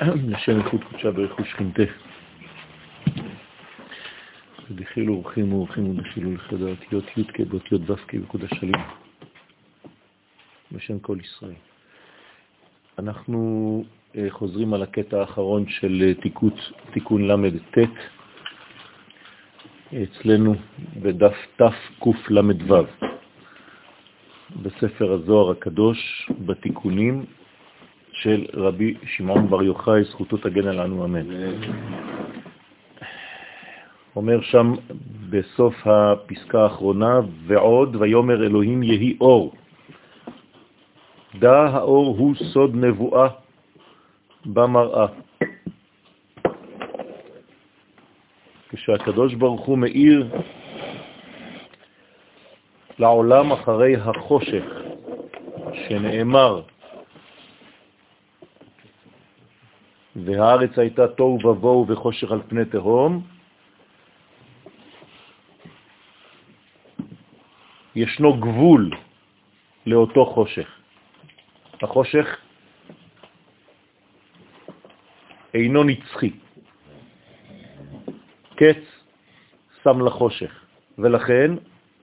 לשם איכות קודשה ברכוש שכינתה. ודחילו אורחים ואורחים ודחילו לחדר אותיות י' באותיות ו' כבקוד השלים, בשם כל ישראל. אנחנו אה, חוזרים על הקטע האחרון של אה, תיקות, תיקון ל"ט אצלנו בדף תקל"ו בספר הזוהר הקדוש בתיקונים של רבי שמעון בר יוחאי, זכותו תגן עלינו, אמן. אומר שם בסוף הפסקה האחרונה, ועוד ויומר אלוהים יהי אור. דע האור הוא סוד נבואה במראה. כשהקדוש ברוך הוא מאיר לעולם אחרי החושך, שנאמר, והארץ הייתה תוהו ובוהו וחושך על פני תהום, ישנו גבול לאותו חושך. החושך אינו נצחי. קץ שם לחושך, ולכן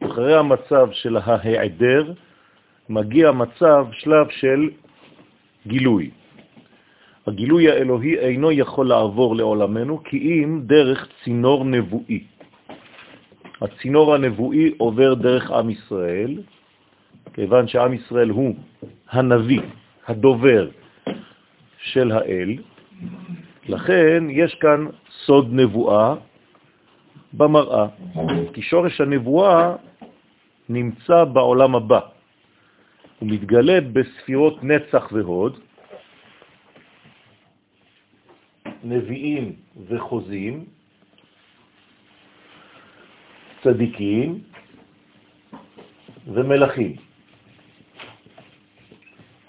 אחרי המצב של ההיעדר מגיע מצב, שלב של גילוי. הגילוי האלוהי אינו יכול לעבור לעולמנו כי אם דרך צינור נבואי. הצינור הנבואי עובר דרך עם ישראל, כיוון שעם ישראל הוא הנביא, הדובר של האל, לכן יש כאן סוד נבואה במראה, כי שורש הנבואה נמצא בעולם הבא. הוא מתגלה בספירות נצח והוד, נביאים וחוזים, צדיקים ומלכים.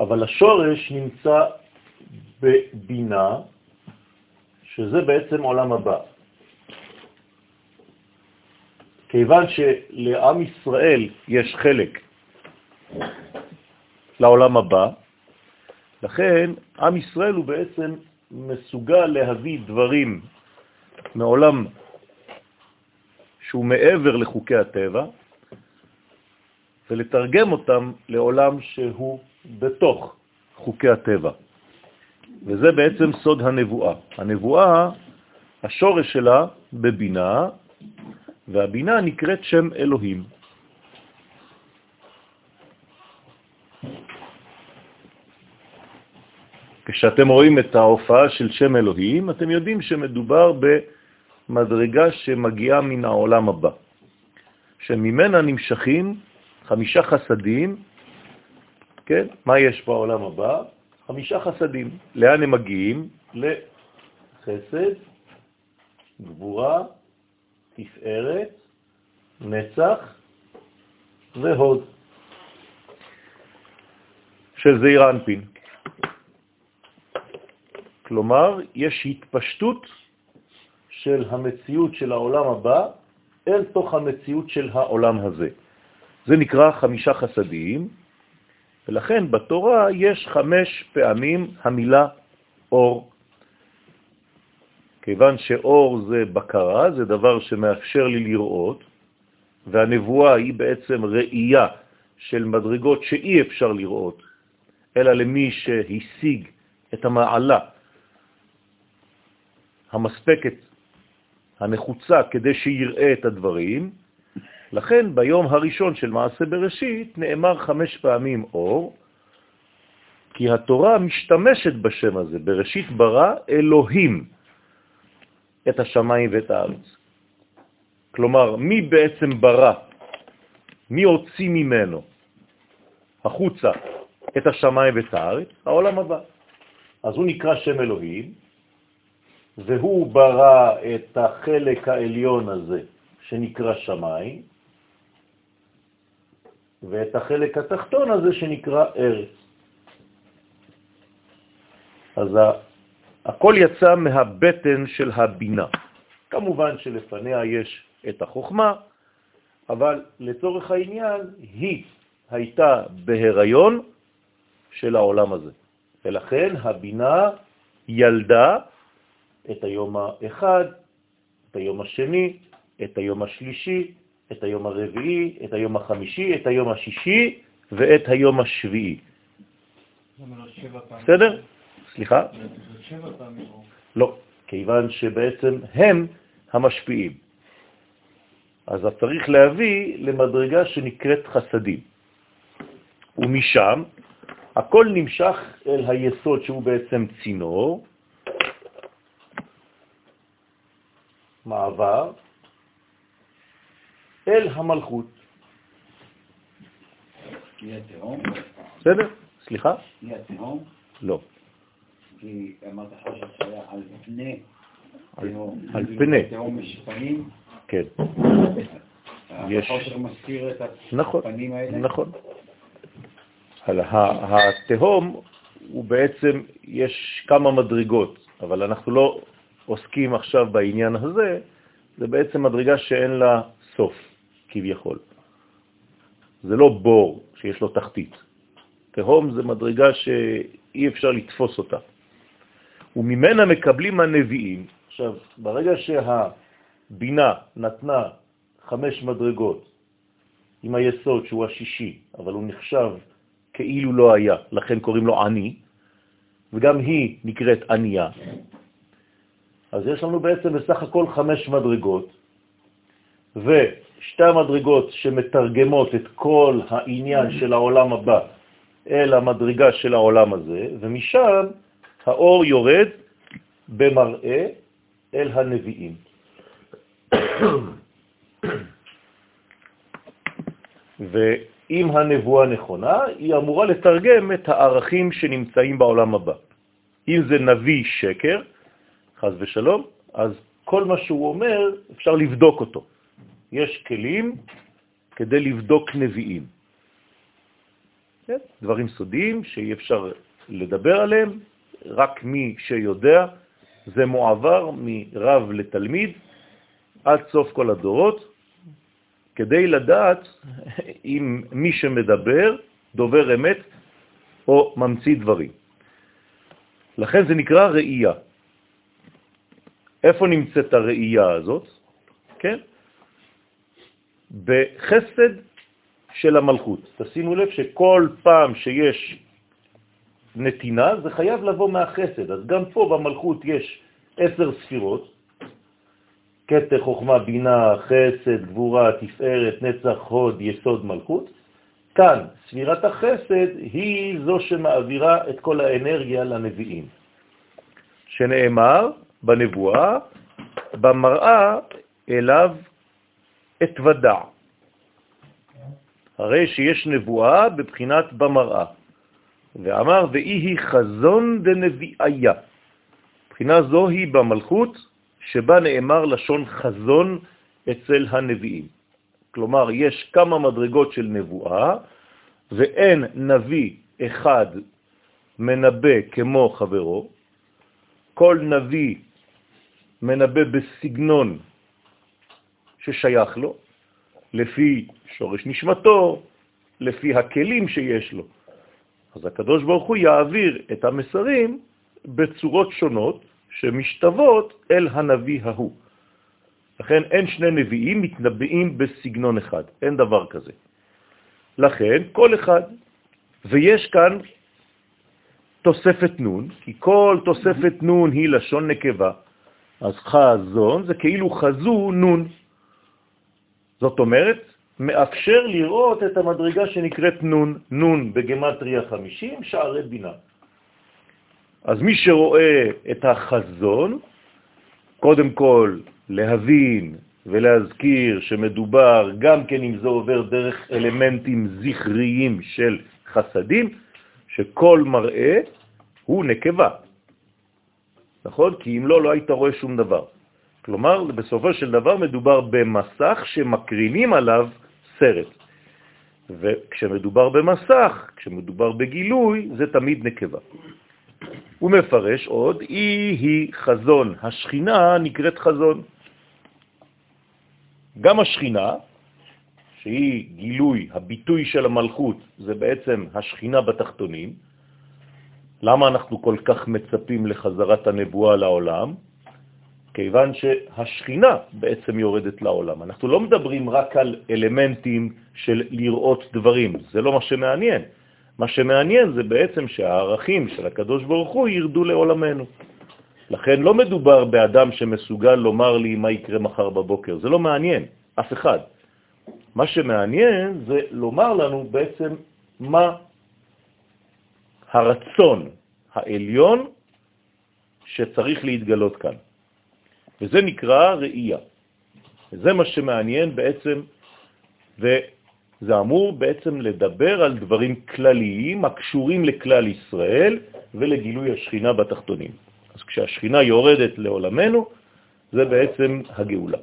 אבל השורש נמצא בבינה, שזה בעצם עולם הבא. כיוון שלעם ישראל יש חלק לעולם הבא, לכן עם ישראל הוא בעצם מסוגל להביא דברים מעולם שהוא מעבר לחוקי הטבע, ולתרגם אותם לעולם שהוא בתוך חוקי הטבע. וזה בעצם סוד הנבואה. הנבואה, השורש שלה בבינה, והבינה נקראת שם אלוהים. כשאתם רואים את ההופעה של שם אלוהים, אתם יודעים שמדובר במדרגה שמגיעה מן העולם הבא, שממנה נמשכים חמישה חסדים, כן? מה יש בעולם הבא? חמישה חסדים. לאן הם מגיעים? לחסד, גבורה, תפארת, נצח והוד של זעיר אנפין. כלומר, יש התפשטות של המציאות של העולם הבא אל תוך המציאות של העולם הזה. זה נקרא חמישה חסדים, ולכן בתורה יש חמש פעמים המילה אור. כיוון שאור זה בקרה, זה דבר שמאפשר לי לראות, והנבואה היא בעצם ראייה של מדרגות שאי אפשר לראות, אלא למי שהשיג את המעלה המספקת, הנחוצה, כדי שיראה את הדברים. לכן ביום הראשון של מעשה בראשית נאמר חמש פעמים אור, כי התורה משתמשת בשם הזה. בראשית ברא אלוהים את השמיים ואת הארץ. כלומר, מי בעצם ברא? מי הוציא ממנו החוצה את השמיים ואת הארץ? העולם הבא. אז הוא נקרא שם אלוהים, והוא ברא את החלק העליון הזה שנקרא שמיים, ואת החלק התחתון הזה שנקרא ארץ. אז הכל יצא מהבטן של הבינה. כמובן שלפניה יש את החוכמה, אבל לצורך העניין היא הייתה בהיריון של העולם הזה. ולכן הבינה ילדה את היום האחד, את היום השני, את היום השלישי, את היום הרביעי, את היום החמישי, את היום השישי ואת היום השביעי. בסדר? סליחה? לא, כיוון שבעצם הם המשפיעים. אז אתה צריך להביא למדרגה שנקראת חסדים. ומשם הכל נמשך אל היסוד שהוא בעצם צינור, מעבר, אל המלכות. בסדר? סליחה? היא התהום? לא. כי אמרת חושך שהיה על פני תהום. על פני. תהום יש פנים? כן. יש- החושך מסתיר את נכון, הפנים האלה? נכון. התהום הוא בעצם, יש כמה מדרגות, אבל אנחנו לא עוסקים עכשיו בעניין הזה, זה בעצם מדרגה שאין לה סוף, כביכול. זה לא בור שיש לו תחתית. תהום זה מדרגה שאי אפשר לתפוס אותה. וממנה מקבלים הנביאים. עכשיו, ברגע שהבינה נתנה חמש מדרגות עם היסוד שהוא השישי, אבל הוא נחשב כאילו לא היה, לכן קוראים לו עני, וגם היא נקראת ענייה. אז יש לנו בעצם בסך הכל חמש מדרגות, ושתי המדרגות שמתרגמות את כל העניין של העולם הבא אל המדרגה של העולם הזה, ומשם האור יורד במראה אל הנביאים. ואם הנבואה נכונה, היא אמורה לתרגם את הערכים שנמצאים בעולם הבא. אם זה נביא שקר, חז ושלום, אז כל מה שהוא אומר, אפשר לבדוק אותו. יש כלים כדי לבדוק נביאים. דברים סודיים שאי אפשר לדבר עליהם, רק מי שיודע, זה מועבר מרב לתלמיד עד סוף כל הדורות, כדי לדעת אם מי שמדבר דובר אמת או ממציא דברים. לכן זה נקרא ראייה. איפה נמצאת הראייה הזאת? כן? בחסד של המלכות. תשימו לב שכל פעם שיש נתינה, זה חייב לבוא מהחסד. אז גם פה במלכות יש עשר ספירות, קטע, חוכמה, בינה, חסד, גבורה, תפארת, נצח, הוד, יסוד, מלכות. כאן, ספירת החסד היא זו שמעבירה את כל האנרגיה לנביאים. שנאמר בנבואה, במראה אליו אתוודע. הרי שיש נבואה בבחינת במראה. ואמר, ואי היא חזון דנביאיה. בחינה זו היא במלכות, שבה נאמר לשון חזון אצל הנביאים. כלומר, יש כמה מדרגות של נבואה, ואין נביא אחד מנבא כמו חברו. כל נביא מנבא בסגנון ששייך לו, לפי שורש נשמתו, לפי הכלים שיש לו. אז הקדוש ברוך הוא יעביר את המסרים בצורות שונות שמשתוות אל הנביא ההוא. לכן אין שני נביאים מתנבאים בסגנון אחד, אין דבר כזה. לכן כל אחד, ויש כאן תוספת נון, כי כל תוספת נון היא לשון נקבה, אז חזון זה כאילו חזו נון. זאת אומרת, מאפשר לראות את המדרגה שנקראת נון, נון בגמטריה 50, שערי בינה. אז מי שרואה את החזון, קודם כל להבין ולהזכיר שמדובר גם כן אם זה עובר דרך אלמנטים זכריים של חסדים, שכל מראה הוא נקבה. נכון? כי אם לא, לא היית רואה שום דבר. כלומר, בסופו של דבר מדובר במסך שמקרינים עליו סרט. וכשמדובר במסך, כשמדובר בגילוי, זה תמיד נקבה. הוא מפרש עוד, אי היא חזון, השכינה נקראת חזון. גם השכינה, שהיא גילוי, הביטוי של המלכות, זה בעצם השכינה בתחתונים, למה אנחנו כל כך מצפים לחזרת הנבואה לעולם? כיוון שהשכינה בעצם יורדת לעולם. אנחנו לא מדברים רק על אלמנטים של לראות דברים, זה לא מה שמעניין. מה שמעניין זה בעצם שהערכים של הקדוש ברוך הוא ירדו לעולמנו. לכן לא מדובר באדם שמסוגל לומר לי מה יקרה מחר בבוקר, זה לא מעניין, אף אחד. מה שמעניין זה לומר לנו בעצם מה הרצון העליון שצריך להתגלות כאן. וזה נקרא ראייה. וזה מה שמעניין בעצם, וזה אמור בעצם לדבר על דברים כלליים הקשורים לכלל ישראל ולגילוי השכינה בתחתונים. אז כשהשכינה יורדת לעולמנו, זה בעצם הגאולה.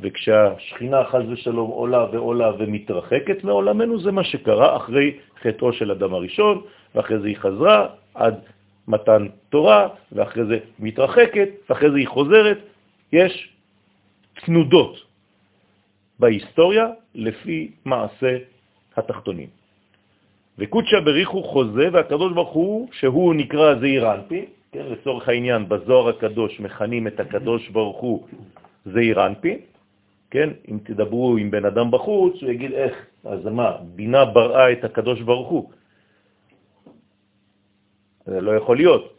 וכשהשכינה חז ושלום עולה ועולה ומתרחקת מעולמנו, זה מה שקרה אחרי חטאו של אדם הראשון, ואחרי זה היא חזרה עד מתן תורה, ואחרי זה מתרחקת, ואחרי זה היא חוזרת. יש תנודות בהיסטוריה לפי מעשה התחתונים. וקודשא בריחו חוזה, והקדוש ברוך הוא, שהוא נקרא זעיר אנפין, כן, לצורך העניין, בזוהר הקדוש מכנים את הקדוש ברוך הוא זעיר אנפין, כן, אם תדברו עם בן אדם בחוץ, הוא יגיד איך, אז מה, בינה בראה את הקדוש ברוך הוא. זה לא יכול להיות.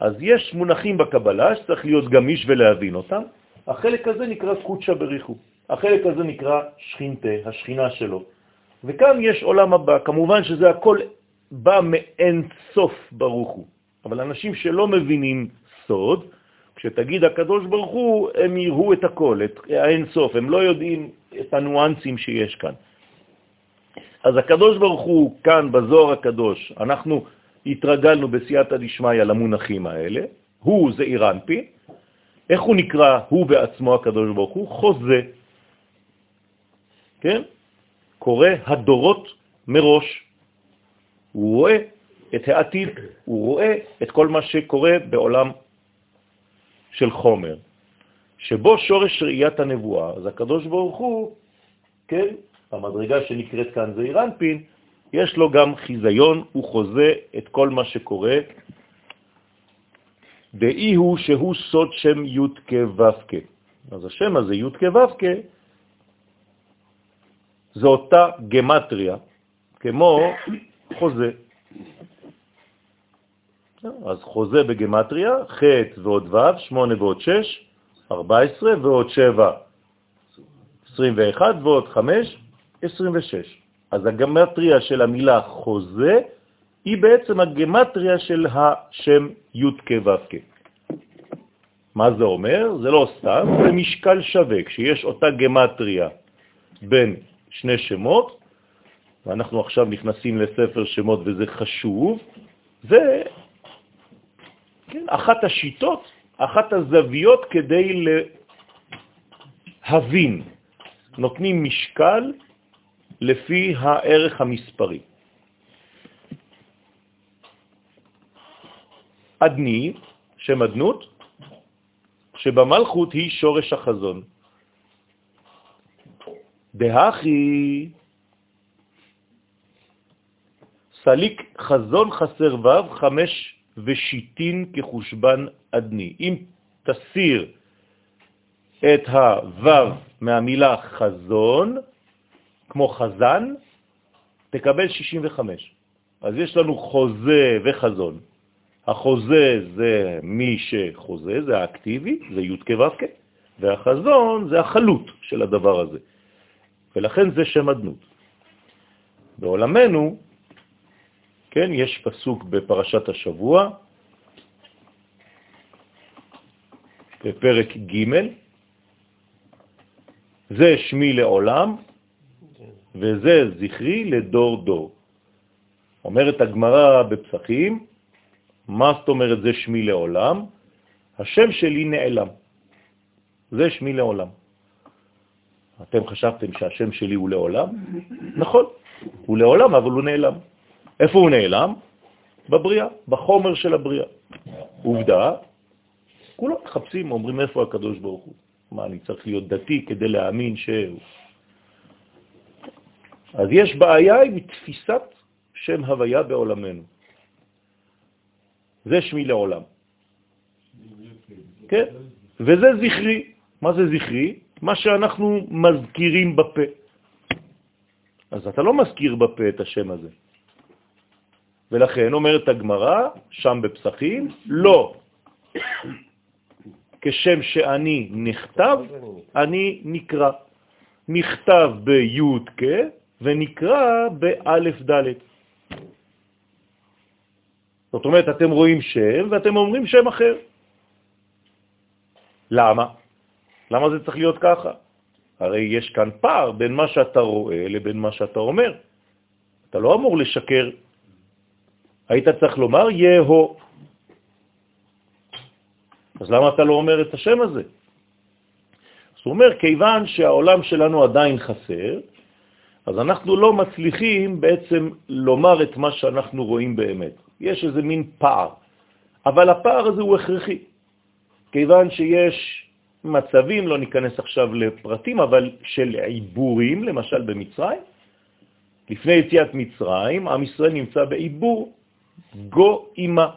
אז יש מונחים בקבלה שצריך להיות גמיש ולהבין אותם. החלק הזה נקרא קודשא בריחו. החלק הזה נקרא שכינתה, השכינה שלו. וכאן יש עולם הבא. כמובן שזה הכל בא מאין סוף ברוך הוא. אבל אנשים שלא מבינים סוד, כשתגיד הקדוש ברוך הוא, הם יראו את הכל, את האין סוף, הם לא יודעים את הניואנסים שיש כאן. אז הקדוש ברוך הוא כאן בזוהר הקדוש, אנחנו התרגלנו בסייעתא דשמיא למונחים האלה, הוא זה אירנפי, איך הוא נקרא, הוא בעצמו הקדוש ברוך הוא? חוזה, כן? קורא הדורות מראש. הוא רואה את העתיד, הוא רואה את כל מה שקורה בעולם של חומר, שבו שורש ראיית הנבואה. אז הקדוש ברוך הוא, כן, המדרגה שנקראת כאן זה אירנפין, יש לו גם חיזיון, הוא חוזה את כל מה שקורה. דאי הוא שהוא סוד שם י' כו' אז השם הזה י' כו' זה אותה גמטריה, כמו חוזה. אז חוזה בגמטריה, ח' ועוד ו', 8 ועוד 6, 14 ועוד 7, 21 ועוד 5, 26. אז הגמטריה של המילה חוזה היא בעצם הגמטריה של השם י' כו' מה זה אומר? זה לא סתם, זה משקל שווה. כשיש אותה גמטריה בין שני שמות, ואנחנו עכשיו נכנסים לספר שמות וזה חשוב, זה כן, אחת השיטות, אחת הזוויות כדי להבין. נותנים משקל לפי הערך המספרי. אדני, שם אדנות, שבמלכות היא שורש החזון. דהכי סליק חזון חסר ו' חמש ושיטין כחושבן אדני. אם תסיר את הו' מהמילה חזון, כמו חזן, תקבל 65. אז יש לנו חוזה וחזון. החוזה זה מי שחוזה, זה האקטיבי, זה י' כו' והחזון זה החלוט של הדבר הזה. ולכן זה שם אדנות. בעולמנו, כן, יש פסוק בפרשת השבוע, בפרק ג', זה שמי לעולם, וזה זכרי לדור דור. אומרת הגמרא בפסחים, מה זאת אומרת זה שמי לעולם? השם שלי נעלם. זה שמי לעולם. אתם חשבתם שהשם שלי הוא לעולם? נכון, הוא לעולם, אבל הוא נעלם. איפה הוא נעלם? בבריאה, בחומר של הבריאה. עובדה, כולם מחפשים, אומרים איפה הקדוש ברוך הוא. מה, אני צריך להיות דתי כדי להאמין שהוא... אז יש בעיה עם תפיסת שם הוויה בעולמנו. זה שמי לעולם. כן? וזה זכרי. מה זה זכרי? מה שאנחנו מזכירים בפה. אז אתה לא מזכיר בפה את השם הזה. ולכן אומרת הגמרא, שם בפסחים, לא. כשם שאני נכתב, אני נקרא. נכתב בי' כ' ונקרא באלף ד'. זאת אומרת, אתם רואים שם ואתם אומרים שם אחר. למה? למה זה צריך להיות ככה? הרי יש כאן פער בין מה שאתה רואה לבין מה שאתה אומר. אתה לא אמור לשקר. היית צריך לומר יהו. אז למה אתה לא אומר את השם הזה? אז הוא אומר, כיוון שהעולם שלנו עדיין חסר, אז אנחנו לא מצליחים בעצם לומר את מה שאנחנו רואים באמת. יש איזה מין פער, אבל הפער הזה הוא הכרחי, כיוון שיש מצבים, לא ניכנס עכשיו לפרטים, אבל של עיבורים, למשל במצרים. לפני יציאת מצרים, עם ישראל נמצא בעיבור גו אימה.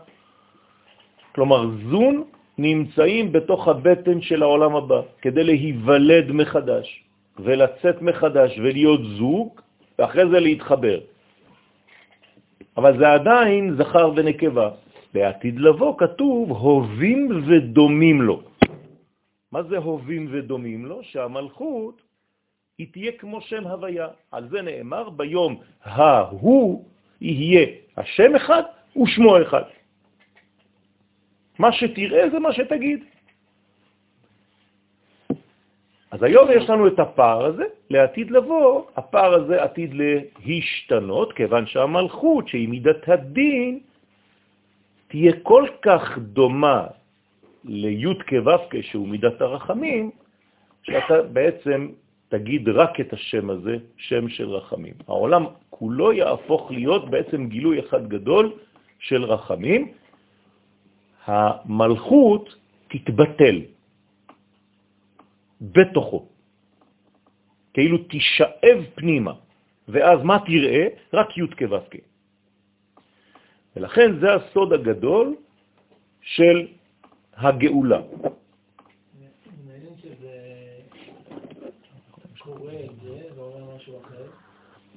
כלומר, זון נמצאים בתוך הבטן של העולם הבא, כדי להיוולד מחדש, ולצאת מחדש, ולהיות זוג, ואחרי זה להתחבר. אבל זה עדיין זכר ונקבה. בעתיד לבוא כתוב הובים ודומים לו. מה זה הובים ודומים לו? שהמלכות היא תהיה כמו שם הוויה. על זה נאמר ביום ההוא יהיה השם אחד ושמו אחד. מה שתראה זה מה שתגיד. אז היום יש לנו את הפער הזה, לעתיד לבוא, הפער הזה עתיד להשתנות, כיוון שהמלכות, שהיא מידת הדין, תהיה כל כך דומה לי' כו' שהוא מידת הרחמים, שאתה בעצם תגיד רק את השם הזה, שם של רחמים. העולם כולו יהפוך להיות בעצם גילוי אחד גדול של רחמים. המלכות תתבטל בתוכו, כאילו תישאב פנימה, ואז מה תראה? רק י' כו' ולכן זה הסוד הגדול של הגאולה. קורא את זה ואומר משהו אחר,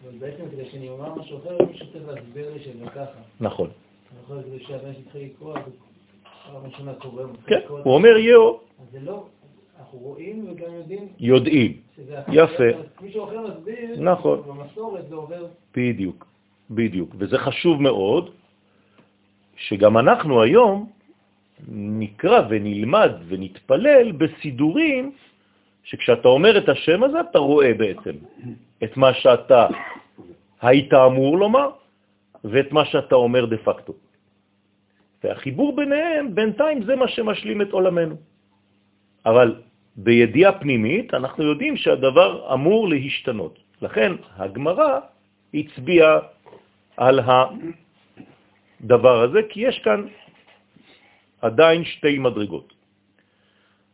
ובעצם כדי שאני אומר משהו אחר, מישהו צריך להסביר לי שזה ככה. נכון. אני יכול להגיד שהבן שהתחיל לקרוא, אז פעם ראשונה קורא, כן, הוא אומר יאו. אז זה לא, אנחנו רואים וגם יודעים יודעים. יפה. מישהו אחר מסביר, נכון. במסורת זה עובר, בדיוק, בדיוק. וזה חשוב מאוד, שגם אנחנו היום נקרא ונלמד ונתפלל בסידורים שכשאתה אומר את השם הזה, אתה רואה בעצם את מה שאתה היית אמור לומר ואת מה שאתה אומר דה פקטו. והחיבור ביניהם, בינתיים זה מה שמשלים את עולמנו. אבל בידיעה פנימית אנחנו יודעים שהדבר אמור להשתנות. לכן הגמרא הצביעה על הדבר הזה, כי יש כאן עדיין שתי מדרגות.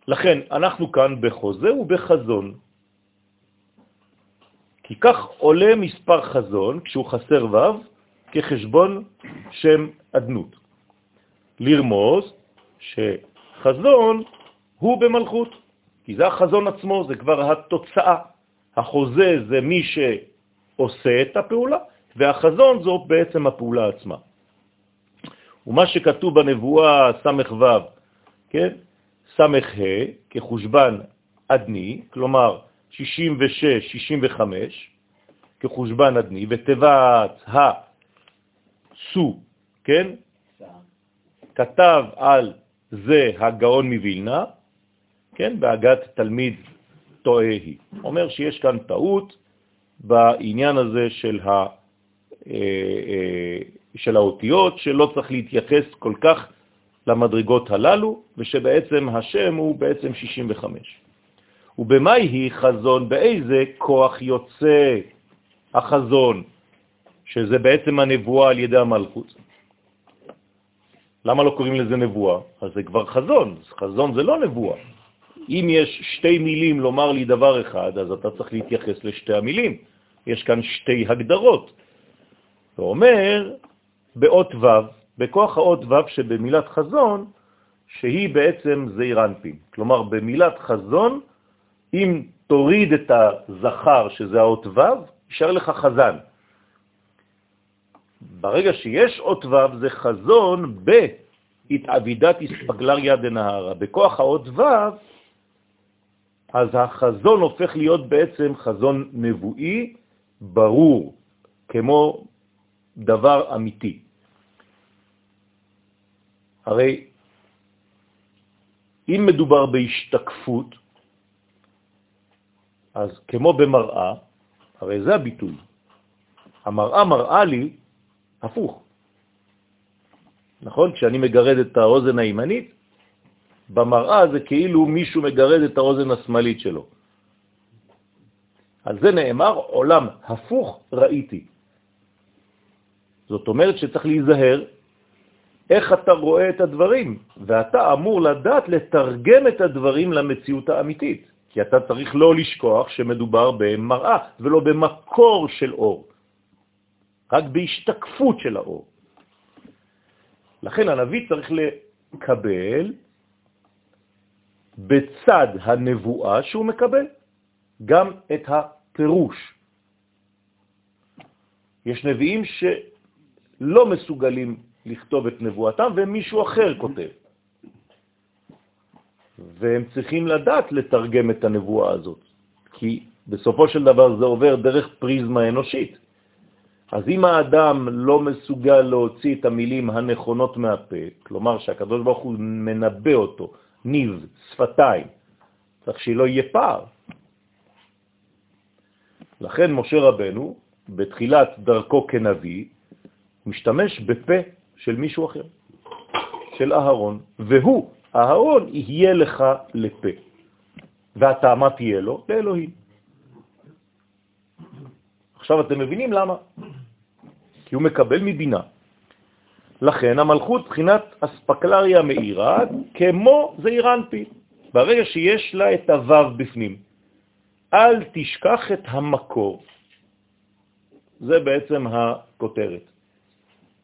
לכן אנחנו כאן בחוזה ובחזון. כי כך עולה מספר חזון, כשהוא חסר ו', כחשבון שם אדנות. לרמוז שחזון הוא במלכות, כי זה החזון עצמו, זה כבר התוצאה. החוזה זה מי שעושה את הפעולה, והחזון זו בעצם הפעולה עצמה. ומה שכתוב בנבואה סמ"ך ו', כן? סמ"ך ה' כחושבן אדני, כלומר 66-65, כחושבן אדני, ותיבת הסו, כן? כתב על זה הגאון מבילנה, כן? בהגת תלמיד טועה היא. אומר שיש כאן טעות בעניין הזה של ה... אה, אה, של האותיות, שלא צריך להתייחס כל כך למדרגות הללו, ושבעצם השם הוא בעצם 65. ובמה היא חזון? באיזה כוח יוצא החזון, שזה בעצם הנבואה על ידי המלכות? למה לא קוראים לזה נבואה? אז זה כבר חזון, חזון זה לא נבואה. אם יש שתי מילים לומר לי דבר אחד, אז אתה צריך להתייחס לשתי המילים. יש כאן שתי הגדרות. ואומר, באות ו', בכוח האות ו' שבמילת חזון, שהיא בעצם זעיר אנפין. כלומר, במילת חזון, אם תוריד את הזכר, שזה האות ו', יישאר לך חזן. ברגע שיש אות ו' זה חזון בהתעבידת איספגלריה דנהרה. בכוח האות ו', אז החזון הופך להיות בעצם חזון נבואי, ברור, כמו דבר אמיתי. הרי אם מדובר בהשתקפות, אז כמו במראה, הרי זה הביטוי. המראה מראה לי הפוך. נכון? כשאני מגרד את האוזן הימנית, במראה זה כאילו מישהו מגרד את האוזן השמאלית שלו. על זה נאמר, עולם הפוך ראיתי. זאת אומרת שצריך להיזהר איך אתה רואה את הדברים, ואתה אמור לדעת לתרגם את הדברים למציאות האמיתית, כי אתה צריך לא לשכוח שמדובר במראה ולא במקור של אור, רק בהשתקפות של האור. לכן הנביא צריך לקבל בצד הנבואה שהוא מקבל גם את הפירוש. יש נביאים שלא מסוגלים לכתוב את נבואתם, ומישהו אחר כותב. והם צריכים לדעת לתרגם את הנבואה הזאת, כי בסופו של דבר זה עובר דרך פריזמה אנושית. אז אם האדם לא מסוגל להוציא את המילים הנכונות מהפה, כלומר שהקדוש ברוך הוא מנבא אותו, ניב, שפתיים, צריך שלא יהיה פער. לכן משה רבנו, בתחילת דרכו כנביא, משתמש בפה של מישהו אחר, של אהרון, והוא, אהרון, יהיה לך לפה. ואתה, מה תהיה לו? לאלוהים. עכשיו אתם מבינים למה? כי הוא מקבל מבינה. לכן המלכות בחינת אספקלריה מאירה כמו זעיר אנפין, ברגע שיש לה את הוו בפנים. אל תשכח את המקור. זה בעצם הכותרת.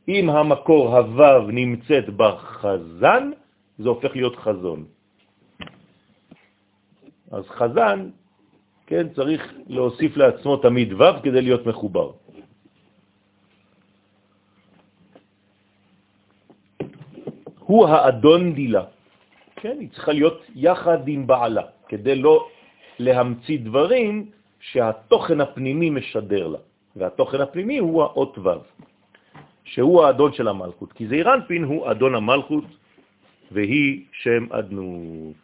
אם המקור הוו נמצאת בחזן, זה הופך להיות חזון. אז חזן, כן, צריך להוסיף לעצמו תמיד וו כדי להיות מחובר. הוא האדון דילה. כן, היא צריכה להיות יחד עם בעלה, כדי לא להמציא דברים שהתוכן הפנימי משדר לה, והתוכן הפנימי הוא האות ו'. שהוא האדון של המלכות, כי זעיר אנפין הוא אדון המלכות והיא שם אדנות.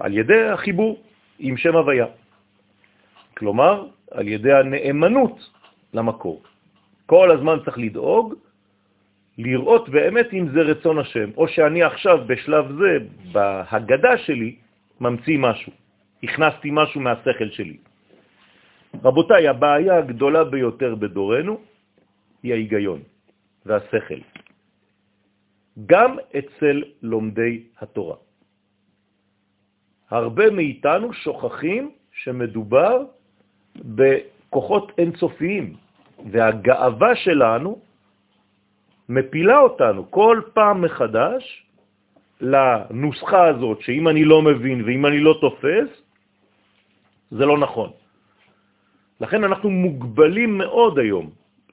על ידי החיבור עם שם הוויה. כלומר, על ידי הנאמנות למקור. כל הזמן צריך לדאוג, לראות באמת אם זה רצון השם, או שאני עכשיו בשלב זה, בהגדה שלי, ממציא משהו, הכנסתי משהו מהשכל שלי. רבותיי, הבעיה הגדולה ביותר בדורנו היא ההיגיון והשכל, גם אצל לומדי התורה. הרבה מאיתנו שוכחים שמדובר בכוחות אינסופיים, והגאווה שלנו מפילה אותנו כל פעם מחדש לנוסחה הזאת, שאם אני לא מבין ואם אני לא תופס, זה לא נכון. לכן אנחנו מוגבלים מאוד היום,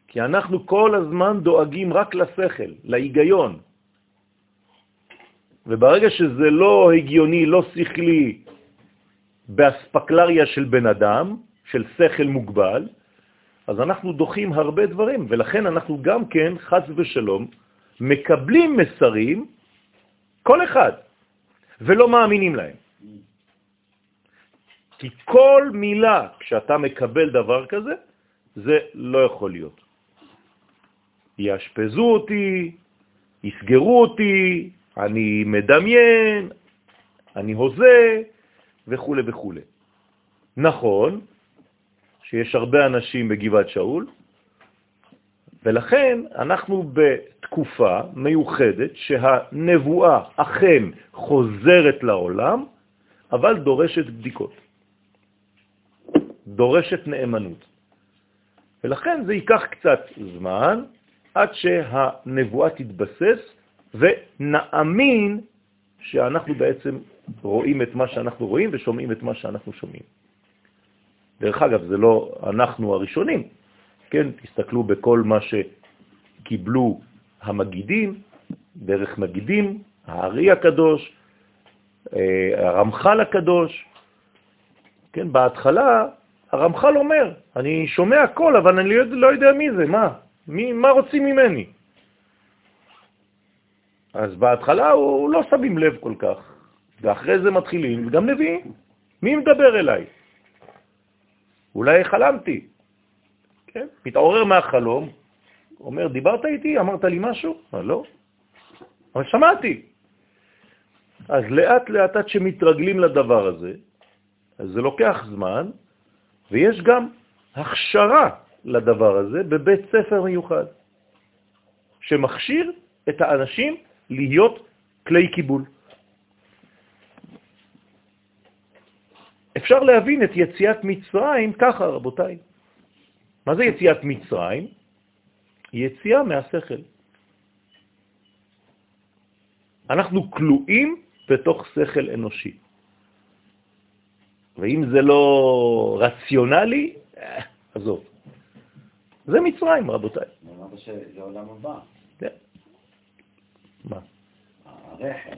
כי אנחנו כל הזמן דואגים רק לשכל, להיגיון. וברגע שזה לא הגיוני, לא שכלי, באספקלריה של בן אדם, של שכל מוגבל, אז אנחנו דוחים הרבה דברים, ולכן אנחנו גם כן, חס ושלום, מקבלים מסרים, כל אחד, ולא מאמינים להם. כי כל מילה, כשאתה מקבל דבר כזה, זה לא יכול להיות. יאשפזו אותי, יסגרו אותי, אני מדמיין, אני הוזה, וכו' וכו'. נכון שיש הרבה אנשים בגבעת שאול, ולכן אנחנו בתקופה מיוחדת שהנבואה אכן חוזרת לעולם, אבל דורשת בדיקות. דורשת נאמנות. ולכן זה ייקח קצת זמן, עד שהנבואה תתבסס ונאמין שאנחנו בעצם רואים את מה שאנחנו רואים ושומעים את מה שאנחנו שומעים. דרך אגב, זה לא אנחנו הראשונים, כן? תסתכלו בכל מה שקיבלו המגידים, דרך מגידים, הארי הקדוש, אה, הרמח"ל הקדוש. כן, בהתחלה הרמח"ל אומר, אני שומע הכל, אבל אני לא יודע מי זה, מה? מי, מה רוצים ממני? אז בהתחלה הוא, לא שמים לב כל כך, ואחרי זה מתחילים, גם נביאים. מי מדבר אליי? אולי חלמתי. כן? מתעורר מהחלום, אומר, דיברת איתי? אמרת לי משהו? לא. אבל שמעתי. אז לאט לאט עד שמתרגלים לדבר הזה, אז זה לוקח זמן, ויש גם הכשרה לדבר הזה בבית ספר מיוחד, שמכשיר את האנשים להיות כלי קיבול. אפשר להבין את יציאת מצרים ככה, רבותיי. מה זה יציאת מצרים? יציאה מהשכל. אנחנו כלואים בתוך שכל אנושי. ואם זה לא רציונלי, אה, עזוב. זה מצרים, רבותיי. אמרת שזה עולם הבא. כן. מה? הרחם.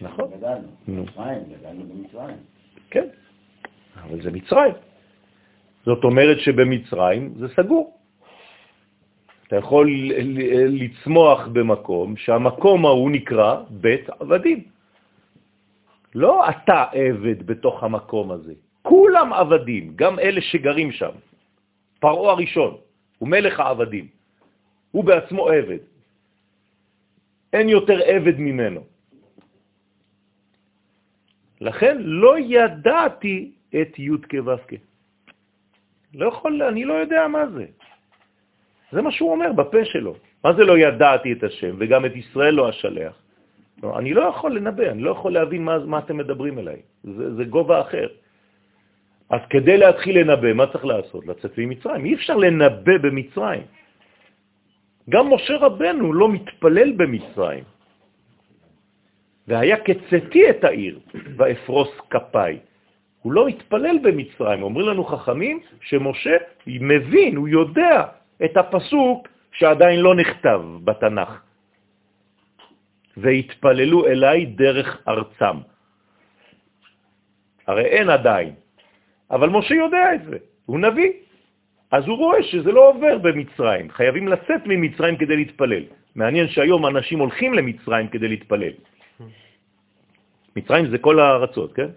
נכון. גדלנו. נו. מצרים, גדלנו במצרים. כן, אבל זה מצרים. זאת אומרת שבמצרים זה סגור. אתה יכול לצמוח במקום שהמקום ההוא נקרא בית עבדים. לא אתה עבד בתוך המקום הזה, כולם עבדים, גם אלה שגרים שם. פרעה הראשון הוא מלך העבדים, הוא בעצמו עבד. אין יותר עבד ממנו. לכן לא ידעתי את י' כו' לא יכול, אני לא יודע מה זה. זה מה שהוא אומר בפה שלו. מה זה לא ידעתי את השם, וגם את ישראל לא אשלח? לא, אני לא יכול לנבא, אני לא יכול להבין מה, מה אתם מדברים אליי. זה, זה גובה אחר. אז כדי להתחיל לנבא, מה צריך לעשות? לצאת ממצרים. אי אפשר לנבא במצרים. גם משה רבנו לא מתפלל במצרים. והיה כצאתי את העיר, ואפרוס כפיי. הוא לא מתפלל במצרים. אומרים לנו חכמים שמשה מבין, הוא יודע את הפסוק שעדיין לא נכתב בתנ"ך. והתפללו אליי דרך ארצם. הרי אין עדיין, אבל משה יודע את זה, הוא נביא. אז הוא רואה שזה לא עובר במצרים, חייבים לצאת ממצרים כדי להתפלל. מעניין שהיום אנשים הולכים למצרים כדי להתפלל. מצרים זה כל הארצות, כן?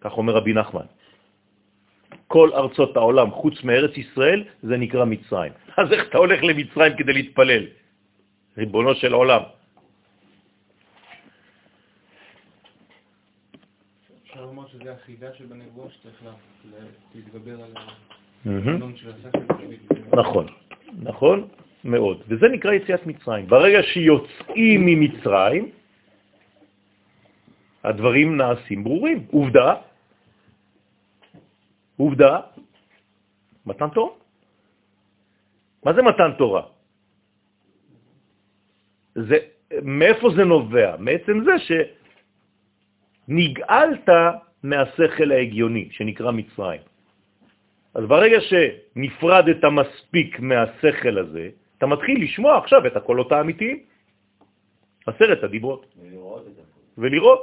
כך אומר רבי נחמן. כל ארצות העולם חוץ מארץ ישראל זה נקרא מצרים. אז איך אתה הולך למצרים כדי להתפלל? ריבונו של עולם. אפשר לומר שזה החידה שבנבואה שצריך להתגבר על החלום של השכל. נכון, נכון מאוד. וזה נקרא יציאת מצרים. ברגע שיוצאים ממצרים, הדברים נעשים ברורים. עובדה, עובדה, מתן תורה. מה זה מתן תורה? זה, מאיפה זה נובע? מעצם זה שנגאלת מהשכל ההגיוני, שנקרא מצרים. אז ברגע שנפרדת מספיק מהשכל הזה, אתה מתחיל לשמוע עכשיו את הקולות האמיתיים, עשרת הדיברות. ולראות. ולראות.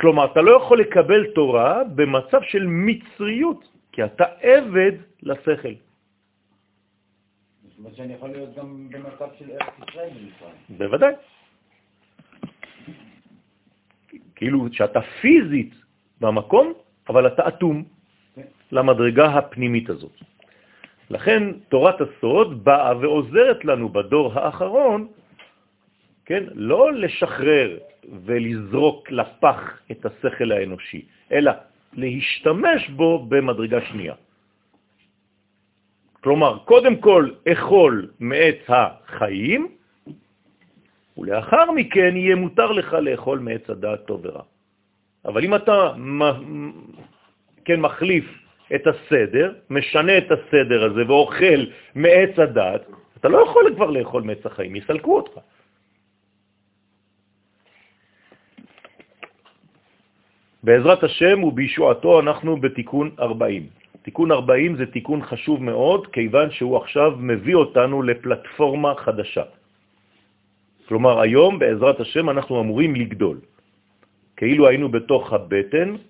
כלומר, אתה לא יכול לקבל תורה במצב של מצריות, כי אתה עבד לשכל. זאת אומרת שאני יכול להיות גם במצב של ארץ ישראל במצרים. בוודאי. כאילו שאתה פיזית במקום, אבל אתה אטום כן. למדרגה הפנימית הזאת. לכן תורת הסוד באה ועוזרת לנו בדור האחרון, כן, לא לשחרר ולזרוק לפח את השכל האנושי, אלא להשתמש בו במדרגה שנייה. כלומר, קודם כל אכול מעץ החיים, ולאחר מכן יהיה מותר לך לאכול מעץ הדעת טוב ורע. אבל אם אתה כן מחליף את הסדר, משנה את הסדר הזה ואוכל מעץ הדת, אתה לא יכול כבר לאכול מעץ החיים, יסלקו אותך. בעזרת השם ובישועתו אנחנו בתיקון 40. תיקון 40 זה תיקון חשוב מאוד, כיוון שהוא עכשיו מביא אותנו לפלטפורמה חדשה. כלומר, היום בעזרת השם אנחנו אמורים לגדול. כאילו היינו בתוך הבטן,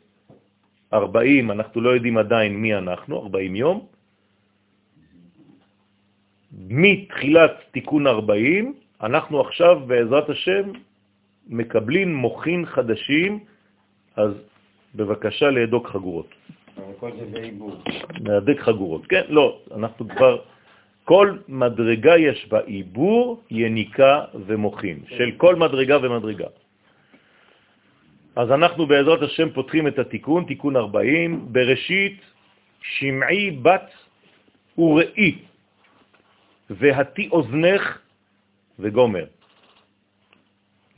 40, אנחנו לא יודעים עדיין מי אנחנו, 40 יום. מתחילת תיקון 40, אנחנו עכשיו בעזרת השם מקבלים מוחין חדשים, אז בבקשה להדוק חגורות. כל זה בעיבור. להדק חגורות, כן? לא, אנחנו כבר, כל מדרגה יש בה עיבור, יניקה ומוחין, של כל מדרגה ומדרגה. אז אנחנו בעזרת השם פותחים את התיקון, תיקון 40, בראשית שמעי בת וראי, והתי אוזנך וגומר.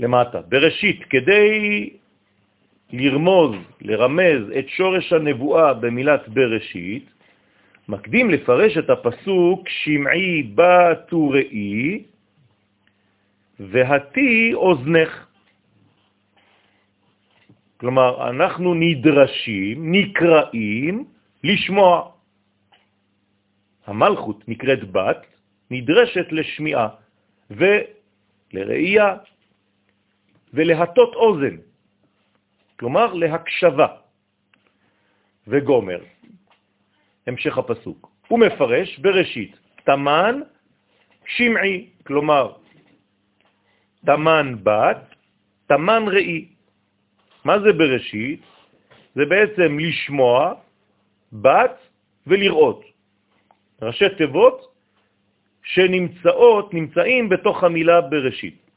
למטה. בראשית, כדי לרמוז, לרמז את שורש הנבואה במילת בראשית, מקדים לפרש את הפסוק שמעי בת וראי, והתי אוזנך. כלומר, אנחנו נדרשים, נקראים, לשמוע. המלכות נקראת בת, נדרשת לשמיעה ולראייה ולהטות אוזן, כלומר להקשבה. וגומר, המשך הפסוק. הוא מפרש בראשית, תמן שמעי, כלומר תמן בת, תמן ראי. מה זה בראשית? זה בעצם לשמוע, בת ולראות. ראשי תיבות שנמצאות, נמצאים בתוך המילה בראשית.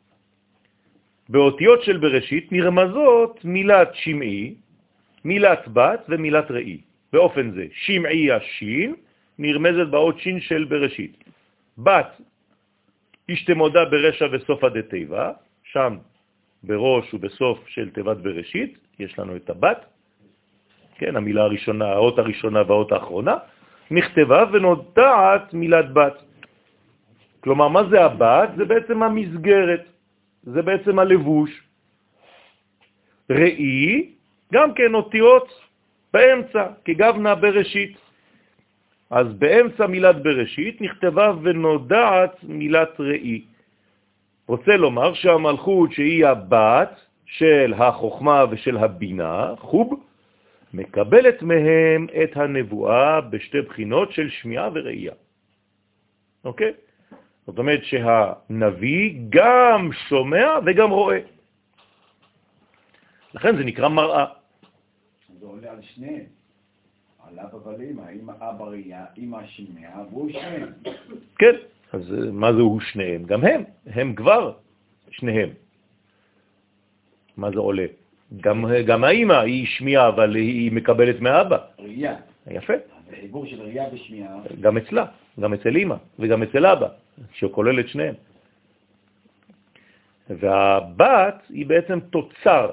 באותיות של בראשית נרמזות מילת שמעי, מילת בת ומילת ראי. באופן זה, שמעי השין נרמזת באות שין של בראשית. בת, השתמודה ברשע וסופה דתיבה, שם בראש ובסוף של תיבת בראשית, יש לנו את הבת, כן, המילה הראשונה, האות הראשונה והאות האחרונה, נכתבה ונודעת מילת בת. כלומר, מה זה הבת? זה בעצם המסגרת, זה בעצם הלבוש. ראי, גם כן אותיות באמצע, כגבנה בראשית. אז באמצע מילת בראשית נכתבה ונודעת מילת ראי. רוצה לומר שהמלכות שהיא הבת של החוכמה ושל הבינה, חוב, מקבלת מהם את הנבואה בשתי בחינות של שמיעה וראייה. אוקיי? זאת אומרת שהנביא גם שומע וגם רואה. לכן זה נקרא מראה. זה עולה על שניהם. על אבא ואמא, אמא אבא ראייה, אמא שמיע, והוא שניהם. כן, אז מה זה הוא שניהם? גם הם, הם כבר שניהם. מה זה עולה? גם, גם האמא היא שמיעה, אבל היא מקבלת מאבא. ראייה. יפה. זה חיבור של ראייה ושמיעה. גם אצלה, גם אצל אמא וגם אצל אבא, שכולל את שניהם. והבת היא בעצם תוצר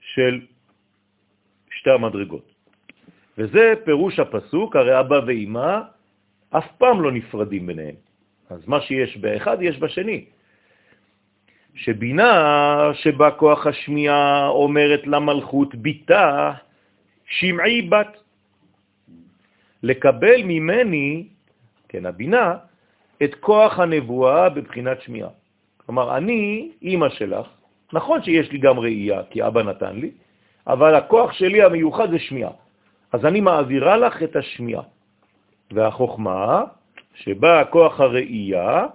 של שתי המדרגות. וזה פירוש הפסוק, הרי אבא ואמא אף פעם לא נפרדים ביניהם. אז מה שיש באחד יש בשני. שבינה שבה כוח השמיעה אומרת למלכות ביתה, שמעי בת. לקבל ממני, כן, הבינה, את כוח הנבואה בבחינת שמיעה. כלומר, אני אימא שלך, נכון שיש לי גם ראייה, כי אבא נתן לי, אבל הכוח שלי המיוחד זה שמיעה. אז אני מעבירה לך את השמיעה. והחוכמה, שבה כוח הראייה,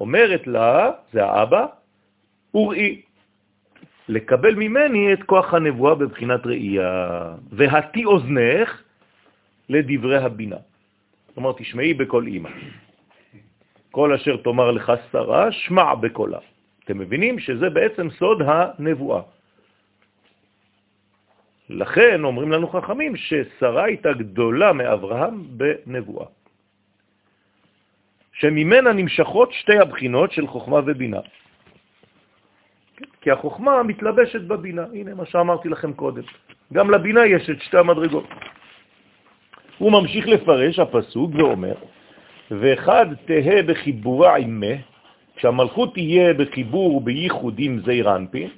אומרת לה, זה האבא, וראי, לקבל ממני את כוח הנבואה בבחינת ראייה, והתי אוזנך לדברי הבינה. כלומר, תשמעי בכל אימא. כל אשר תאמר לך שרה, שמע בקולה. אתם מבינים שזה בעצם סוד הנבואה. לכן אומרים לנו חכמים ששרה הייתה גדולה מאברהם בנבואה, שממנה נמשכות שתי הבחינות של חוכמה ובינה. כי החוכמה מתלבשת בבינה, הנה מה שאמרתי לכם קודם. גם לבינה יש את שתי המדרגות. הוא ממשיך לפרש הפסוק ואומר, ואחד תהה בחיבורה עמה, כשהמלכות תהיה בחיבור ובייחוד עם זעיר אנפין,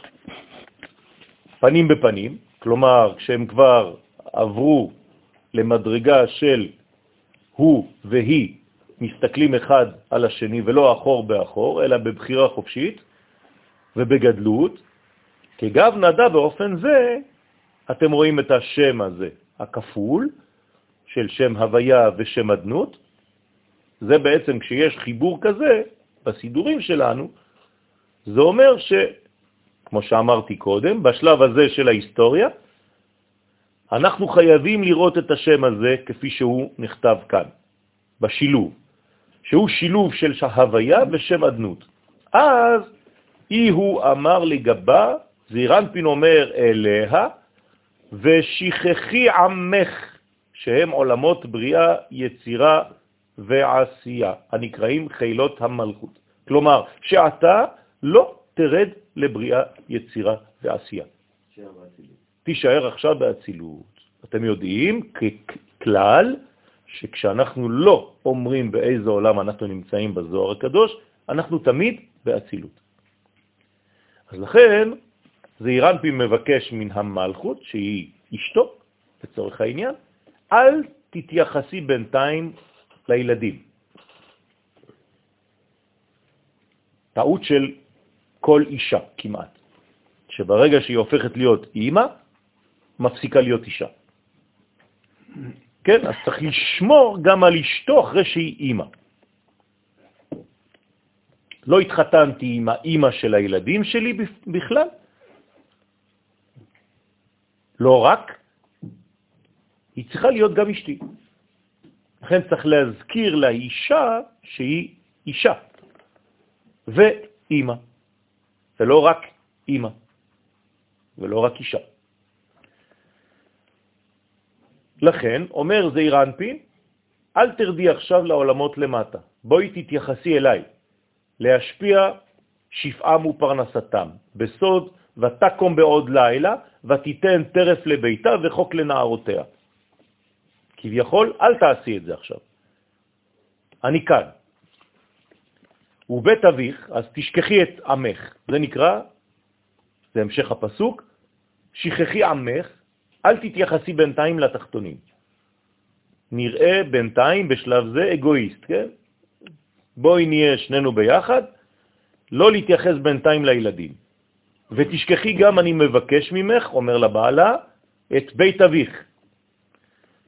פנים בפנים, כלומר, כשהם כבר עברו למדרגה של הוא והיא מסתכלים אחד על השני ולא אחור באחור, אלא בבחירה חופשית ובגדלות, כגב נדע באופן זה, אתם רואים את השם הזה, הכפול, של שם הוויה ושם אדנות, זה בעצם כשיש חיבור כזה בסידורים שלנו, זה אומר ש, כמו שאמרתי קודם, בשלב הזה של ההיסטוריה, אנחנו חייבים לראות את השם הזה כפי שהוא נכתב כאן, בשילוב, שהוא שילוב של הוויה ושם אדנות. אז אי הוא אמר לגבה, זירנפין אומר אליה, ושכחי עמך, שהם עולמות בריאה, יצירה ועשייה, הנקראים חילות המלכות. כלומר, שאתה לא תרד לבריאה, יצירה ועשייה. תישאר עכשיו באצילות. אתם יודעים, ככלל, שכשאנחנו לא אומרים באיזה עולם אנחנו נמצאים בזוהר הקדוש, אנחנו תמיד באצילות. אז לכן, זעירנפי מבקש מן המלכות, שהיא אשתו, לצורך העניין, אל תתייחסי בינתיים לילדים. טעות של כל אישה כמעט, שברגע שהיא הופכת להיות אימא, מפסיקה להיות אישה. כן, אז צריך לשמור גם על אשתו אחרי שהיא אימא. לא התחתנתי עם האימא של הילדים שלי בכלל, לא רק, היא צריכה להיות גם אשתי. לכן צריך להזכיר לאישה שהיא אישה ואימא, ולא רק אימא, ולא רק אישה. לכן, אומר זעיר אנפין, אל תרדי עכשיו לעולמות למטה, בואי תתייחסי אליי, להשפיע שפעם ופרנסתם, בסוד ותקום בעוד לילה, ותיתן טרף לביתה וחוק לנערותיה. כביכול, אל תעשי את זה עכשיו. אני כאן. ובית אביך, אז תשכחי את עמך. זה נקרא, זה המשך הפסוק, שכחי עמך, אל תתייחסי בינתיים לתחתונים. נראה בינתיים בשלב זה אגואיסט, כן? בואי נהיה שנינו ביחד, לא להתייחס בינתיים לילדים. ותשכחי גם, אני מבקש ממך, אומר לבעלה, את בית אביך.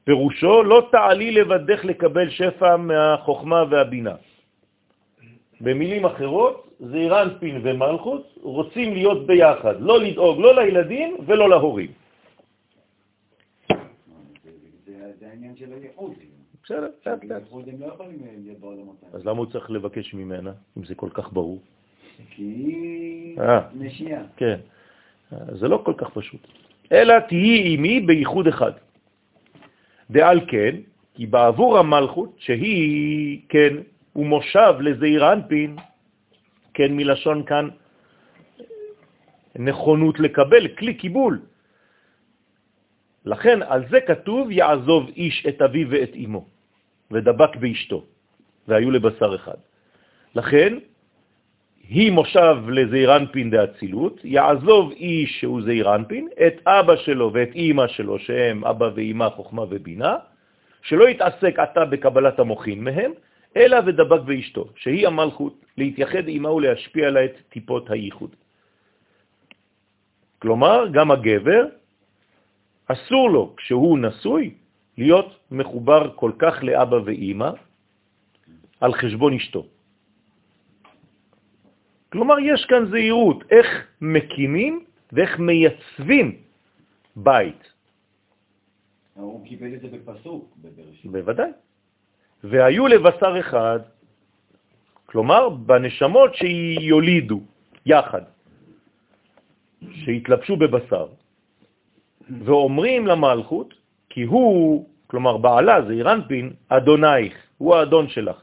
פירושו, לא תעלי לבדך לקבל שפע מהחוכמה והבינה. במילים אחרות, זעירן פין ומלכות רוצים להיות ביחד, לא לדאוג לא לילדים ולא להורים. זה העניין של הייחוד. בסדר, לאט לאט. לא האלה. אז למה הוא צריך לבקש ממנה, אם זה כל כך ברור? כי היא אה. נשייה. כן, זה לא כל כך פשוט. אלא תהי עימי בייחוד אחד. דעל כן, כי בעבור המלכות, שהיא, כן, הוא מושב לזעיר אנפין, כן, מלשון כאן נכונות לקבל, כלי קיבול. לכן על זה כתוב, יעזוב איש את אביו ואת אמו, ודבק באשתו, והיו לבשר אחד. לכן, היא מושב לזעירנפין דאצילות, יעזוב איש שהוא זעירנפין, את אבא שלו ואת אמא שלו, שהם אבא ואמא, חוכמה ובינה, שלא יתעסק עתה בקבלת המוחין מהם, אלא ודבק באשתו, שהיא המלכות, להתייחד עמה ולהשפיע עליה את טיפות הייחוד. כלומר, גם הגבר, אסור לו, כשהוא נשוי, להיות מחובר כל כך לאבא ואמא על חשבון אשתו. כלומר, יש כאן זהירות, איך מקימים ואיך מייצבים בית. הוא קיבל את זה בפסוק, בבראשית. בוודאי. והיו לבשר אחד, כלומר, בנשמות שיולידו יחד, שהתלבשו בבשר, ואומרים למלכות, כי הוא, כלומר בעלה, זה אירנפין, אדונייך, הוא האדון שלך.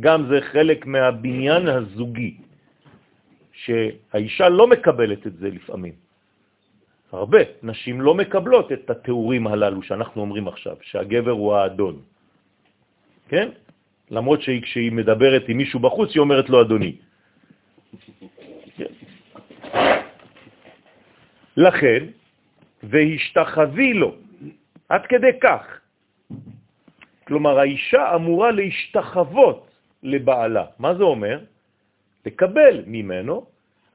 גם זה חלק מהבניין הזוגי. שהאישה לא מקבלת את זה לפעמים. הרבה נשים לא מקבלות את התיאורים הללו שאנחנו אומרים עכשיו, שהגבר הוא האדון. כן? למרות שכשהיא מדברת עם מישהו בחוץ, היא אומרת לו אדוני. כן. לכן, והשתחווי לו, עד כדי כך. כלומר, האישה אמורה להשתחוות לבעלה. מה זה אומר? לקבל ממנו,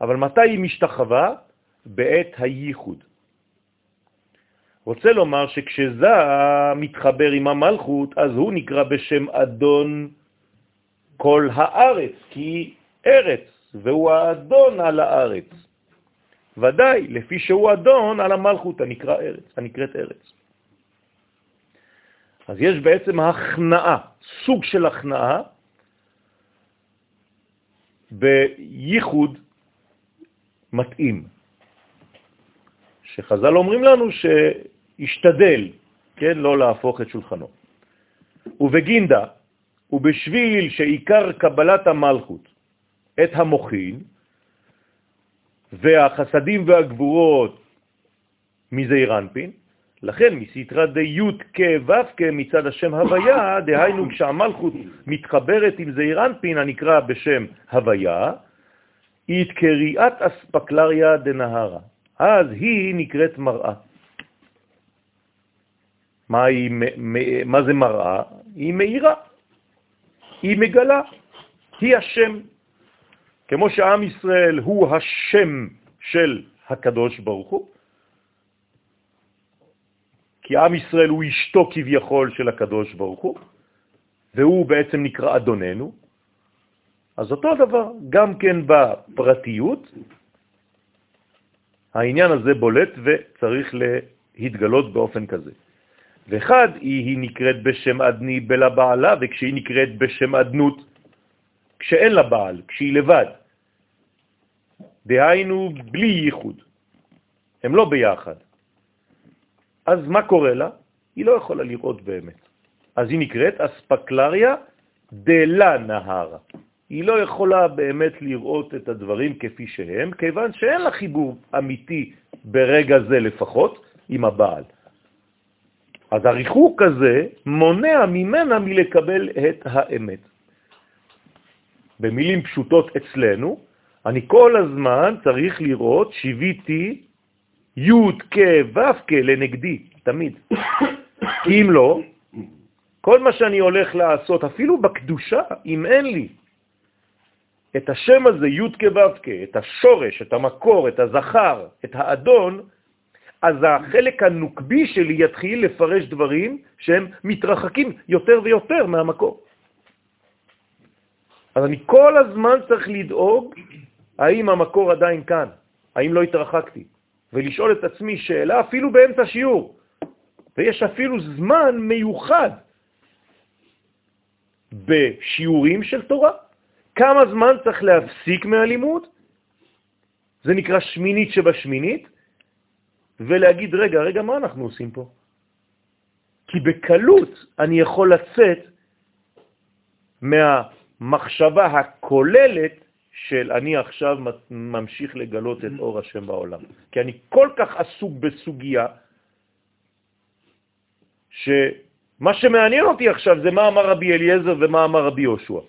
אבל מתי היא משתחווה? בעת הייחוד. רוצה לומר שכשזה מתחבר עם המלכות, אז הוא נקרא בשם אדון כל הארץ, כי ארץ, והוא האדון על הארץ. ודאי, לפי שהוא אדון על המלכות הנקרא ארץ, הנקראת ארץ. אז יש בעצם הכנעה, סוג של הכנעה, בייחוד מתאים. שחז"ל אומרים לנו שישתדל, כן, לא להפוך את שולחנו. ובגינדה, ובשביל שעיקר קבלת המלכות את המוחין, והחסדים והגבורות מזעיר אנפין, לכן מסתרא דיוט כו' מצד השם הוויה, דהיינו כשהמלכות מתחברת עם זעיר אנפין הנקרא בשם הוויה, היא קריאת אספקלריה דנהרה. אז היא נקראת מראה. מה, היא, מה זה מראה? היא מאירה, היא מגלה, היא השם. כמו שעם ישראל הוא השם של הקדוש ברוך הוא, כי עם ישראל הוא אשתו כביכול של הקדוש ברוך הוא, והוא בעצם נקרא אדוננו, אז אותו דבר, גם כן בפרטיות, העניין הזה בולט וצריך להתגלות באופן כזה. ואחד, היא נקראת בשם אדני בלה בעלה, וכשהיא נקראת בשם אדנות, כשאין לה בעל, כשהיא לבד. דהיינו בלי ייחוד. הם לא ביחד. אז מה קורה לה? היא לא יכולה לראות באמת. אז היא נקראת אספקלריה דלה נהרה. היא לא יכולה באמת לראות את הדברים כפי שהם, כיוון שאין לה חיבור אמיתי ברגע זה לפחות עם הבעל. אז הריחוק הזה מונע ממנה מלקבל את האמת. במילים פשוטות אצלנו, אני כל הזמן צריך לראות שיוויתי י' כ' ו' כ' לנגדי, תמיד. כי אם לא, כל מה שאני הולך לעשות, אפילו בקדושה, אם אין לי את השם הזה, י' כ', את השורש, את המקור, את הזכר, את האדון, אז החלק הנוקבי שלי יתחיל לפרש דברים שהם מתרחקים יותר ויותר מהמקור. אז אני כל הזמן צריך לדאוג האם המקור עדיין כאן, האם לא התרחקתי, ולשאול את עצמי שאלה אפילו באמצע שיעור, ויש אפילו זמן מיוחד בשיעורים של תורה. כמה זמן צריך להפסיק מהלימוד? זה נקרא שמינית שבשמינית, ולהגיד, רגע, רגע, מה אנחנו עושים פה? כי בקלות אני יכול לצאת מהמחשבה הכוללת של אני עכשיו ממשיך לגלות את אור השם בעולם. כי אני כל כך עסוק בסוגיה, שמה שמעניין אותי עכשיו זה מה אמר רבי אליעזר ומה אמר רבי יהושע.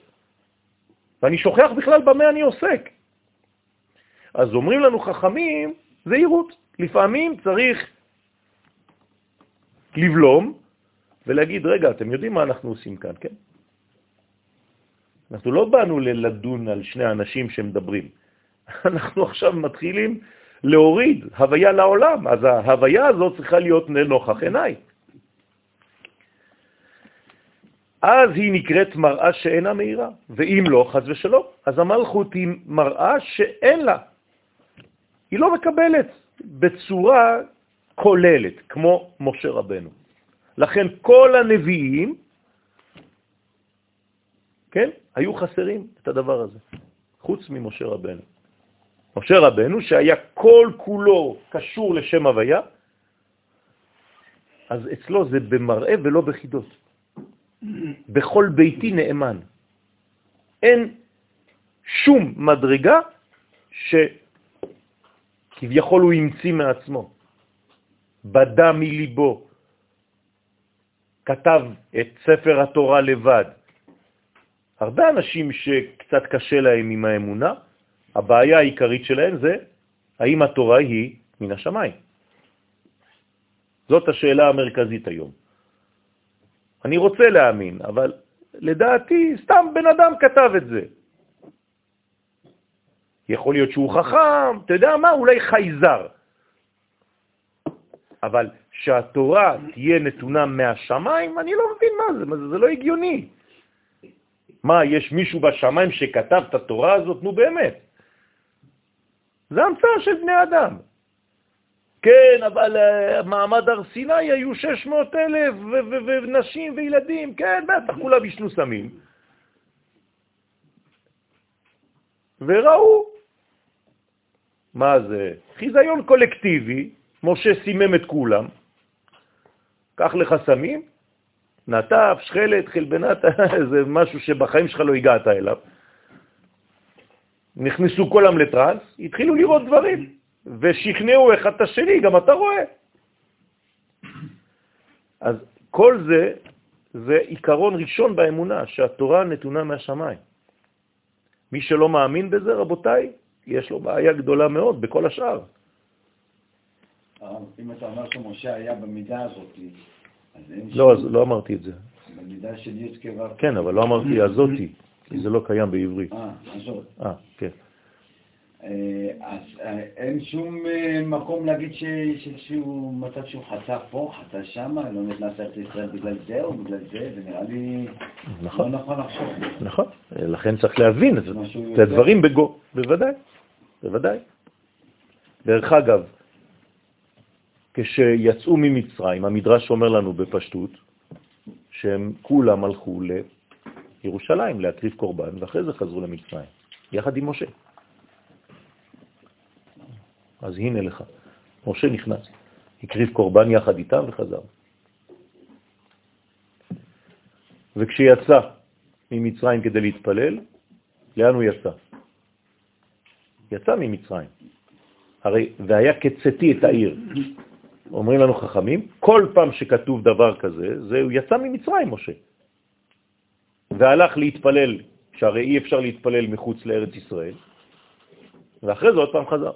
ואני שוכח בכלל במה אני עוסק. אז אומרים לנו חכמים, זהירות. לפעמים צריך לבלום ולהגיד, רגע, אתם יודעים מה אנחנו עושים כאן, כן? אנחנו לא באנו לדון על שני אנשים שמדברים. אנחנו עכשיו מתחילים להוריד הוויה לעולם, אז ההוויה הזאת צריכה להיות לנוכח עיניי. אז היא נקראת מראה שאינה מהירה, ואם לא, חז ושלום, אז המלכות היא מראה שאין לה. היא לא מקבלת בצורה כוללת, כמו משה רבנו. לכן כל הנביאים, כן, היו חסרים את הדבר הזה, חוץ ממשה רבנו. משה רבנו, שהיה כל כולו קשור לשם הוויה, אז אצלו זה במראה ולא בחידות. בכל ביתי נאמן. אין שום מדרגה שכביכול הוא המציא מעצמו. בדה מליבו, כתב את ספר התורה לבד. הרבה אנשים שקצת קשה להם עם האמונה, הבעיה העיקרית שלהם זה האם התורה היא מן השמיים. זאת השאלה המרכזית היום. אני רוצה להאמין, אבל לדעתי סתם בן אדם כתב את זה. יכול להיות שהוא חכם, אתה יודע מה, אולי חייזר. אבל שהתורה תהיה נתונה מהשמיים, אני לא מבין מה זה, זה, זה לא הגיוני. מה, יש מישהו בשמיים שכתב את התורה הזאת? נו באמת. זה המצאה של בני אדם. כן, אבל uh, מעמד הר סיני היו 600 אלף ונשים וילדים, כן, בטח, כולם ישנו סמים. וראו, מה זה? חיזיון קולקטיבי, משה סימם את כולם, קח לך סמים, נטף, שכלת, חלבנת, זה משהו שבחיים שלך לא הגעת אליו. נכנסו כולם לטרנס, התחילו לראות דברים, ושכנעו אחד את השני, גם אתה רואה. אז כל זה, זה עיקרון ראשון באמונה, שהתורה נתונה מהשמיים. מי שלא מאמין בזה, רבותיי, יש לו בעיה גדולה מאוד בכל השאר. אם אתה אומר שמשה היה במידה הזאת, לא, אז לא אמרתי את זה. במידה של י' כו'. כן, אבל לא אמרתי הזאתי, כי זה לא קיים בעברית. אה, הזאת. אה, כן. אה, אז אה, אין שום אה, מקום להגיד שהוא מצב שהוא חצה פה, חצה שם, לא נכנס לארץ ישראל בגלל זה או בגלל זה, זה נראה לי נכון. לא נכון לחשוב. נכון, לכן צריך להבין את הדברים בגו, בוודאי, בוודאי. דרך אגב, כשיצאו ממצרים, המדרש אומר לנו בפשטות, שהם כולם הלכו לירושלים להקריב קורבן, ואחרי זה חזרו למצרים, יחד עם משה. אז הנה לך, משה נכנס, הקריב קורבן יחד איתם וחזר. וכשיצא ממצרים כדי להתפלל, לאן הוא יצא? יצא ממצרים. הרי, והיה כצאתי את העיר. אומרים לנו חכמים, כל פעם שכתוב דבר כזה, זה הוא יצא ממצרים, משה. והלך להתפלל, שהרי אי אפשר להתפלל מחוץ לארץ ישראל, ואחרי זה עוד פעם חזר.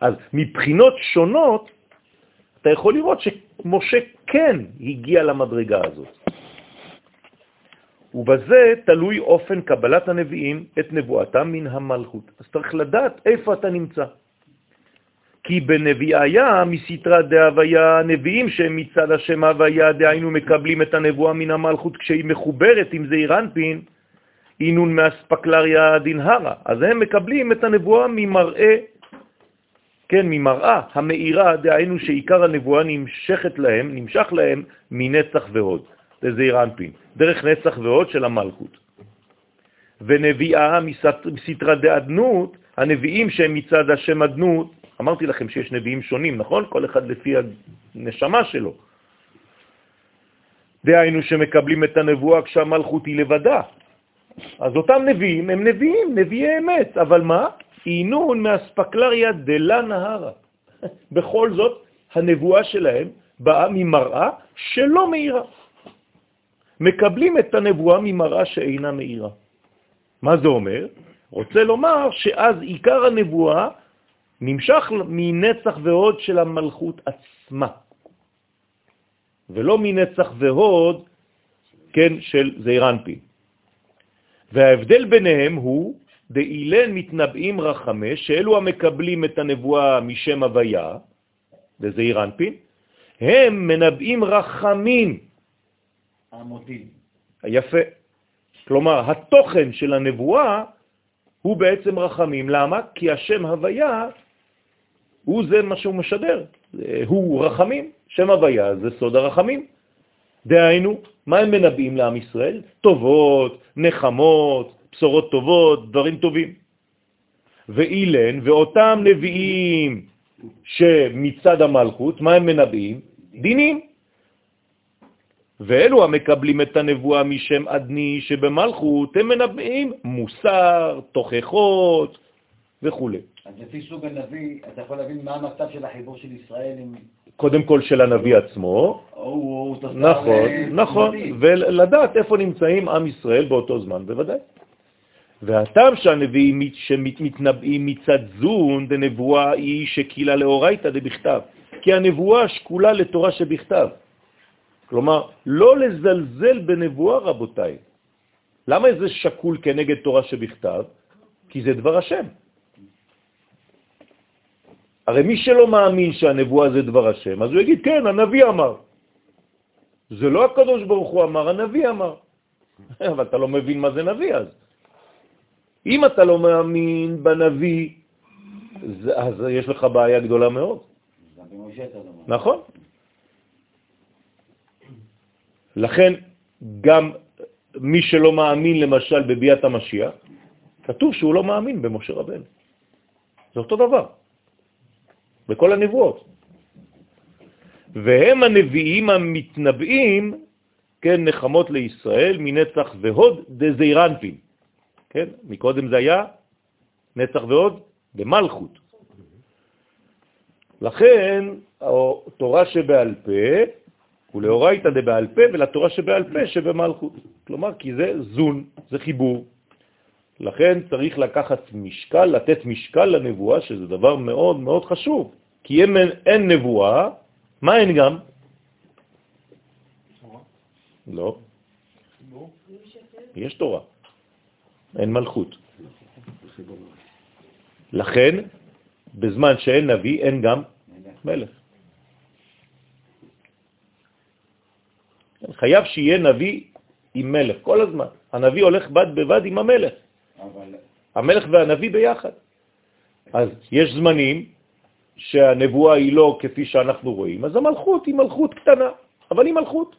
אז מבחינות שונות, אתה יכול לראות שמשה כן הגיע למדרגה הזאת. ובזה תלוי אופן קבלת הנביאים את נבואתם מן המלכות. אז צריך לדעת איפה אתה נמצא. כי בנביאיה מסתרא דהוויה נביאים שהם מצד השם הוויה, דהיינו מקבלים את הנבואה מן המלכות כשהיא מחוברת עם זעיר אנפין, אינון מאספקלריה דנהרה. אז הם מקבלים את הנבואה ממראה, כן, ממראה המאירה, דהיינו שעיקר הנבואה נמשכת להם, נמשך להם מנצח והוד, לזעיר אנפין, דרך נצח והוד של המלכות. ונביאה מסתרא דאדנות, הנביאים שהם מצד השם אדנות, אמרתי לכם שיש נביאים שונים, נכון? כל אחד לפי הנשמה שלו. דהיינו שמקבלים את הנבואה כשהמלכות היא לבדה. אז אותם נביאים הם נביאים, נביאי אמת, אבל מה? אינון מאספקלריה דלה נהרה. בכל זאת, הנבואה שלהם באה ממראה שלא מאירה. מקבלים את הנבואה ממראה שאינה מאירה. מה זה אומר? רוצה לומר שאז עיקר הנבואה נמשך מנצח והוד של המלכות עצמה, ולא מנצח והוד, כן, של זעירנפין. וההבדל ביניהם הוא דאילן מתנבאים רחמה, שאלו המקבלים את הנבואה משם הוויה, וזעירנפין, הם מנבאים רחמים. עמודים. יפה. כלומר, התוכן של הנבואה הוא בעצם רחמים. למה? כי השם הוויה הוא זה מה שהוא משדר, הוא רחמים, שם הוויה זה סוד הרחמים. דהיינו, מה הם מנבאים לעם ישראל? טובות, נחמות, בשורות טובות, דברים טובים. ואילן, ואותם נביאים שמצד המלכות, מה הם מנבאים? דינים. ואלו המקבלים את הנבואה משם אדני שבמלכות, הם מנבאים מוסר, תוכחות וכו'. אז לפי סוג הנביא, אתה יכול להבין מה המצב של החיבור של ישראל עם... קודם כל של הנביא עצמו, נכון, נכון. ולדעת איפה נמצאים עם ישראל באותו זמן, בוודאי. והטעם שהנביאים מת- שמתנבאים מצד זון דנבואה היא שקילה לאורייתא דבכתב, כי הנבואה שקולה לתורה שבכתב. כלומר, לא לזלזל בנבואה, רבותיי. למה זה שקול כנגד תורה שבכתב? כי זה דבר השם. הרי מי שלא מאמין שהנבואה זה דבר השם, אז הוא יגיד, כן, הנביא אמר. זה לא הקדוש ברוך הוא אמר, הנביא אמר. אבל אתה לא מבין מה זה נביא אז. אם אתה לא מאמין בנביא, אז יש לך בעיה גדולה מאוד. נכון. לכן, גם מי שלא מאמין למשל בביאת המשיח, כתוב שהוא לא מאמין במשה רבנו. זה אותו דבר, בכל הנבואות. והם הנביאים המתנבאים, כן, נחמות לישראל מנצח והוד דזיירנפין. כן, מקודם זה היה נצח והוד במלכות. לכן, התורה שבעל פה ולאורייתא דבעל פה ולתורה שבעל פה שבמלכות. כלומר, כי זה זון, זה חיבור. לכן צריך לקחת משקל, לתת משקל לנבואה, שזה דבר מאוד מאוד חשוב. כי אם אין, אין נבואה, מה אין גם? תורה. לא, חיבור. יש תורה. אין מלכות. לכן, בזמן שאין נביא, אין גם מלך. חייב שיהיה נביא עם מלך כל הזמן. הנביא הולך בד בבד עם המלך. אבל המלך והנביא ביחד. אז יש זמנים שהנבואה היא לא כפי שאנחנו רואים, אז המלכות היא מלכות קטנה, אבל היא מלכות.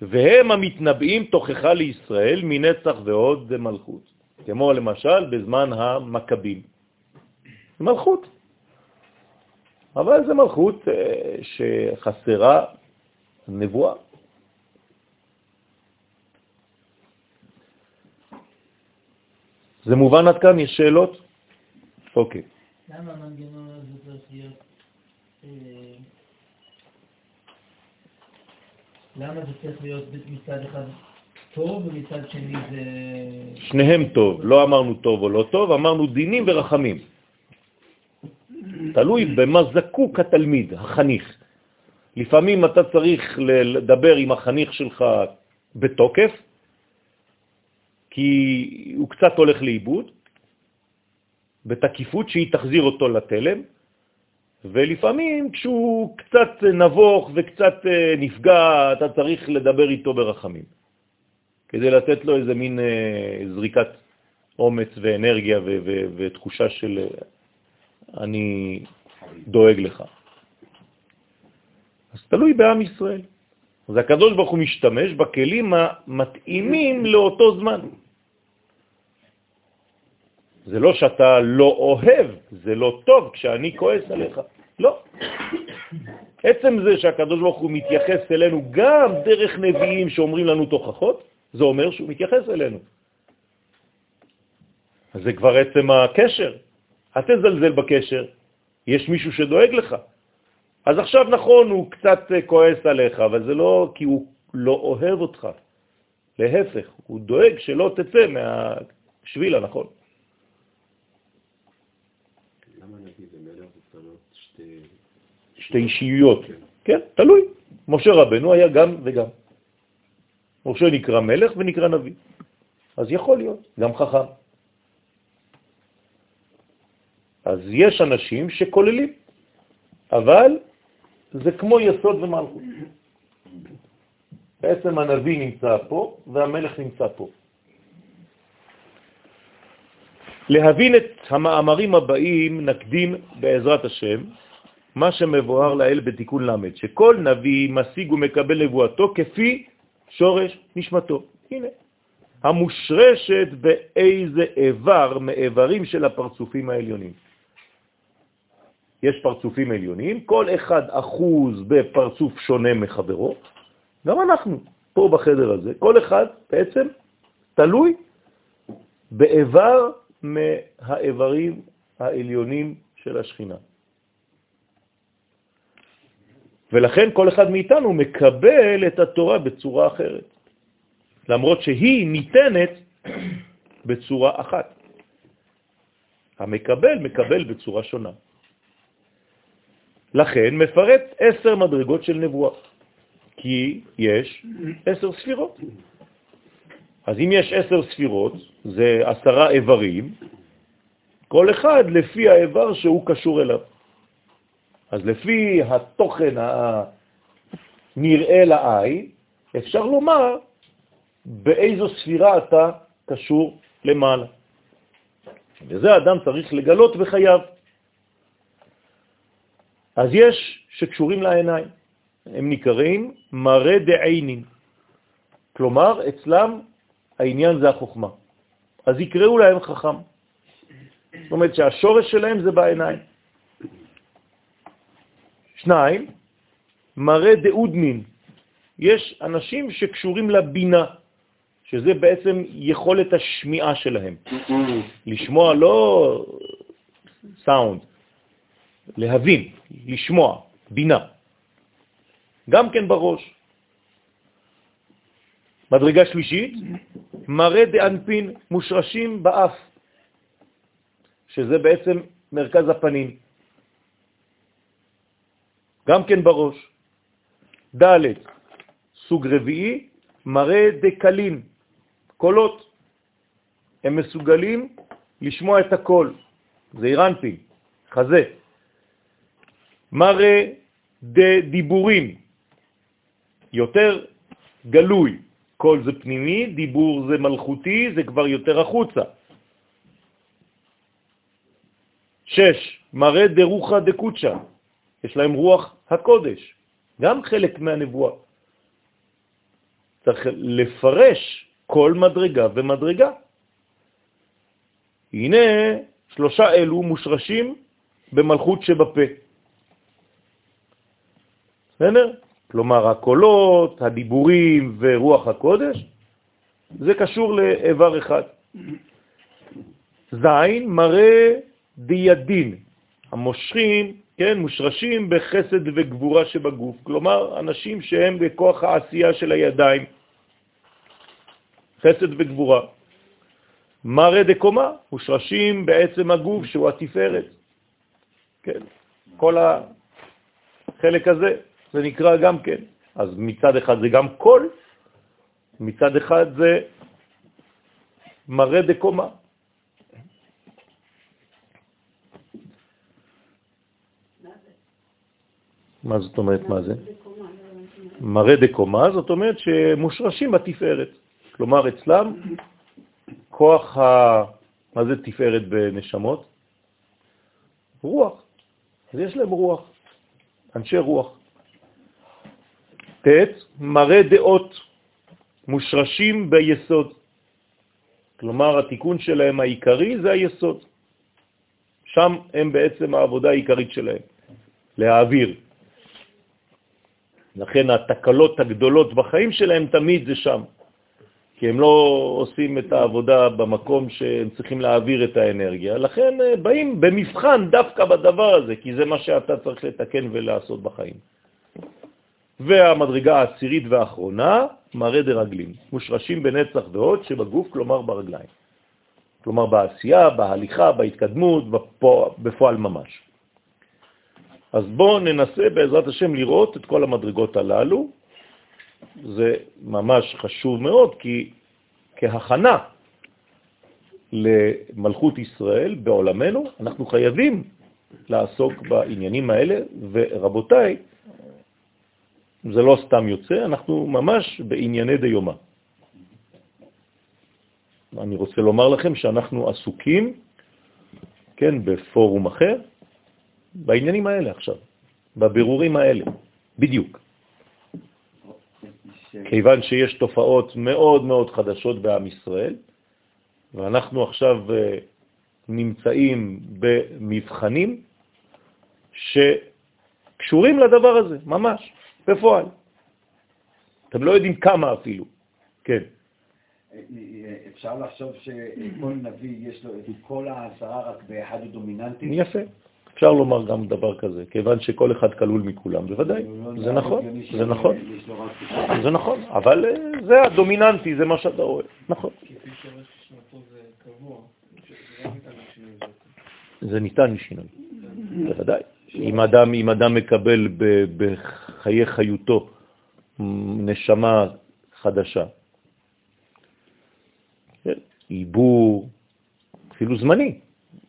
והם המתנבאים תוכחה לישראל מנצח ועוד מלכות, כמו למשל בזמן המכבים. מלכות. אבל זה מלכות אה, שחסרה נבואה. זה מובן עד כאן? יש שאלות? אוקיי. למה המנגנון הזה צריך להיות... אה, למה זה צריך להיות מצד אחד טוב ומצד שני זה... שניהם טוב, לא אמרנו טוב או לא טוב, אמרנו דינים ורחמים. תלוי במה זקוק התלמיד, החניך. לפעמים אתה צריך לדבר עם החניך שלך בתוקף, כי הוא קצת הולך לאיבוד, בתקיפות שהיא תחזיר אותו לתלם, ולפעמים כשהוא קצת נבוך וקצת אה, נפגע, אתה צריך לדבר איתו ברחמים, כדי לתת לו איזה מין אה, זריקת אומץ ואנרגיה ותחושה של אה, אני דואג לך. אז תלוי בעם ישראל. אז הקדוש ברוך הוא משתמש בכלים המתאימים לאותו זמן. זה לא שאתה לא אוהב, זה לא טוב כשאני כועס עליך. לא. עצם זה שהקדוש ברוך הוא מתייחס אלינו גם דרך נביאים שאומרים לנו תוכחות, זה אומר שהוא מתייחס אלינו. אז זה כבר עצם הקשר. אל תזלזל בקשר, יש מישהו שדואג לך. אז עכשיו נכון, הוא קצת כועס עליך, אבל זה לא כי הוא לא אוהב אותך. להפך, הוא דואג שלא תצא מהשביל הנכון. שתי... אישיויות. כן, תלוי. משה רבנו היה גם וגם. משה נקרא מלך ונקרא נביא. אז יכול להיות, גם חכם. אז יש אנשים שכוללים, אבל זה כמו יסוד ומלכות. בעצם הנביא נמצא פה והמלך נמצא פה. להבין את המאמרים הבאים נקדים בעזרת השם מה שמבואר לאל בתיקון למד, שכל נביא משיג ומקבל נבואתו כפי שורש נשמתו. הנה, המושרשת באיזה איבר מאיברים של הפרצופים העליונים. יש פרצופים עליונים, כל אחד אחוז בפרצוף שונה מחברו, גם אנחנו פה בחדר הזה, כל אחד בעצם תלוי באיבר מהאיברים העליונים של השכינה. ולכן כל אחד מאיתנו מקבל את התורה בצורה אחרת, למרות שהיא ניתנת בצורה אחת. המקבל מקבל בצורה שונה. לכן מפרט עשר מדרגות של נבואה, כי יש עשר ספירות. אז אם יש עשר ספירות, זה עשרה איברים, כל אחד לפי האיבר שהוא קשור אליו. אז לפי התוכן הנראה לעין, אפשר לומר באיזו ספירה אתה קשור למעלה. וזה אדם צריך לגלות בחייו. אז יש שקשורים לעיניים, הם נקראים מראה דעינים, כלומר אצלם העניין זה החוכמה. אז יקראו להם חכם. זאת אומרת שהשורש שלהם זה בעיניים. שניים, מראה דאודמין. יש אנשים שקשורים לבינה, שזה בעצם יכולת השמיעה שלהם. לשמוע לא סאונד, להבין, לשמוע, בינה. גם כן בראש. מדרגה שלישית, מראה דאנפין מושרשים באף, שזה בעצם מרכז הפנים. גם כן בראש. ד' סוג רביעי, מראה דקלין, קולות. הם מסוגלים לשמוע את הקול, זה אירנפין, חזה. מראה דדיבורים, יותר גלוי, קול זה פנימי, דיבור זה מלכותי, זה כבר יותר החוצה. שש, מראה דרוחה דקוצ'ה, יש להם רוח הקודש, גם חלק מהנבואה. צריך לפרש כל מדרגה ומדרגה. הנה, שלושה אלו מושרשים במלכות שבפה. בסדר? כלומר, הקולות, הדיבורים ורוח הקודש, זה קשור לאיבר אחד. זין מראה דידין, המושכים, כן, מושרשים בחסד וגבורה שבגוף, כלומר, אנשים שהם בכוח העשייה של הידיים, חסד וגבורה. מראה דקומה, מושרשים בעצם הגוף שהוא התפארת. כן, כל החלק הזה. זה נקרא גם כן. אז מצד אחד זה גם קול, מצד אחד זה מראה דקומה. מה זאת אומרת, מה זה? מראה דקומה, זאת אומרת שמושרשים בתפארת. כלומר, אצלם כוח ה... מה זה תפארת בנשמות? רוח. אז יש להם רוח, אנשי רוח. ט', מראה דעות מושרשים ביסוד. כלומר, התיקון שלהם העיקרי זה היסוד. שם הם בעצם העבודה העיקרית שלהם, להעביר. לכן התקלות הגדולות בחיים שלהם תמיד זה שם, כי הם לא עושים את העבודה במקום שהם צריכים להעביר את האנרגיה. לכן אה, באים במבחן דווקא בדבר הזה, כי זה מה שאתה צריך לתקן ולעשות בחיים. והמדרגה העשירית והאחרונה, מראה דרגלים, מושרשים בנצח ועוד שבגוף, כלומר ברגליים. כלומר בעשייה, בהליכה, בהתקדמות, בפועל ממש. אז בואו ננסה בעזרת השם לראות את כל המדרגות הללו. זה ממש חשוב מאוד, כי כהכנה למלכות ישראל בעולמנו, אנחנו חייבים לעסוק בעניינים האלה, ורבותיי, זה לא סתם יוצא, אנחנו ממש בענייני דיומה. אני רוצה לומר לכם שאנחנו עסוקים, כן, בפורום אחר, בעניינים האלה עכשיו, בבירורים האלה, בדיוק. כיוון שיש תופעות מאוד מאוד חדשות בעם ישראל, ואנחנו עכשיו אה, נמצאים במבחנים שקשורים לדבר הזה, ממש. בפועל. אתם לא יודעים כמה אפילו, כן. אפשר לחשוב שכל נביא יש לו את כל העשרה רק באחד הדומיננטי? יפה. אפשר לומר גם דבר כזה, כיוון שכל אחד כלול מכולם, בוודאי, זה נכון, זה נכון, זה נכון, אבל אה, זה הדומיננטי, זה מה שאתה רואה, נכון. זה ניתן לשינוי, בוודאי. אם אדם, אם אדם מקבל בחיי חיותו נשמה חדשה, כן, עיבור, אפילו זמני,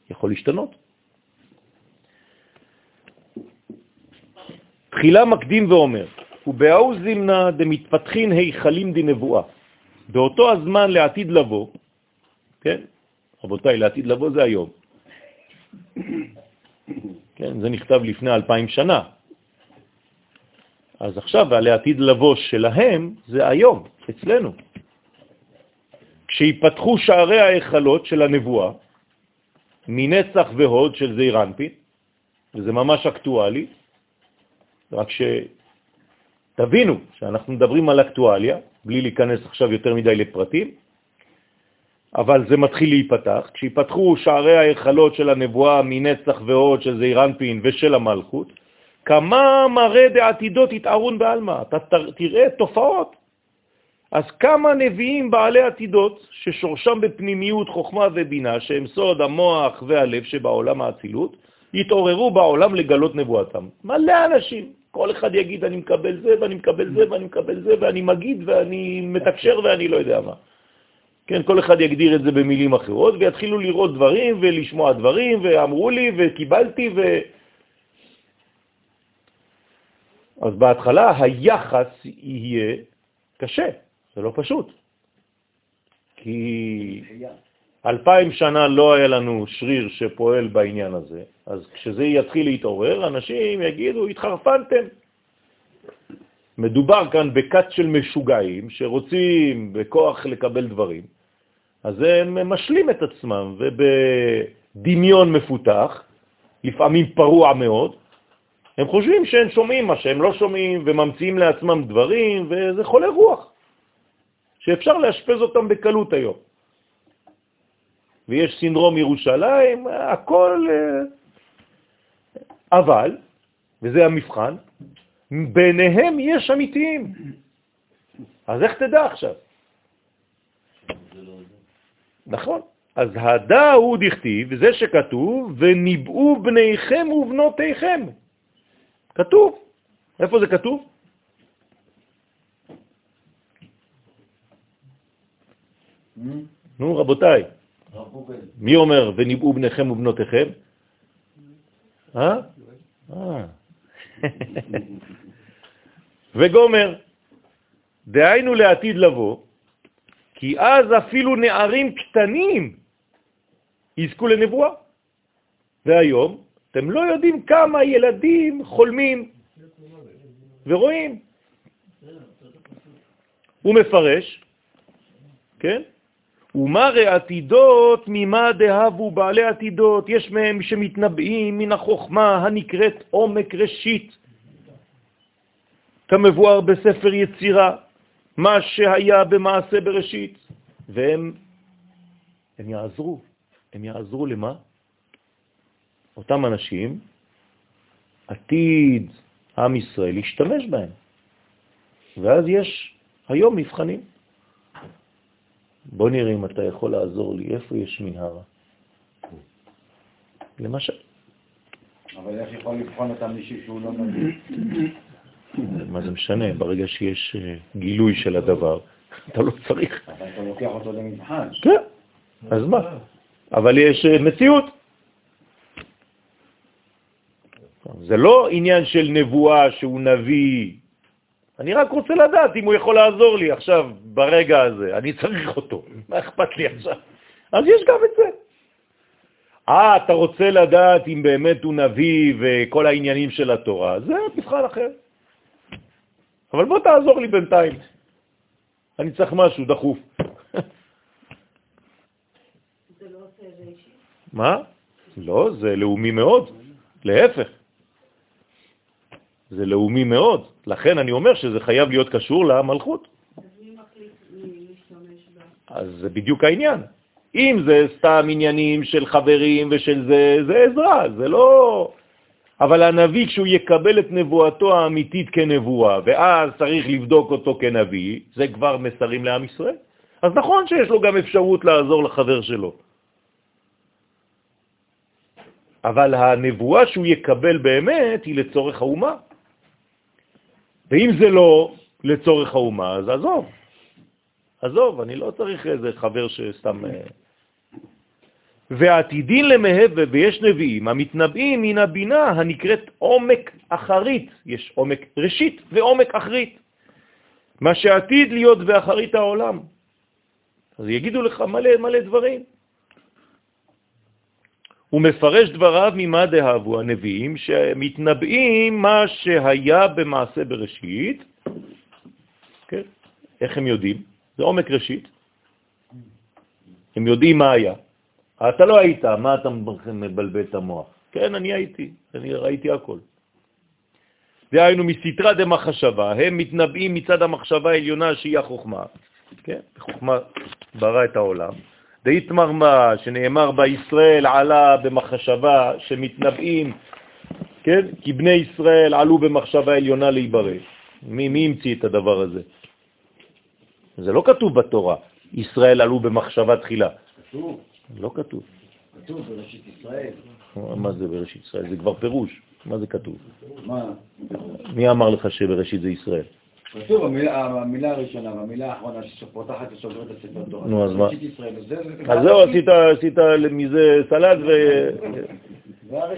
יכול להשתנות. תחילה מקדים ואומר, ובאו זימנה דמתפתחין היכלים דנבואה. באותו הזמן לעתיד לבוא, כן, רבותיי, לעתיד לבוא זה היום. כן, זה נכתב לפני אלפיים שנה. אז עכשיו, הלעתיד לבוא שלהם זה היום, אצלנו. כשיפתחו שערי ההיכלות של הנבואה, מנצח והוד של זעיר אנפין, וזה ממש אקטואלי, רק שתבינו שאנחנו מדברים על אקטואליה, בלי להיכנס עכשיו יותר מדי לפרטים, אבל זה מתחיל להיפתח. כשיפתחו שערי ההיכלות של הנבואה מנצח ועוד של זעירנפין ושל המלכות, כמה מראה דעתידות יתארון בעלמא. אתה תראה תופעות. אז כמה נביאים בעלי עתידות ששורשם בפנימיות חוכמה ובינה, שהם סוד המוח והלב שבעולם האצילות, יתעוררו בעולם לגלות נבואתם. מלא אנשים. כל אחד יגיד, אני מקבל זה, ואני מקבל זה, ואני מקבל זה, ואני מגיד, ואני מתקשר, ואני לא יודע מה. כן, כל אחד יגדיר את זה במילים אחרות, ויתחילו לראות דברים ולשמוע דברים, ואמרו לי, וקיבלתי, ו... אז בהתחלה היחס יהיה קשה, זה לא פשוט. כי אלפיים שנה לא היה לנו שריר שפועל בעניין הזה, אז כשזה יתחיל להתעורר, אנשים יגידו, התחרפנתם. מדובר כאן בקט של משוגעים שרוצים בכוח לקבל דברים, אז הם משלים את עצמם, ובדמיון מפותח, לפעמים פרוע מאוד, הם חושבים שהם שומעים מה שהם לא שומעים, וממציאים לעצמם דברים, וזה חולה רוח, שאפשר לאשפז אותם בקלות היום. ויש סינדרום ירושלים, הכל... אה, אבל, וזה המבחן, ביניהם יש אמיתיים. אז איך תדע עכשיו? נכון. אז הדא הוא דכתיב, וזה שכתוב, וניבאו בניכם ובנותיכם. כתוב. איפה זה כתוב? נו, רבותיי, מי אומר וניבאו בניכם ובנותיכם? אה? אה. וגומר, דהיינו לעתיד לבוא, כי אז אפילו נערים קטנים יזכו לנבואה. והיום אתם לא יודעים כמה ילדים חולמים ורואים. הוא מפרש, כן? ומראה עתידות ממה דהבו בעלי עתידות, יש מהם שמתנבאים מן החוכמה הנקראת עומק ראשית, כמבואר בספר יצירה, מה שהיה במעשה בראשית, והם הם יעזרו. הם יעזרו למה? אותם אנשים, עתיד עם ישראל להשתמש בהם. ואז יש היום מבחנים. בוא נראה אם אתה יכול לעזור לי, איפה יש מנהרה? למשל. אבל איך יכול לבחון אותם מישהו שהוא לא מבין? מה זה משנה? ברגע שיש אה, גילוי של הדבר, אתה לא צריך. אבל אתה לוקח אותו למבחן. כן, אז מה? אבל יש אה, מציאות. זה לא עניין של נבואה שהוא נביא. אני רק רוצה לדעת אם הוא יכול לעזור לי עכשיו, ברגע הזה. אני צריך אותו. מה אכפת לי עכשיו? אז יש גם את זה. אה, אתה רוצה לדעת אם באמת הוא נביא וכל העניינים של התורה, זה מבחן אחר. אבל בוא תעזור לי בינתיים. אני צריך משהו דחוף. לא? מה? לא, זה לאומי מאוד. להפך. זה לאומי מאוד. לכן אני אומר שזה חייב להיות קשור למלכות. אז זה בדיוק העניין. אם זה סתם עניינים של חברים ושל זה, זה עזרה, זה לא... אבל הנביא, כשהוא יקבל את נבואתו האמיתית כנבואה, ואז צריך לבדוק אותו כנביא, זה כבר מסרים לעם ישראל. אז נכון שיש לו גם אפשרות לעזור לחבר שלו. אבל הנבואה שהוא יקבל באמת היא לצורך האומה. ואם זה לא לצורך האומה, אז עזוב. עזוב, אני לא צריך איזה חבר שסתם... ועתידין למהווה, ויש נביאים המתנבאים מן הבינה הנקראת עומק אחרית. יש עומק ראשית ועומק אחרית. מה שעתיד להיות באחרית העולם. אז יגידו לך מלא מלא דברים. הוא מפרש דבריו ממה דהבו הנביאים, שמתנבאים מה שהיה במעשה בראשית. כן? איך הם יודעים? זה עומק ראשית. הם יודעים מה היה. אתה לא היית, מה אתה מבלבל את המוח? כן, אני הייתי, אני ראיתי הכל. דהיינו מסתרה דמחשבה, הם מתנבאים מצד המחשבה העליונה שהיא החוכמה. כן, חוכמה ברא את העולם. דהיתמרמה, שנאמר בישראל עלה במחשבה, שמתנבאים, כן, כי בני ישראל עלו במחשבה עליונה להיברא. מי, מי המציא את הדבר הזה? זה לא כתוב בתורה, ישראל עלו במחשבה תחילה. כתוב. לא כתוב. כתוב בראשית ישראל. מה זה בראשית ישראל? זה כבר פירוש. מה זה כתוב? מה? מי אמר לך שבראשית זה ישראל? כתוב המילה, הראשונה והמילה האחרונה שפותחת וסוגרת את הספר תורה. נו, אז מה? אז זה- זה- אז זהו, עשית, מזה סלט ו...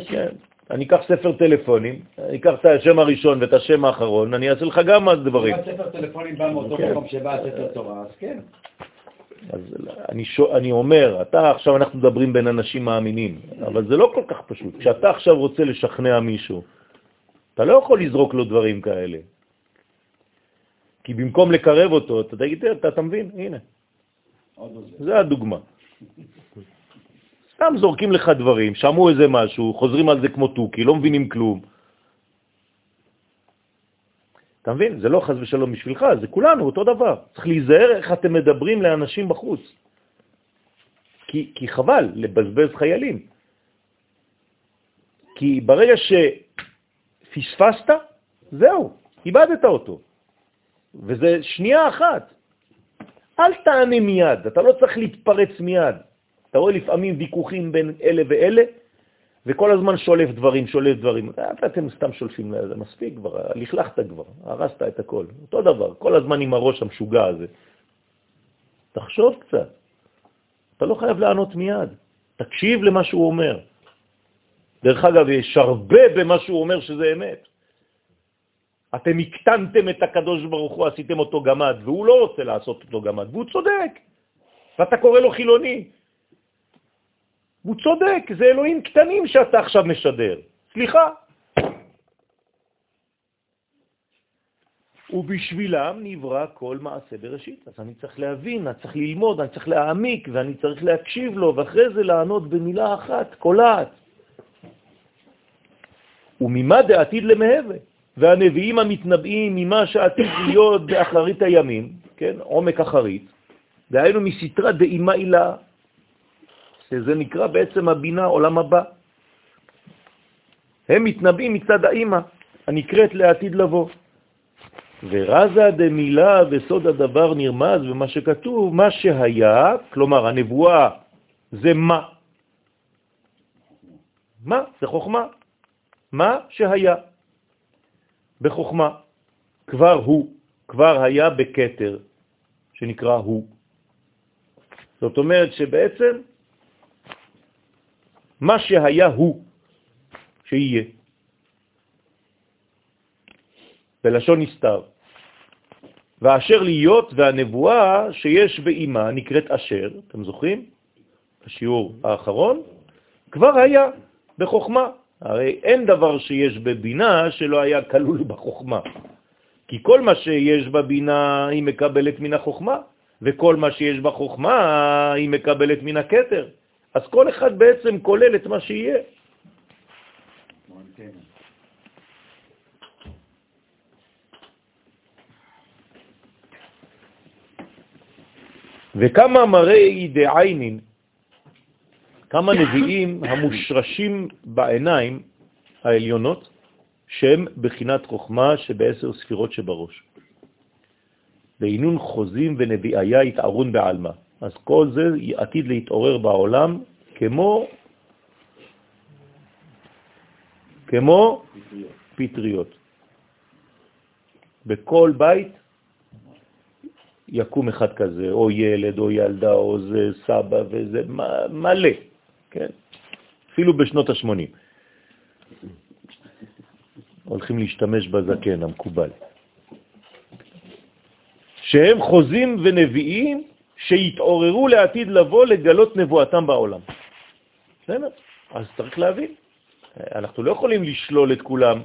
כן. אני אקח ספר טלפונים, אני אקח את השם הראשון ואת השם האחרון, אני אעשה לך גם דברים. אם הספר טלפונים בא מאותו כן. מקום שבא הספר תורה, אז כן. אז אני, שו, אני אומר, אתה עכשיו אנחנו מדברים בין אנשים מאמינים, אבל זה לא כל כך פשוט. כשאתה עכשיו רוצה לשכנע מישהו, אתה לא יכול לזרוק לו דברים כאלה. כי במקום לקרב אותו, אתה תגיד, אתה, אתה מבין? הנה, זה. הדוגמה. סתם זורקים לך דברים, שמעו איזה משהו, חוזרים על זה כמו טוקי, לא מבינים כלום. אתה מבין? זה לא חז ושלום בשבילך, זה כולנו אותו דבר. צריך להיזהר איך אתם מדברים לאנשים בחוץ. כי, כי חבל לבזבז חיילים. כי ברגע שפספסת, זהו, איבדת אותו. וזה שנייה אחת. אל תענה מיד, אתה לא צריך להתפרץ מיד. אתה רואה לפעמים ויכוחים בין אלה ואלה, וכל הזמן שולף דברים, שולף דברים. אתם סתם שולפים, זה מספיק כבר, לכלכת כבר, הרסת את הכל. אותו דבר, כל הזמן עם הראש המשוגע הזה. תחשוב קצת. אתה לא חייב לענות מיד. תקשיב למה שהוא אומר. דרך אגב, יש הרבה במה שהוא אומר שזה אמת. אתם הקטנתם את הקדוש ברוך הוא, עשיתם אותו גמד, והוא לא רוצה לעשות אותו גמד, והוא צודק. ואתה קורא לו חילוני. הוא צודק, זה אלוהים קטנים שאתה עכשיו משדר. סליחה. ובשבילם נברא כל מעשה בראשית. אז אני צריך להבין, אני צריך ללמוד, אני צריך להעמיק, ואני צריך להקשיב לו, ואחרי זה לענות במילה אחת, קולעת. וממה דעתיד למהווה? והנביאים המתנבאים ממה שעתיד להיות באחרית הימים, כן, עומק אחרית, דהיינו מסתרה דאימה אילה, שזה נקרא בעצם הבינה, עולם הבא. הם מתנבאים מצד האימא, הנקראת לעתיד לבוא. ורזה דמילה וסוד הדבר נרמז במה שכתוב, מה שהיה, כלומר הנבואה זה מה? מה? זה חוכמה. מה שהיה בחוכמה. כבר הוא, כבר היה בקטר, שנקרא הוא. זאת אומרת שבעצם מה שהיה הוא, שיהיה. בלשון נסתר. ואשר להיות והנבואה שיש באימה נקראת אשר, אתם זוכרים? השיעור האחרון, כבר היה בחוכמה. הרי אין דבר שיש בבינה שלא היה כלול בחוכמה. כי כל מה שיש בבינה היא מקבלת מן החוכמה, וכל מה שיש בחוכמה היא מקבלת מן הכתר. אז כל אחד בעצם כולל את מה שיהיה. וכמה מראי דעיינין, כמה נביאים המושרשים בעיניים העליונות, שהם בחינת חוכמה שבעשר ספירות שבראש. בעינון חוזים ונביאיה התערון בעלמה. אז כל זה עתיד להתעורר בעולם כמו, כמו פטריות. בכל בית יקום אחד כזה, או ילד, או ילדה, או זה סבא, וזה מלא, כן? אפילו בשנות ה-80. הולכים להשתמש בזקן המקובל. שהם חוזים ונביאים שיתעוררו לעתיד לבוא לגלות נבואתם בעולם. בסדר? אז צריך להבין. אנחנו לא יכולים לשלול את כולם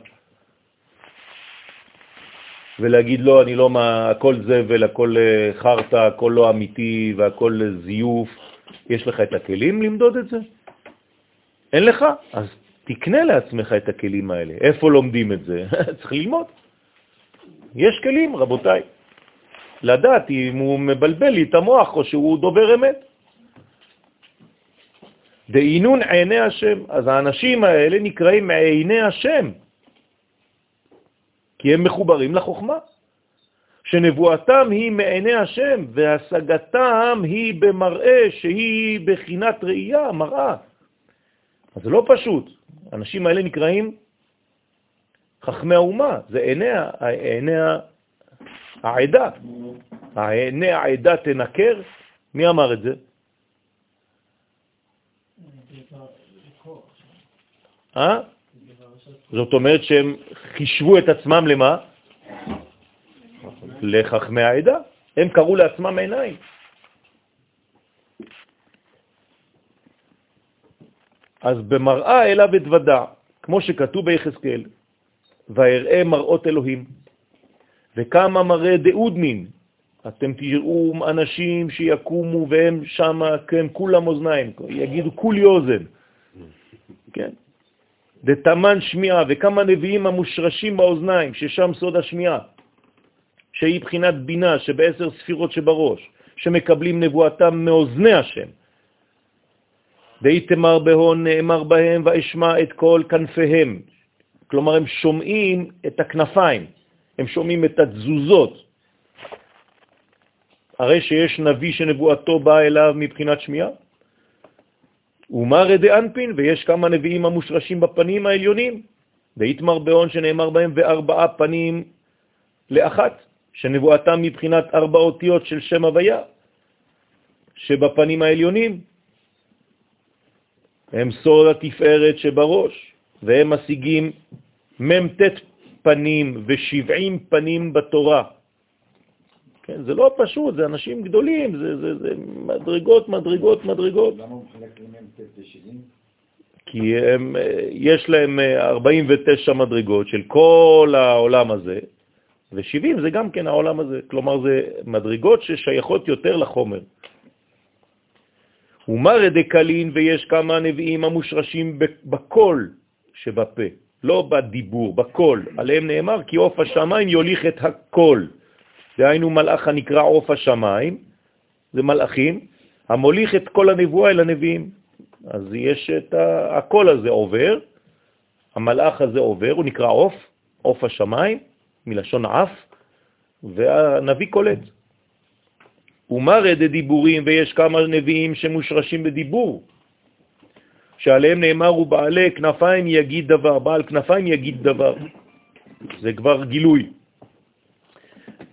ולהגיד לא, אני לא מה, הכל זבל, הכל אה, חרטה, הכל לא אמיתי והכל זיוף. יש לך את הכלים למדוד את זה? אין לך? אז תקנה לעצמך את הכלים האלה. איפה לומדים את זה? צריך ללמוד. יש כלים, רבותיי. לדעת אם הוא מבלבל לי את המוח או שהוא דובר אמת. דעינון עיני השם. אז האנשים האלה נקראים עיני השם, כי הם מחוברים לחוכמה, שנבואתם היא מעיני השם, והשגתם היא במראה שהיא בחינת ראייה, מראה. אז זה לא פשוט. האנשים האלה נקראים חכמי האומה, זה עיני, עיני העדה. עיני העדה תנקר, מי אמר את זה? אה? זאת אומרת שהם חישבו את עצמם למה? לחכמי העדה. הם קראו לעצמם עיניים. אז במראה אליו אתוודע, כמו שכתוב ביחזקאל, ואראה מראות אלוהים. וכמה מראה דאודמין, אתם תראו אנשים שיקומו והם שם, כן, כולם אוזניים, יגידו כולי אוזן, כן? דתמן שמיעה, וכמה נביאים המושרשים באוזניים, ששם סוד השמיעה, שהיא בחינת בינה שבעשר ספירות שבראש, שמקבלים נבואתם מאוזני השם. ואיתמר בהון נאמר בהם ואשמע את כל כנפיהם. כלומר, הם שומעים את הכנפיים, הם שומעים את התזוזות. הרי שיש נביא שנבואתו באה אליו מבחינת שמיעה. ומרא דאנפין, ויש כמה נביאים המושרשים בפנים העליונים, ואיתמר בהון שנאמר בהם וארבעה פנים לאחת, שנבואתם מבחינת ארבע אותיות של שם הוויה, שבפנים העליונים הם סוד התפארת שבראש, והם משיגים מ"ט פנים ושבעים פנים בתורה. כן, זה לא פשוט, זה אנשים גדולים, זה, זה, זה מדרגות, מדרגות, מדרגות. למה הוא מחלק למ"ט ו-70? כי הם, יש להם 49 מדרגות של כל העולם הזה, ו-70 זה גם כן העולם הזה. כלומר, זה מדרגות ששייכות יותר לחומר. ומרא דקלין, ויש כמה נביאים המושרשים בקול שבפה, לא בדיבור, בקול. עליהם נאמר, כי עוף השמיים יוליך את הקול. דהיינו מלאך הנקרא עוף השמיים, זה מלאכים, המוליך את כל הנבואה אל הנביאים. אז יש את הקול הזה עובר, המלאך הזה עובר, הוא נקרא עוף, עוף השמיים, מלשון עף, והנביא קולט. ומרא דדיבורים, ויש כמה נביאים שמושרשים בדיבור, שעליהם נאמר הוא בעלי כנפיים יגיד דבר, בעל כנפיים יגיד דבר. זה כבר גילוי.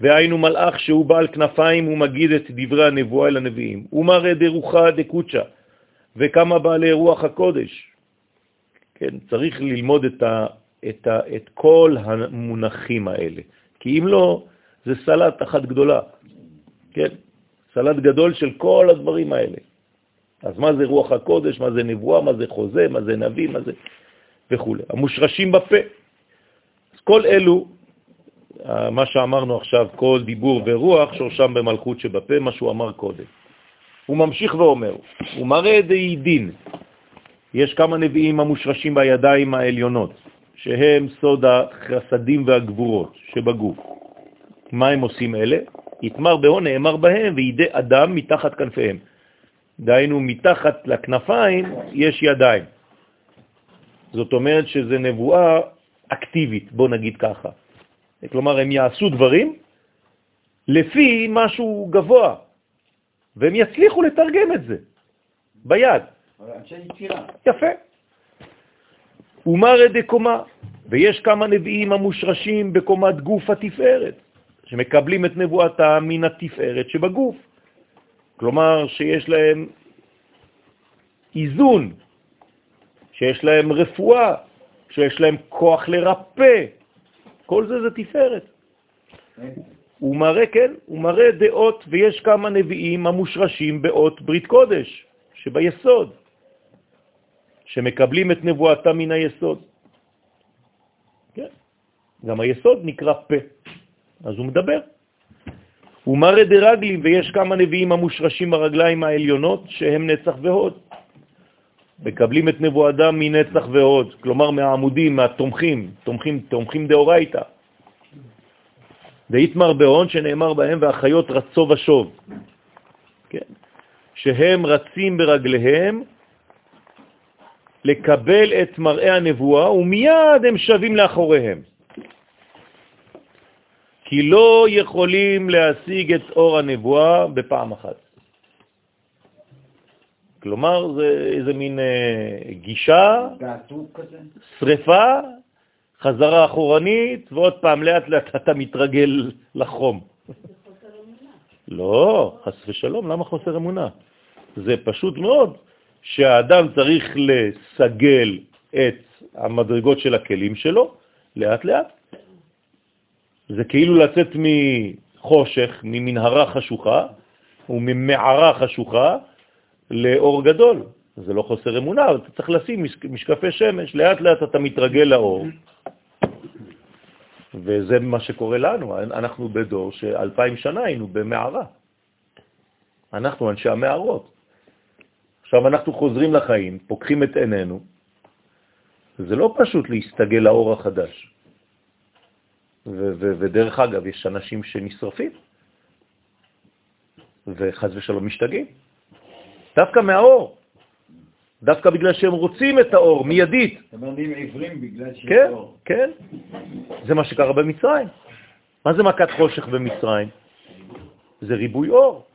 והיינו מלאך שהוא בעל כנפיים, הוא מגיד את דברי הנבואה אל הנביאים. ומרא דרוחה דקוצ'ה, וכמה בעלי רוח הקודש. כן, צריך ללמוד את, ה, את, ה, את כל המונחים האלה, כי אם לא, זה סלט אחת גדולה. כן, סלט גדול של כל הדברים האלה. אז מה זה רוח הקודש, מה זה נבואה, מה זה חוזה, מה זה נביא, מה זה וכו'. המושרשים בפה. אז כל אלו, מה שאמרנו עכשיו, כל דיבור ורוח, שורשם במלכות שבפה, מה שהוא אמר קודם. הוא ממשיך ואומר, הוא מראה די דין. יש כמה נביאים המושרשים בידיים העליונות, שהם סוד החסדים והגבורות שבגוף. מה הם עושים אלה? יתמר בהון נאמר בהם וידי אדם מתחת כנפיהם. דהיינו, מתחת לכנפיים יש ידיים. זאת אומרת שזה נבואה אקטיבית, בוא נגיד ככה. כלומר, הם יעשו דברים לפי משהו גבוה, והם יצליחו לתרגם את זה ביד. יפה. ומרא דקומה, ויש כמה נביאים המושרשים בקומת גוף התפארת, שמקבלים את נבואתה מן התפארת שבגוף. כלומר, שיש להם איזון, שיש להם רפואה, שיש להם כוח לרפא. כל זה זה תפארת. הוא מראה, כן, הוא מראה דעות, ויש כמה נביאים המושרשים באות ברית קודש, שביסוד, שמקבלים את נבואתם מן היסוד. כן, גם היסוד נקרא פה, אז הוא מדבר. הוא מראה דרגלים, ויש כמה נביאים המושרשים ברגליים העליונות, שהם נצח והוד. מקבלים את נבואתם מנצח והוד, כלומר מהעמודים, מהתומכים, תומכים, תומכים דאורייתא. דאיתמר בהון שנאמר בהם והחיות רצו ושוב, כן? שהם רצים ברגליהם לקבל את מראה הנבואה ומיד הם שווים לאחוריהם. כי לא יכולים להשיג את אור הנבואה בפעם אחת. כלומר, זה איזה מין אה, גישה, שריפה, חזרה אחורנית, ועוד פעם, לאט לאט אתה מתרגל לחום. לא, חס ושלום, למה חוסר אמונה? זה פשוט מאוד שהאדם צריך לסגל את המדרגות של הכלים שלו לאט לאט. זה כאילו לצאת מחושך, ממנהרה חשוכה וממערה חשוכה לאור גדול. זה לא חוסר אמונה, אתה צריך לשים משקפי שמש, לאט לאט אתה מתרגל לאור. וזה מה שקורה לנו. אנחנו בדור שאלפיים שנה היינו במערה. אנחנו אנשי המערות. עכשיו אנחנו חוזרים לחיים, פוקחים את עינינו. זה לא פשוט להסתגל לאור החדש. ודרך אגב, יש אנשים שנשרפים, וחז ושלום משתגעים. דווקא מהאור. דווקא בגלל שהם רוצים את האור מיידית. הם עומדים עיוורים בגלל שיש כן, אור. כן, זה מה שקרה במצרים. מה זה מכת חושך במצרים? זה ריבוי אור.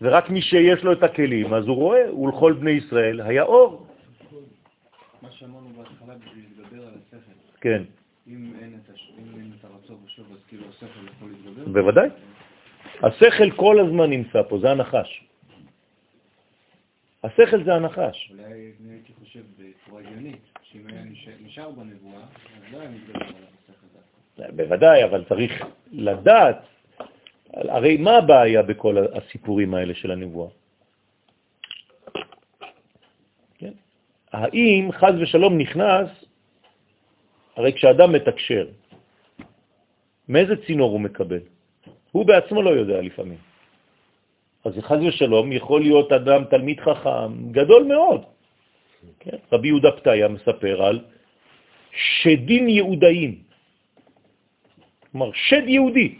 ורק מי שיש לו את הכלים, אז הוא רואה, ולכל בני ישראל היה אור. מה שאמרנו בהתחלה בשביל לדבר על השכל. כן, אם אין את הש- אם אין את הרצון ושוב, אז כאילו השכל יכול להתגבר. בוודאי. השכל כל הזמן נמצא פה, זה הנחש. השכל זה הנחש. אולי אני הייתי חושב בצורה הגיונית, שאם היה נשאר- נשאר בנבואה, אז לא היה מתגבר על השכל דווקא. בוודאי, אבל צריך לדעת, הרי מה הבעיה בכל הסיפורים האלה של הנבואה? כן? האם חז ושלום נכנס, הרי כשאדם מתקשר, מאיזה צינור הוא מקבל? הוא בעצמו לא יודע לפעמים. אז חז ושלום יכול להיות אדם תלמיד חכם גדול מאוד. כן? רבי יהודה פתיה מספר על שדים יהודאים. כלומר, שד יהודי,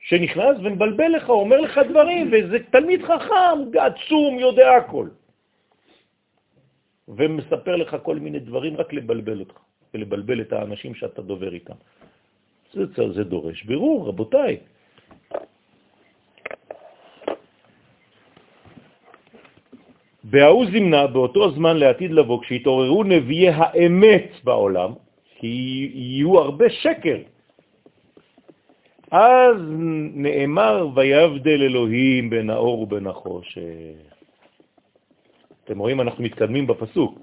שנכנס ומבלבל לך, אומר לך דברים, וזה תלמיד חכם, עצום, יודע הכל. ומספר לך כל מיני דברים רק לבלבל אותך, ולבלבל את האנשים שאתה דובר איתם. זה, זה, דורש בירור, רבותיי. בהוא זמנה, באותו זמן לעתיד לבוא, כשהתעוררו נביאי האמת בעולם, כי יהיו הרבה שקר, אז נאמר ויבדל אלוהים בין האור ובין החושך. אתם רואים, אנחנו מתקדמים בפסוק.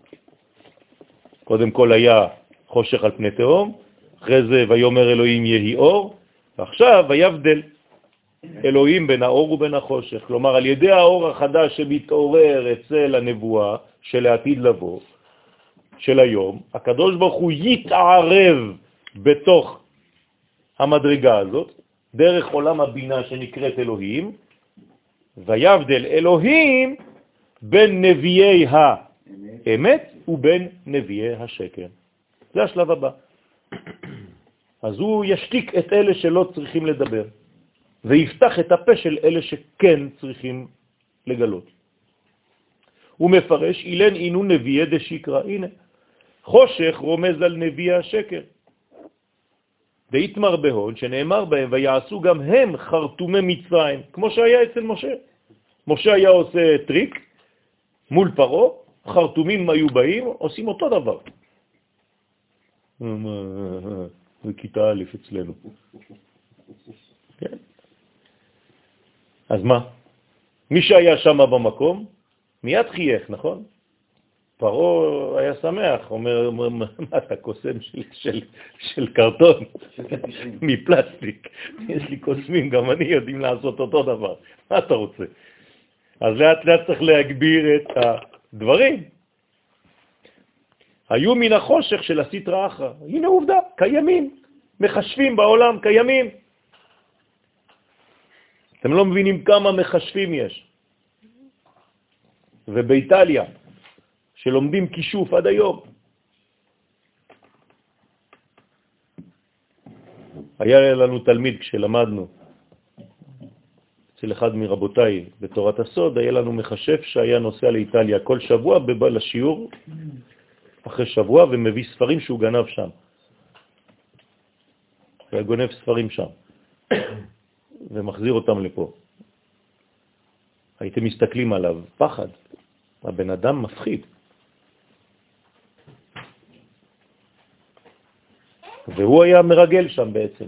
קודם כל היה חושך על פני תהום, אחרי זה ויומר אלוהים יהי אור, ועכשיו ויבדל אלוהים בין האור ובין החושך. כלומר, על ידי האור החדש שמתעורר אצל הנבואה של העתיד לבוא, של היום, הקדוש ברוך הוא יתערב בתוך המדרגה הזאת, דרך עולם הבינה שנקראת אלוהים, ויבדל אלוהים בין נביאי האמת ובין נביאי השקר. זה השלב הבא. אז הוא ישתיק את אלה שלא צריכים לדבר. ויפתח את הפה של אלה שכן צריכים לגלות. הוא מפרש, אילן אינו נביאי דשיקרא, הנה, חושך רומז על נביא השקר. דאיתמר בהון, שנאמר בהם, ויעשו גם הם חרטומי מצרים, כמו שהיה אצל משה. משה היה עושה טריק מול פרעה, חרטומים היו באים, עושים אותו דבר. זה כיתה א' אצלנו. כן. אז מה? מי שהיה שם במקום, מיד חייך, נכון? פרעה היה שמח, אומר, אומר מה אתה קוסם של, של, של קרטון, מפלסטיק, יש לי קוסמים, גם אני יודעים לעשות אותו דבר, מה אתה רוצה? אז לאט לאט צריך להגביר את הדברים. היו מן החושך של הסטרא אחרא, הנה עובדה, קיימים, מחשבים בעולם, קיימים. אתם לא מבינים כמה מחשבים יש. ובאיטליה, שלומדים כישוף עד היום. היה לנו תלמיד כשלמדנו, אצל אחד מרבותיי בתורת הסוד, היה לנו מחשב שהיה נוסע לאיטליה כל שבוע, בא לשיעור אחרי שבוע ומביא ספרים שהוא גנב שם. הוא גונב ספרים שם ומחזיר אותם לפה. הייתם מסתכלים עליו, פחד. הבן אדם מפחיד. והוא היה מרגל שם בעצם.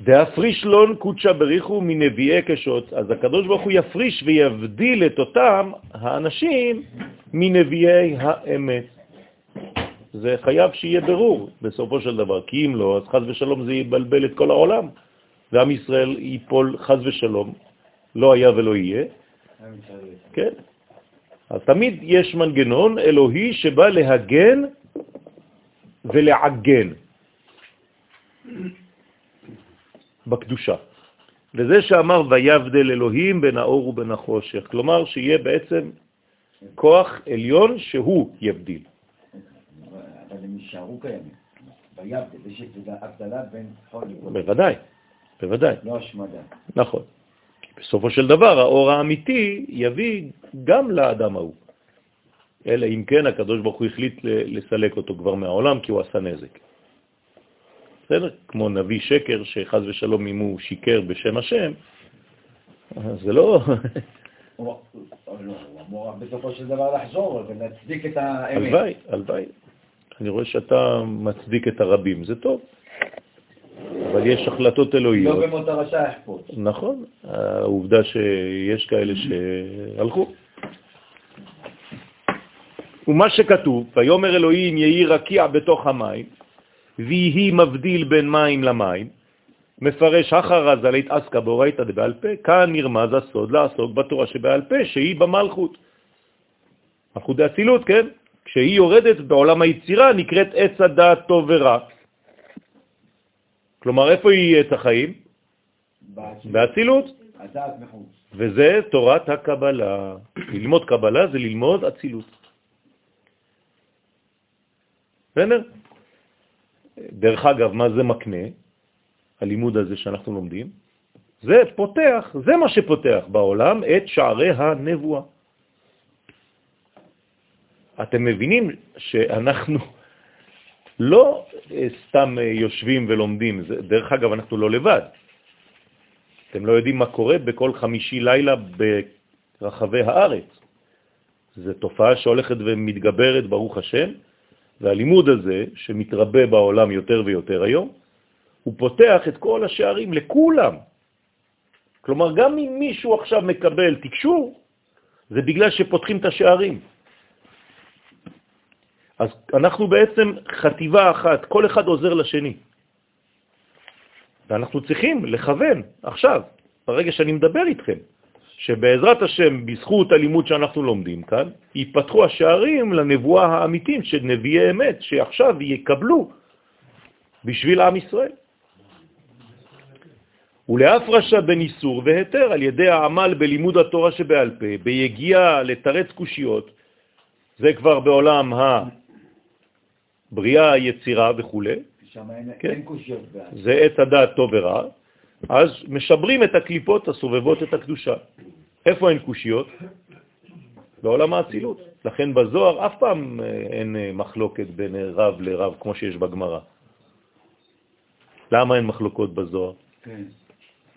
דאפריש לון קודשה בריחו מנביאי קשות, אז הקדוש ברוך הוא יפריש ויבדיל את אותם האנשים מנביאי האמת. זה חייב שיהיה ברור בסופו של דבר, כי אם לא, אז חז ושלום זה יבלבל את כל העולם, ועם ישראל ייפול חז ושלום, לא היה ולא יהיה. כן. אז תמיד יש מנגנון אלוהי שבא להגן ולעגן בקדושה. וזה שאמר ויבדל אלוהים בין האור ובין החושך, כלומר שיהיה בעצם כוח עליון שהוא יבדיל. אבל הם יישארו קיימים. ויבדל, יש הבדלה בין חול לבוא. בוודאי, בוודאי. לא השמדה. נכון. בסופו של דבר האור האמיתי יביא גם לאדם ההוא. אלא אם כן הקדוש ברוך הוא החליט לסלק אותו כבר מהעולם כי הוא עשה נזק. בסדר? כמו נביא שקר, שחז ושלום אם הוא שיקר בשם השם, זה לא... הוא אמור בסופו של דבר לחזור ולהצדיק את האמת. הלוואי, הלוואי. אני רואה שאתה מצדיק את הרבים, זה טוב. אבל יש החלטות אלוהיות. לא במות הרשע יחפוץ. נכון, העובדה שיש כאלה שהלכו. ומה שכתוב, ויאמר אלוהים יהי רקיע בתוך המים, ויהי מבדיל בין מים למים, מפרש אחרז על התעסקה באורייתא דבעל פה, כאן נרמז הסוד לעסוק בתורה שבעל פה, שהיא במלכות. מלכות דאצילות, כן? כשהיא יורדת בעולם היצירה נקראת עץ הדעת טוב ורע. כלומר, איפה היא עץ החיים? באצילות. וזה תורת הקבלה. ללמוד קבלה זה ללמוד אצילות. בסדר? דרך אגב, מה זה מקנה, הלימוד הזה שאנחנו לומדים? זה פותח, זה מה שפותח בעולם את שערי הנבואה. אתם מבינים שאנחנו לא סתם יושבים ולומדים, דרך אגב, אנחנו לא לבד. אתם לא יודעים מה קורה בכל חמישי לילה ברחבי הארץ. זו תופעה שהולכת ומתגברת, ברוך השם, והלימוד הזה, שמתרבה בעולם יותר ויותר היום, הוא פותח את כל השערים לכולם. כלומר, גם אם מישהו עכשיו מקבל תקשור, זה בגלל שפותחים את השערים. אז אנחנו בעצם חטיבה אחת, כל אחד עוזר לשני. ואנחנו צריכים לכוון עכשיו, ברגע שאני מדבר איתכם, שבעזרת השם, בזכות הלימוד שאנחנו לומדים כאן, ייפתחו השערים לנבואה האמיתים של נביאי אמת, שעכשיו יקבלו בשביל עם ישראל. ולהפרשה בין איסור והיתר על ידי העמל בלימוד התורה שבעל פה, ביגיעה לתרץ קושיות, זה כבר בעולם הבריאה, היצירה וכו'. שם אין, כן. אין קושיות. זה עת הדעת טוב ורע, אז משברים את הקליפות הסובבות את הקדושה. איפה הן קושיות? בעולם האצילות. לכן בזוהר אף פעם אה, אין אה, מחלוקת בין רב לרב כמו שיש בגמרא. למה אין מחלוקות בזוהר? כן.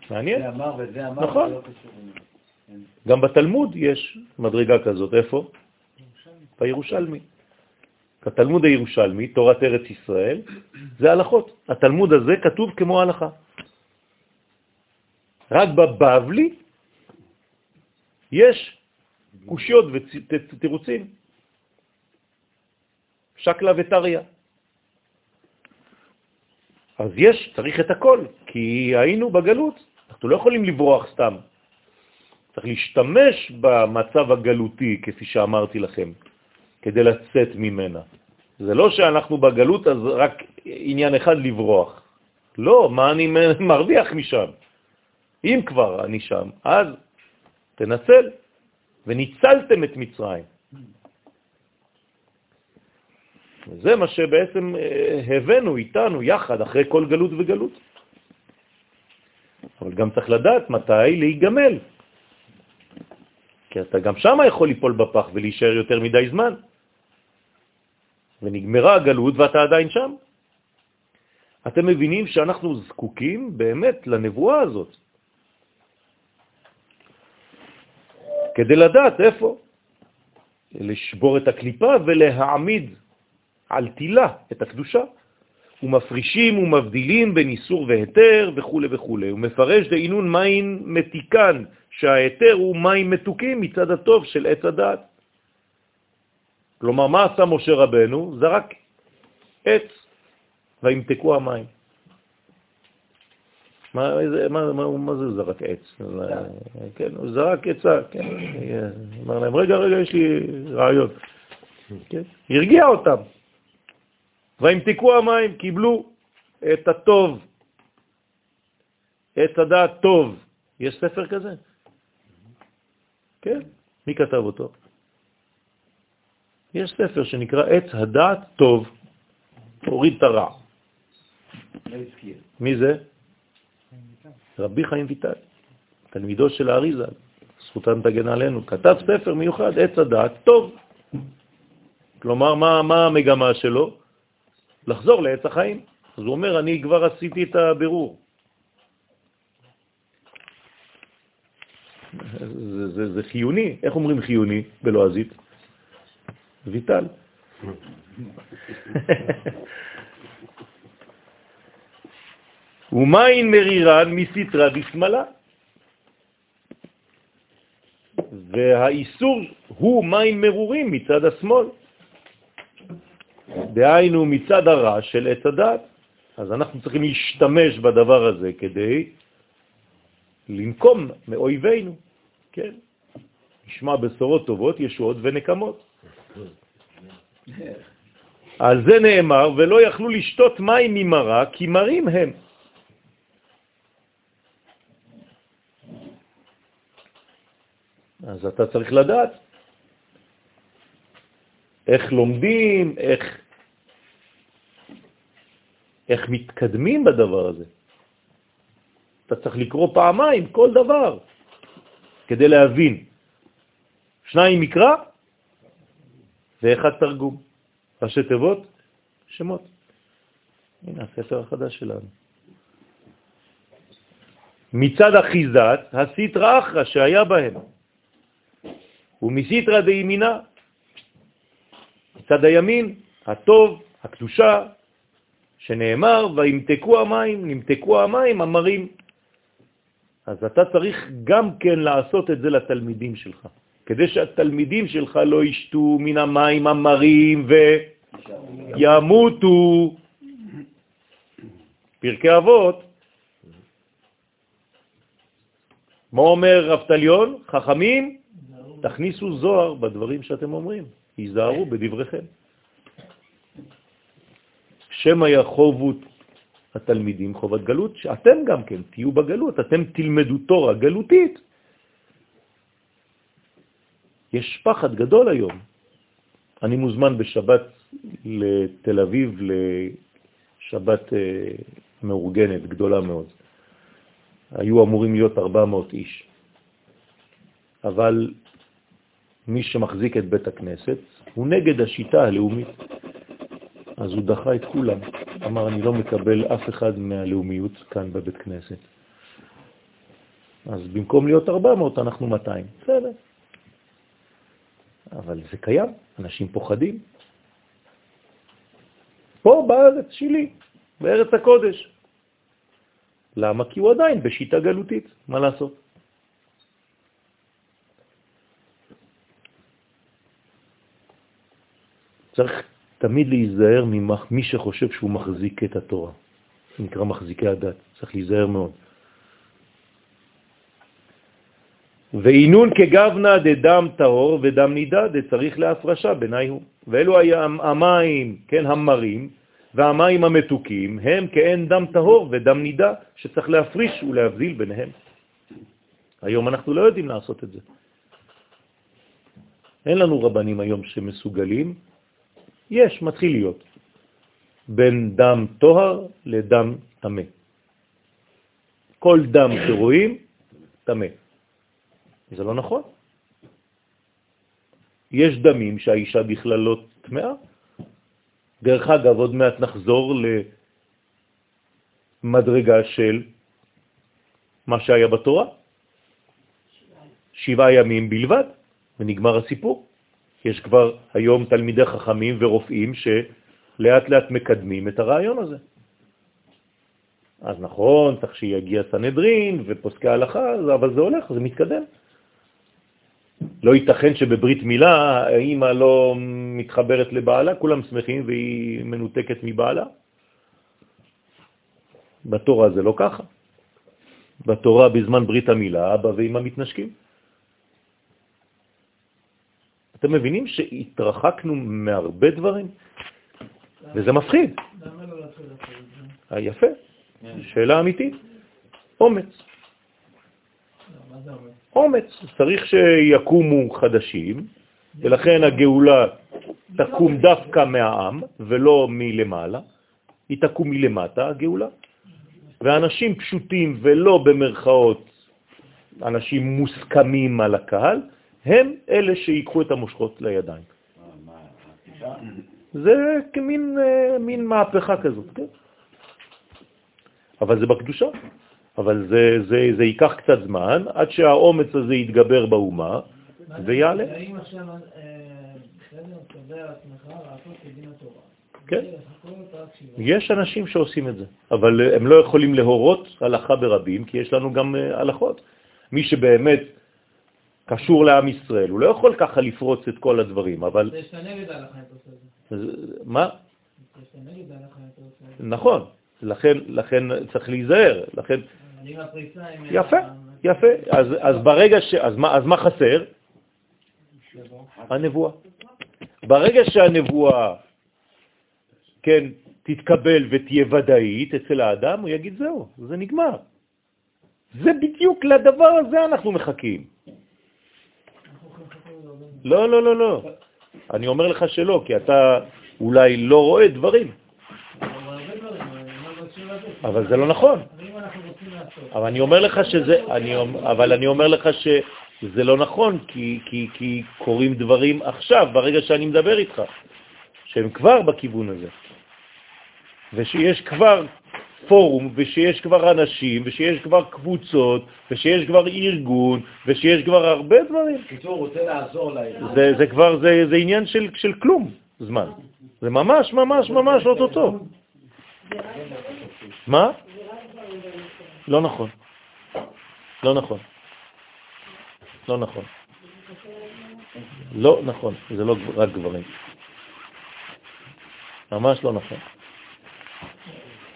מעניין. זה אמר וזה אמר, נכון. זה לא קשור. כן. גם בתלמוד יש מדרגה כזאת. איפה? בירושלמי. התלמוד הירושלמי, תורת ארץ ישראל, זה הלכות. התלמוד הזה כתוב כמו הלכה. רק בבבלי יש קושיות ותירוצים. שקלה וטריה. אז יש, צריך את הכל, כי היינו בגלות. אנחנו לא יכולים לברוח סתם. צריך להשתמש במצב הגלותי, כפי שאמרתי לכם, כדי לצאת ממנה. זה לא שאנחנו בגלות, אז רק עניין אחד לברוח. לא, מה אני מרוויח משם? אם כבר אני שם, אז תנצל. וניצלתם את מצרים. זה מה שבעצם אה, הבאנו איתנו יחד אחרי כל גלות וגלות. אבל גם צריך לדעת מתי להיגמל. כי אתה גם שם יכול ליפול בפח ולהישאר יותר מדי זמן. ונגמרה הגלות ואתה עדיין שם. אתם מבינים שאנחנו זקוקים באמת לנבואה הזאת. כדי לדעת איפה, לשבור את הקליפה ולהעמיד על תילה את הקדושה. ומפרישים ומבדילים בין איסור והיתר וכו' וכו'. הוא מפרש דעינון מים מתיקן, שההיתר הוא מים מתוקים מצד הטוב של עץ הדעת. כלומר, מה עשה משה רבנו? זרק עץ וימתקו המים. מה, מה, מה, מה זה זרק עץ? כן, הוא זרק עצה, כן. אמר להם, רגע, רגע, יש לי רעיון. כן? הרגיע אותם. וימתקו המים, קיבלו את הטוב, את הדעת טוב. יש ספר כזה? כן. מי כתב אותו? יש ספר שנקרא עץ הדעת טוב, הוריד את הרע. לא. מי זה? רבי חיים ויטל, תלמידו של האריזה, זכותן תגן עלינו, כתב ספר מיוחד, עץ הדעת טוב. כלומר, מה, מה המגמה שלו? לחזור לעץ החיים. אז הוא אומר, אני כבר עשיתי את הבירור. זה, זה, זה חיוני. איך אומרים חיוני בלועזית? ויטל. ומים מרירן מסתרה בשמאלה. והאיסור הוא מים מרורים מצד השמאל. דהיינו מצד הרע של עץ הדת. אז אנחנו צריכים להשתמש בדבר הזה כדי לנקום מאויבינו, כן? נשמע בשורות טובות, ישועות ונקמות. על זה נאמר, ולא יכלו לשתות מים ממרה, כי מרים הם. אז אתה צריך לדעת איך לומדים, איך, איך מתקדמים בדבר הזה. אתה צריך לקרוא פעמיים כל דבר כדי להבין. שניים מקרא ואחד תרגום. ראשי תיבות, שמות. הנה הספר החדש שלנו. מצד אחיזת הסיטרא אחרא שהיה בהם. ומסיתרא דימינה, מצד הימין, הטוב, הקדושה, שנאמר, וימתקו המים, נמתקו המים המרים. אז אתה צריך גם כן לעשות את זה לתלמידים שלך, כדי שהתלמידים שלך לא ישתו מן המים המרים וימותו. פרקי אבות, מה אומר רב תליון? חכמים תכניסו זוהר בדברים שאתם אומרים, היזהרו בדבריכם. שמא יחובו התלמידים חובת גלות, שאתם גם כן תהיו בגלות, אתם תלמדו תורה גלותית. יש פחד גדול היום. אני מוזמן בשבת לתל אביב לשבת אה, מאורגנת, גדולה מאוד. היו אמורים להיות 400 איש. אבל מי שמחזיק את בית הכנסת הוא נגד השיטה הלאומית. אז הוא דחה את כולם. אמר, אני לא מקבל אף אחד מהלאומיות כאן בבית כנסת. אז במקום להיות 400, אנחנו 200. בסדר. אבל זה קיים, אנשים פוחדים. פה בארץ שלי, בארץ הקודש. למה? כי הוא עדיין בשיטה גלותית, מה לעשות? צריך תמיד להיזהר ממי שחושב שהוא מחזיק את התורה. זה נקרא מחזיקי הדת, צריך להיזהר מאוד. ואינון כגבנה דדם טהור ודם נידה דצריך להפרשה בני הוא. ואלו המים, כן, המרים, והמים המתוקים הם כאין דם טהור ודם נידה שצריך להפריש ולהבדיל ביניהם. היום אנחנו לא יודעים לעשות את זה. אין לנו רבנים היום שמסוגלים, יש, מתחיל להיות, בין דם טוהר לדם תמה. כל דם שרואים, תמה. זה לא נכון. יש דמים שהאישה בכלל לא טמאה. דרך אגב, עוד מעט נחזור למדרגה של מה שהיה בתורה. שבעה ימים בלבד, ונגמר הסיפור. יש כבר היום תלמידי חכמים ורופאים שלאט לאט מקדמים את הרעיון הזה. אז נכון, צריך שיגיע סנהדרין ופוסקי ההלכה, אבל זה הולך, זה מתקדם. לא ייתכן שבברית מילה האמא לא מתחברת לבעלה, כולם שמחים והיא מנותקת מבעלה. בתורה זה לא ככה. בתורה בזמן ברית המילה אבא ואמא מתנשקים. אתם מבינים שהתרחקנו מהרבה דברים? וזה מפחיד. אה, יפה, שאלה אמיתית. אומץ. אומץ. צריך שיקומו חדשים, ולכן הגאולה תקום דווקא מהעם ולא מלמעלה, היא תקום מלמטה, הגאולה. ואנשים פשוטים ולא במרכאות אנשים מוסכמים על הקהל, הם אלה שיקחו את המושכות לידיים. זה כמין אה, מין מהפכה כזאת, כן? אבל זה בקדושה. אבל זה, זה, זה ייקח קצת זמן עד שהאומץ הזה יתגבר באומה ויעלה. כן. יש אנשים שעושים את זה, אבל הם לא יכולים להורות הלכה ברבים, כי יש לנו גם אה, הלכות. מי שבאמת קשור לעם ישראל, הוא לא יכול ככה לפרוץ את כל הדברים, אבל... זה שאתה נגד ההלכה אם. מה? נכון, לכן, לכן צריך להיזהר, לכן... יפה, יפה. אז, אז ברגע ש... אז מה, אז מה חסר? הנבואה. ברגע שהנבואה, כן, תתקבל ותהיה ודאית אצל האדם, הוא יגיד זהו, זה נגמר. זה בדיוק לדבר הזה אנחנו מחכים. לא, לא, לא, לא. אני אומר לך שלא, כי אתה אולי לא רואה דברים, אבל זה לא נכון. אבל אני אומר לך שזה, אני, אבל אני אומר לך שזה לא נכון, כי, כי, כי קורים דברים עכשיו, ברגע שאני מדבר איתך, שהם כבר בכיוון הזה. ושיש כבר פורום, ושיש כבר אנשים, ושיש כבר קבוצות, ושיש כבר ארגון, ושיש כבר הרבה דברים. בקיצור, הוא רוצה לעזור לארגון. זה, זה כבר, זה, זה עניין של, של כלום זמן. זה ממש, ממש, ממש אוטוטו. מה? לא נכון. לא נכון. לא נכון. לא נכון, זה לא רק גברים. ממש לא נכון.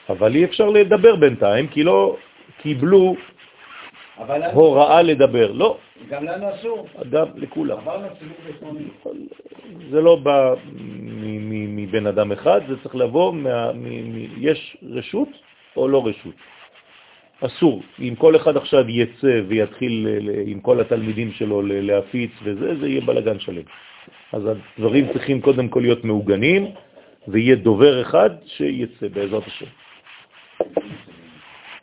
אבל אי אפשר לדבר בינתיים, כי לא קיבלו אבל לנו- הוראה לדבר. לא, גם לנו אסור. גם לכולם. עברנו סיבוב. זה לא בא מבן אדם אחד, זה צריך לבוא, מה, מ, מ, יש רשות או לא רשות. אסור. אם כל אחד עכשיו יצא ויתחיל עם כל התלמידים שלו להפיץ וזה, זה יהיה בלגן שלם. אז הדברים צריכים קודם כל להיות מעוגנים, ויהיה דובר אחד שיצא בעזרת השם.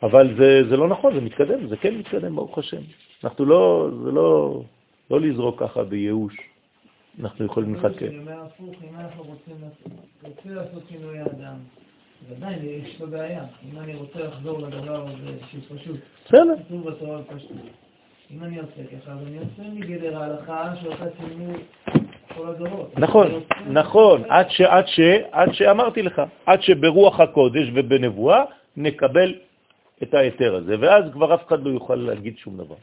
אבל זה, זה לא נכון, זה מתקדם, זה כן מתקדם, ברוך השם. אנחנו לא, זה לא, לא לזרוק ככה בייאוש. אנחנו יכולים לחכה. אני אומר הפוך, אם אנחנו רוצים לעשות שינוי האדם, ועדיין יש לו בעיה. אם אני רוצה לחזור לדבר הזה שהוא פשוט, בסדר. כתוב בתורה בפשטות. אם אני עושה ככה, אז אני עושה מגדר ההלכה שעושה שינוי כל הדורות. נכון, נכון, עד שאמרתי לך, עד שברוח הקודש ובנבואה נקבל את ההיתר הזה, ואז כבר אף אחד לא יוכל להגיד שום דבר.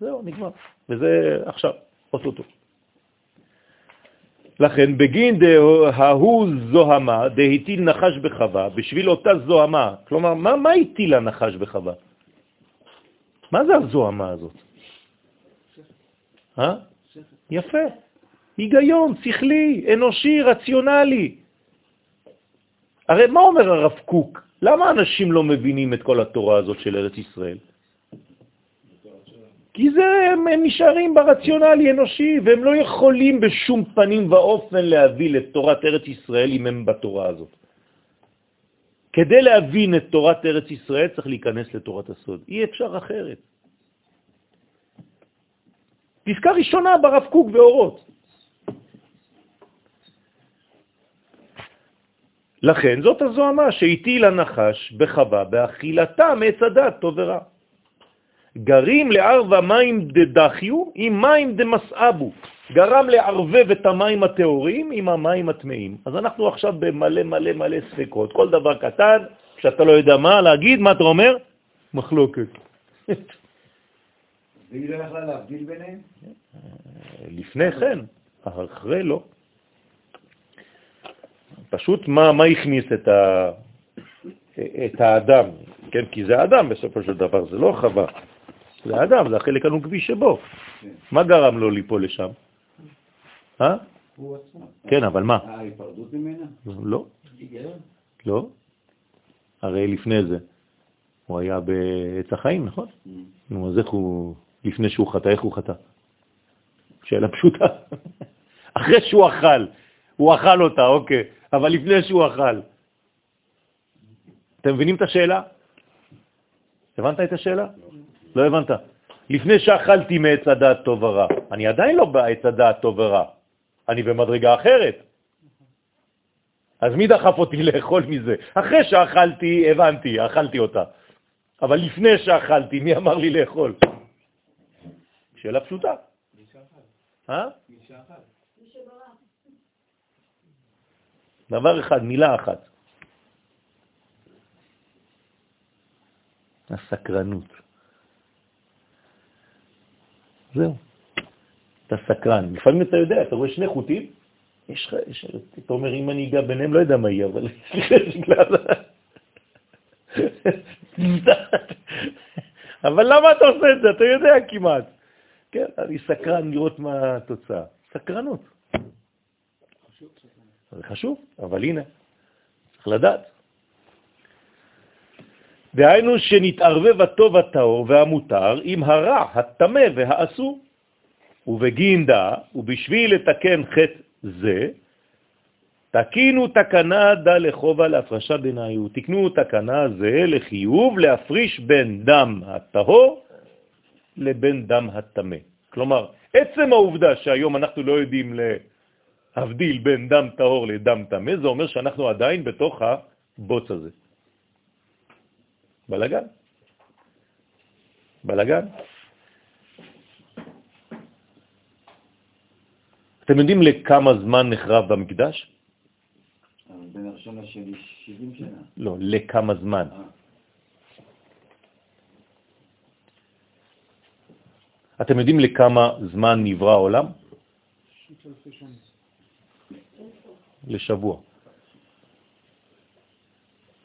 זהו, נגמר. וזה עכשיו, אוטוטו. לכן בגין דהוא זוהמה, דהטיל נחש בחווה, בשביל אותה זוהמה, כלומר, מה, מה הטיל הנחש בחווה? מה זה הזוהמה הזאת? אה? יפה. היגיון, שכלי, אנושי, רציונלי. הרי מה אומר הרב קוק? למה אנשים לא מבינים את כל התורה הזאת של ארץ ישראל? כי זה, הם, הם נשארים ברציונלי אנושי, והם לא יכולים בשום פנים ואופן להביא לתורת ארץ ישראל אם הם בתורה הזאת. כדי להבין את תורת ארץ ישראל צריך להיכנס לתורת הסוד. אי אפשר אחרת. פסקה ראשונה ברב קוק ואורות. לכן זאת הזוהמה שהטיל הנחש בחווה באכילתה מעץ הדת טוב ורע. גרים לערבה מים דדחיו עם מים דמסאבו. גרם לערבב את המים הטהורים עם המים הטמאים. אז אנחנו עכשיו במלא מלא מלא ספקות. כל דבר קטן, כשאתה לא יודע מה להגיד, מה אתה אומר? מחלוקת. לפני כן, אחרי לא. פשוט מה, מה הכניס את, ה, את האדם, כן? כי זה האדם בסופו של דבר, זה לא חווה. זה האדם, זה החלק הנוגבי שבו. מה גרם לו ליפול לשם? אה? כן, אבל מה? ההיפרדות ממנה? לא, לא. הרי לפני זה הוא היה בעץ החיים, נכון? נו, אז איך הוא, לפני שהוא חטא, איך הוא חטא? שאלה פשוטה. אחרי שהוא אכל, הוא אכל אותה, אוקיי, אבל לפני שהוא אכל. אתם מבינים את השאלה? הבנת את השאלה? לא הבנת. לפני שאכלתי מעץ הדעת טוב ורע, אני עדיין לא בעץ הדעת טוב ורע, אני במדרגה אחרת. אז מי דחף אותי לאכול מזה? אחרי שאכלתי, הבנתי, אכלתי אותה. אבל לפני שאכלתי, מי אמר לי לאכול? שאלה פשוטה. מי שאכל. אה? מי שאכל. מי שברא. דבר אחד, מילה אחת. הסקרנות. זהו. אתה סקרן. לפעמים אתה יודע, אתה רואה שני חוטים, יש לך, יש, אתה אומר, אם אני אגע ביניהם, לא יודע מה יהיה, אבל. אבל למה אתה עושה את זה? אתה יודע כמעט. כן, אני סקרן לראות מה התוצאה. סקרנות. זה חשוב, אבל הנה, צריך לדעת. דהיינו שנתערבב הטוב הטהור והמותר עם הרע, הטמא והאסור. ובגין דא, ובשביל לתקן חטא זה, תקינו תקנה דא לחובה להפרשה ביניו. תקנו תקנה זה לחיוב להפריש בין דם הטהור לבין דם הטמא. כלומר, עצם העובדה שהיום אנחנו לא יודעים להבדיל בין דם טהור לדם טמא, זה אומר שאנחנו עדיין בתוך הבוץ הזה. בלגן. בלגן. אתם יודעים לכמה זמן נחרב במקדש? בין הראשון לשני 70 שנה. לא, לכמה זמן. אה, אתם יודעים לכמה זמן נברא העולם? לשבוע.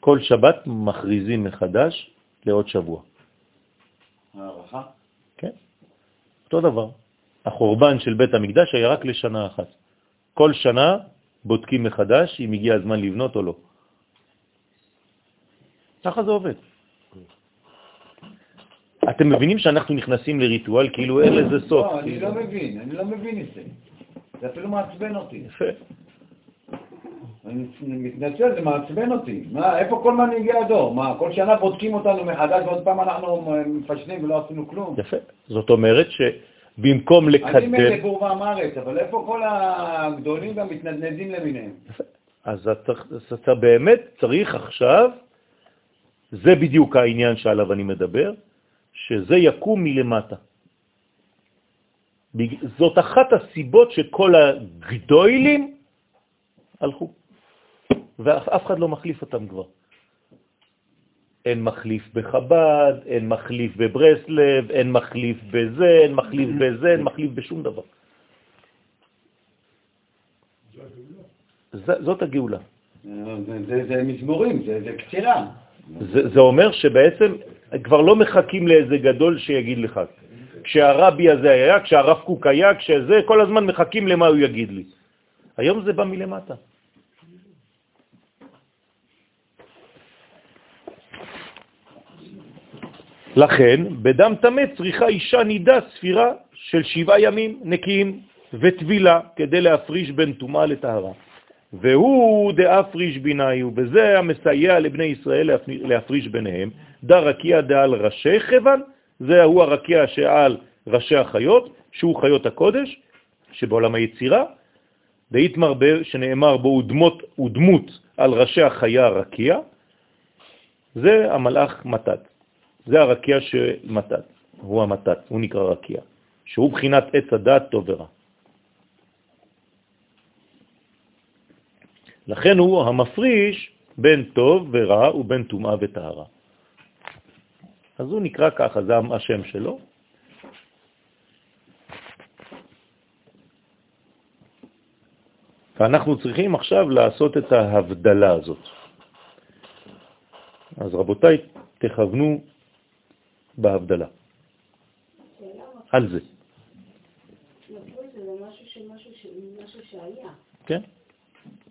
כל שבת מכריזים מחדש לעוד שבוע. הערכה? כן? אותו דבר. החורבן של בית המקדש היה רק לשנה אחת. כל שנה בודקים מחדש אם הגיע הזמן לבנות או לא. ככה זה עובד. אתם מבינים שאנחנו נכנסים לריטואל כאילו אין לזה סוף. לא, אני לא מבין, אני לא מבין את זה. זה אפילו מעצבן אותי. יפה. אני מתנצל, זה מעצבן אותי. מה, איפה כל מנהיגי הדור? מה, כל שנה בודקים אותנו מחדש ועוד פעם אנחנו מפשנים ולא עשינו כלום? יפה. זאת אומרת שבמקום אני לקדם... מילא בור ועם הארץ, אבל איפה כל הגדולים והמתנדנדים למיניהם? אז אתה, אתה באמת צריך עכשיו, זה בדיוק העניין שעליו אני מדבר, שזה יקום מלמטה. זאת אחת הסיבות שכל הגדולים הלכו, ואף אף אחד לא מחליף אותם כבר. אין מחליף בחב"ד, אין מחליף בברסלב, אין מחליף בזה, אין מחליף בזה, אין מחליף בשום דבר. ז- זאת הגאולה. זה, זה, זה מזמורים, זה, זה קצירה. זה, זה אומר שבעצם כבר לא מחכים לאיזה גדול שיגיד לך. כשהרבי הזה היה, כשהרב קוק היה, כשזה, כל הזמן מחכים למה הוא יגיד לי. היום זה בא מלמטה. לכן, בדם טמא צריכה אישה נידה ספירה של שבעה ימים נקיים וטבילה כדי להפריש בין טומאה לטהרה. והוא דאפריש ביניו, וזה המסייע לבני ישראל להפ- להפריש ביניהם. דה רקיע דעל ראשי חבן, זה הוא הרקיע שעל ראשי החיות, שהוא חיות הקודש, שבעולם היצירה, ב- שנאמר בו ודמות, ודמות על ראשי החיה רקיע, זה המלאך מתת. זה הרקיע של מתת, הוא המתת, הוא נקרא רקיע, שהוא בחינת עץ הדעת טוב ורע. לכן הוא המפריש בין טוב ורע ובין טומאה וטהרה. אז הוא נקרא ככה, זה השם שלו. ואנחנו צריכים עכשיו לעשות את ההבדלה הזאת. אז רבותיי, תכוונו בהבדלה. על זה. כן?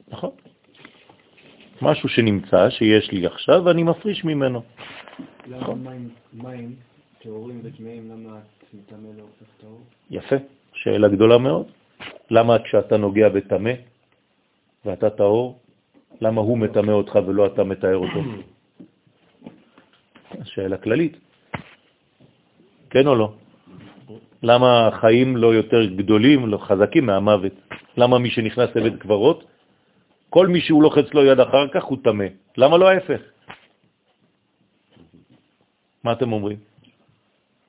נכון. משהו שנמצא, שיש לי עכשיו, ואני מפריש ממנו. למה. מים, טהורים וטמאים, למה מטמא לא הופך טהור? יפה, שאלה גדולה מאוד. למה כשאתה נוגע בטמא ואתה טהור, למה הוא מטמא אותך ולא אתה מתאר אותו? שאלה כללית. כן או לא? למה החיים לא יותר גדולים, לא חזקים מהמוות? למה מי שנכנס לבית קברות, כל מי שהוא לוחץ לו יד אחר כך הוא טמא? למה לא ההפך? מה אתם אומרים?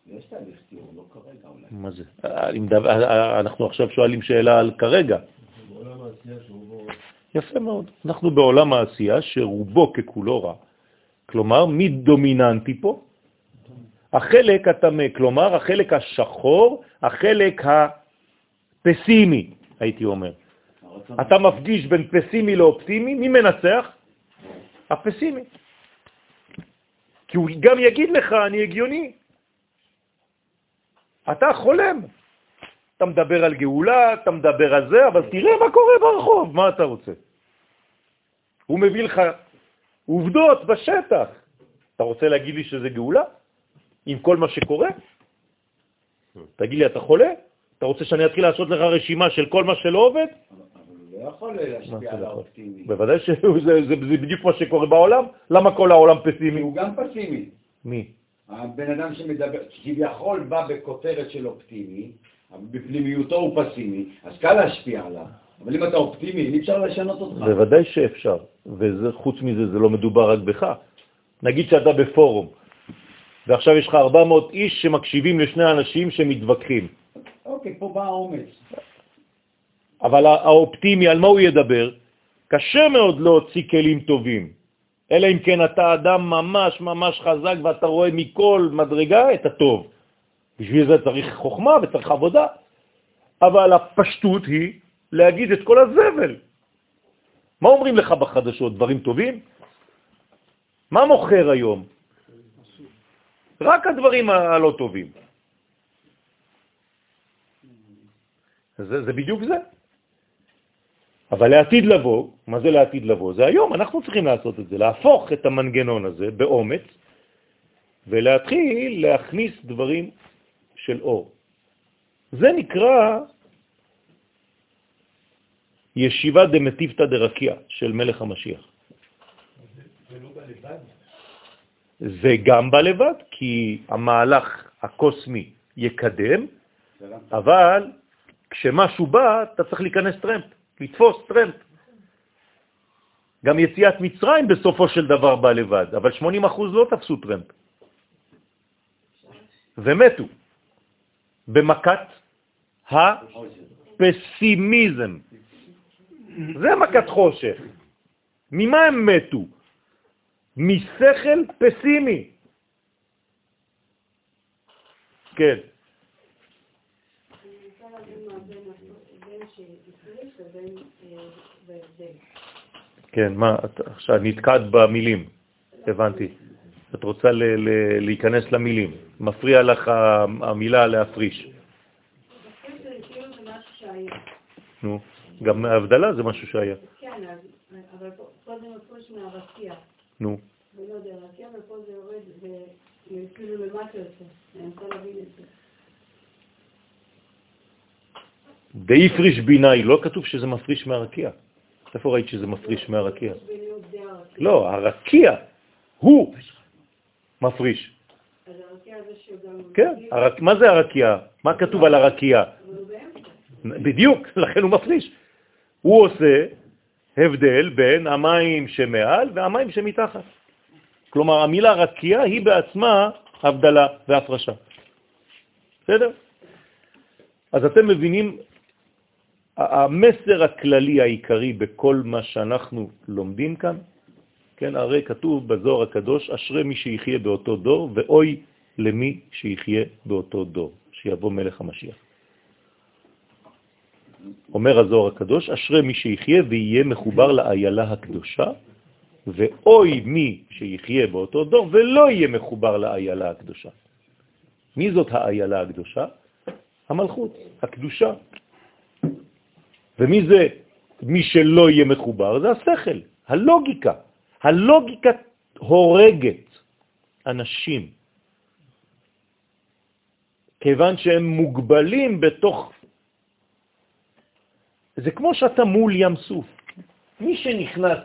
יש תהליך טיהור, לא כרגע אולי. מה זה? אנחנו עכשיו שואלים שאלה על כרגע. יפה מאוד. אנחנו בעולם העשייה שרובו ככולו רע. כלומר, מי דומיננטי פה? החלק הטמא, כלומר, החלק השחור, החלק הפסימי, הייתי אומר. אתה מפגיש בין פסימי לאופטימי, מי מנצח? הפסימי. כי הוא גם יגיד לך, אני הגיוני. אתה חולם. אתה מדבר על גאולה, אתה מדבר על זה, אבל תראה מה קורה ברחוב, מה אתה רוצה? הוא מביא לך עובדות בשטח. אתה רוצה להגיד לי שזה גאולה? עם כל מה שקורה? תגיד לי, אתה חולה? אתה רוצה שאני אתחיל לעשות לך רשימה של כל מה שלא עובד? הוא לא יכול להשפיע על יכול? האופטימי. בוודאי שזה זה, זה בדיוק מה שקורה בעולם. למה כל העולם פסימי? הוא גם פסימי. מי? הבן אדם שמדבר, כביכול בא בכותרת של אופטימי, אבל בפנימיותו הוא פסימי, אז קל להשפיע עליו. אבל אם אתה אופטימי, אי אפשר לשנות אותך. בוודאי שאפשר, וחוץ מזה זה לא מדובר רק בך. נגיד שאתה בפורום, ועכשיו יש לך 400 איש שמקשיבים לשני אנשים שמתווכחים, אוקיי, פה בא האומץ. אבל הא- האופטימי, על מה הוא ידבר? קשה מאוד להוציא כלים טובים, אלא אם כן אתה אדם ממש ממש חזק ואתה רואה מכל מדרגה את הטוב. בשביל זה צריך חוכמה וצריך עבודה, אבל הפשטות היא להגיד את כל הזבל. מה אומרים לך בחדשות? דברים טובים? מה מוכר היום? רק הדברים הלא טובים. זה, זה בדיוק זה. אבל לעתיד לבוא, מה זה לעתיד לבוא? זה היום, אנחנו צריכים לעשות את זה, להפוך את המנגנון הזה באומץ ולהתחיל להכניס דברים של אור. זה נקרא ישיבה דמטיבתא דרקיע של מלך המשיח. זה גם בלבד, כי המהלך הקוסמי יקדם, אבל כשמשהו בא, אתה צריך להיכנס טרמפ, לתפוס טרמפ. גם יציאת מצרים בסופו של דבר בא לבד, אבל 80% לא תפסו טרמפ. ומתו במכת הפסימיזם. זה מכת חושך. ממה הם מתו? משכל פסימי. כן. כן, מה, עכשיו נתקעת במילים, הבנתי. את רוצה להיכנס למילים, מפריע לך המילה להפריש. נו, גם ההבדלה זה משהו שהיה. כן, אבל פה זה מפריש מהרקיע. נו, ולא יודע, רקיע ופה זה יורד וכאילו למטה יותר. אני רוצה להבין את זה. די פריש ביני, לא כתוב שזה מפריש מהרקיע. איפה ראית שזה מפריש מהרקיע? יש ביניות די הרקיע. לא, הרקיע הוא מפריש. כן. מה זה הרקיע? מה כתוב על הרקיע? בדיוק, לכן הוא מפריש. הוא עושה הבדל בין המים שמעל והמים שמתחת. כלומר, המילה רקיע היא בעצמה הבדלה והפרשה. בסדר? אז אתם מבינים, המסר הכללי העיקרי בכל מה שאנחנו לומדים כאן, כן, הרי כתוב בזוהר הקדוש, אשרי מי שיחיה באותו דור, ואוי למי שיחיה באותו דור, שיבוא מלך המשיח. אומר הזוהר הקדוש, אשרי מי שיחיה ויהיה מחובר לאיילה הקדושה, ואוי מי שיחיה באותו דור ולא יהיה מחובר לאיילה הקדושה. מי זאת האיילה הקדושה? המלכות, הקדושה. ומי זה מי שלא יהיה מחובר? זה השכל, הלוגיקה. הלוגיקה הורגת אנשים, כיוון שהם מוגבלים בתוך... זה כמו שאתה מול ים סוף. מי שנכנס,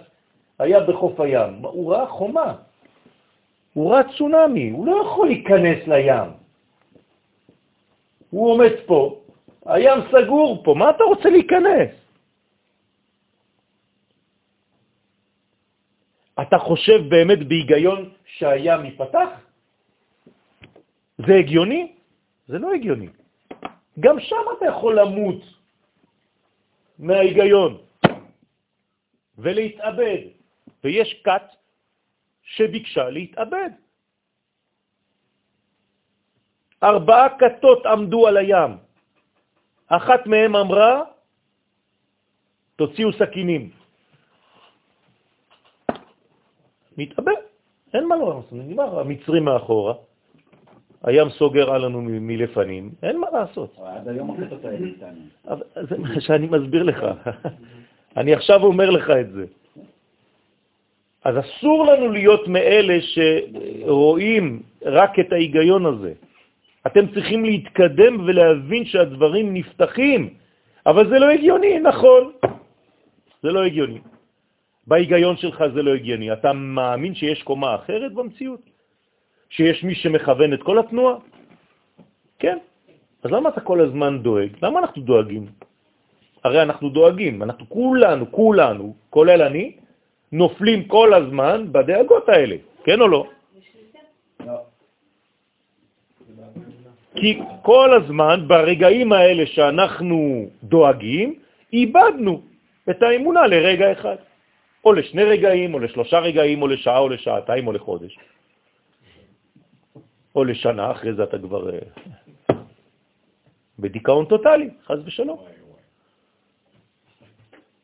היה בחוף הים, הוא ראה חומה, הוא ראה צונמי, הוא לא יכול להיכנס לים. הוא עומד פה, הים סגור פה, מה אתה רוצה להיכנס? אתה חושב באמת בהיגיון שהים ייפתח? זה הגיוני? זה לא הגיוני. גם שם אתה יכול למות מההיגיון ולהתאבד. ויש כת שביקשה להתאבד. ארבעה כתות עמדו על הים. אחת מהן אמרה, תוציאו סכינים. מתאבד, אין מה לעשות, נגמר, המצרים מאחורה, הים סוגר עלינו מלפנים, אין מה לעשות. עד היום הכתות האלה איתנו. זה מה שאני מסביר לך. אני עכשיו אומר לך את זה. אז אסור לנו להיות מאלה שרואים רק את ההיגיון הזה. אתם צריכים להתקדם ולהבין שהדברים נפתחים, אבל זה לא הגיוני, נכון. זה לא הגיוני. בהיגיון שלך זה לא הגיוני. אתה מאמין שיש קומה אחרת במציאות? שיש מי שמכוון את כל התנועה? כן. אז למה אתה כל הזמן דואג? למה אנחנו דואגים? הרי אנחנו דואגים, אנחנו כולנו, כולנו, כולל אני, נופלים כל הזמן בדאגות האלה, כן או לא? כי כל הזמן, ברגעים האלה שאנחנו דואגים, איבדנו את האמונה לרגע אחד, או לשני רגעים, או לשלושה רגעים, או לשעה, או לשעתיים, או לחודש. או לשנה, אחרי זה אתה כבר אה, בדיכאון טוטלי, חז ושלום.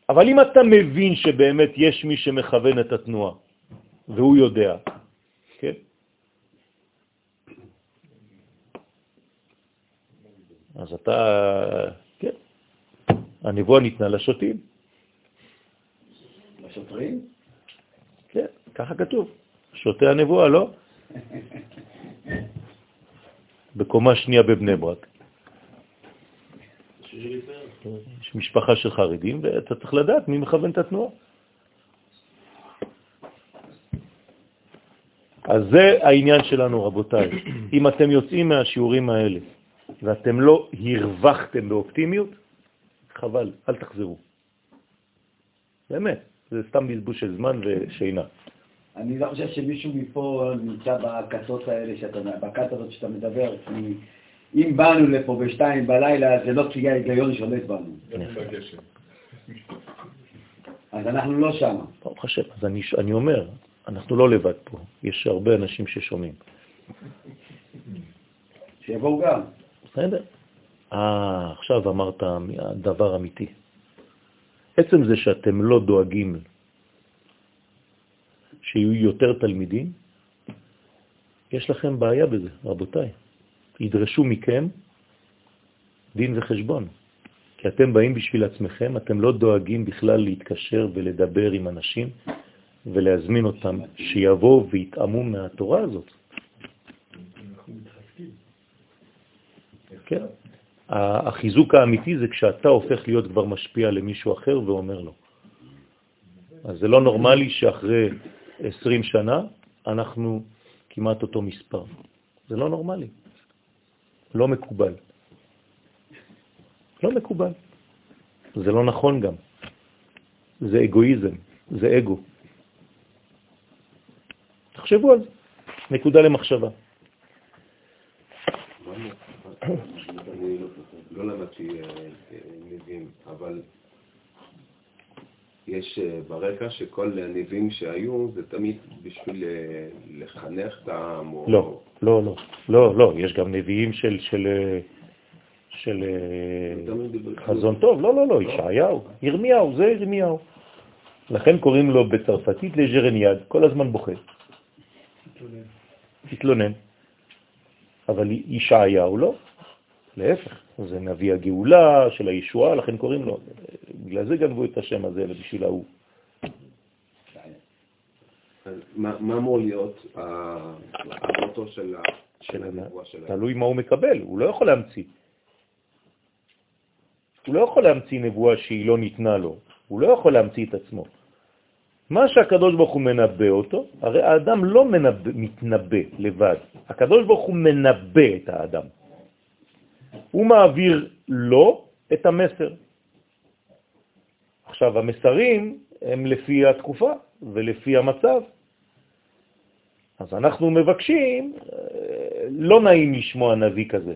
אבל אם אתה מבין שבאמת יש מי שמכוון את התנועה, והוא יודע, כן? אז אתה, כן, הנבואה ניתנה לשוטים, לשוטרים? כן, ככה כתוב, שוטי הנבואה, לא? בקומה שנייה בבני ברק. יש משפחה של חרדים, ואתה צריך לדעת מי מכוון את התנועה. אז זה העניין שלנו, רבותיי. אם אתם יוצאים מהשיעורים האלה ואתם לא הרווחתם באופטימיות, חבל, אל תחזרו. באמת, זה סתם בזבוז של זמן ושינה. אני לא חושב שמישהו מפה נמצא בכתות האלה, שאתה, בכת הזאת שאתה מדבר, כי אם באנו לפה בשתיים בלילה, זה לא כי ההיגיון שולט בנו. אז אנחנו לא שם. ברוך השם, אז אני, אני אומר, אנחנו לא לבד פה, יש הרבה אנשים ששומעים. שיבואו גם. בסדר. אה, עכשיו אמרת דבר אמיתי. עצם זה שאתם לא דואגים שיהיו יותר תלמידים, יש לכם בעיה בזה, רבותיי. ידרשו מכם דין וחשבון. כי אתם באים בשביל עצמכם, אתם לא דואגים בכלל להתקשר ולדבר עם אנשים ולהזמין אותם שיבואו ויתאמו מהתורה הזאת. כן. החיזוק האמיתי זה כשאתה הופך להיות כבר משפיע למישהו אחר ואומר לו. אז זה לא נורמלי שאחרי 20 שנה אנחנו כמעט אותו מספר. זה לא נורמלי. לא מקובל. לא מקובל. זה לא נכון גם. זה אגואיזם, זה אגו. תחשבו על זה. נקודה למחשבה. אני לא למדתי נביאים, אבל יש ברקע שכל הניבים שהיו זה תמיד בשביל לחנך את העם. לא, לא, לא, לא, לא, יש גם נביאים של, של, של חזון טוב, לא, לא, לא, ישעיהו, ירמיהו, זה ירמיהו. לכן קוראים לו בצרפתית לג'רניאד, כל הזמן בוכה. התלונן. אבל ישעיהו לא, להפך, זה נביא הגאולה של הישועה, לכן קוראים לו. בגלל זה גנבו את השם הזה בשביל ההוא. מה אמור להיות המוטו של הנבואה שלהם? תלוי מה הוא מקבל, הוא לא יכול להמציא. הוא לא יכול להמציא נבואה שהיא לא ניתנה לו, הוא לא יכול להמציא את עצמו. מה שהקדוש ברוך הוא מנבא אותו, הרי האדם לא מנבא, מתנבא לבד, הקדוש ברוך הוא מנבא את האדם. הוא מעביר לו את המסר. עכשיו, המסרים הם לפי התקופה ולפי המצב. אז אנחנו מבקשים, אה, לא נעים לשמוע נביא כזה,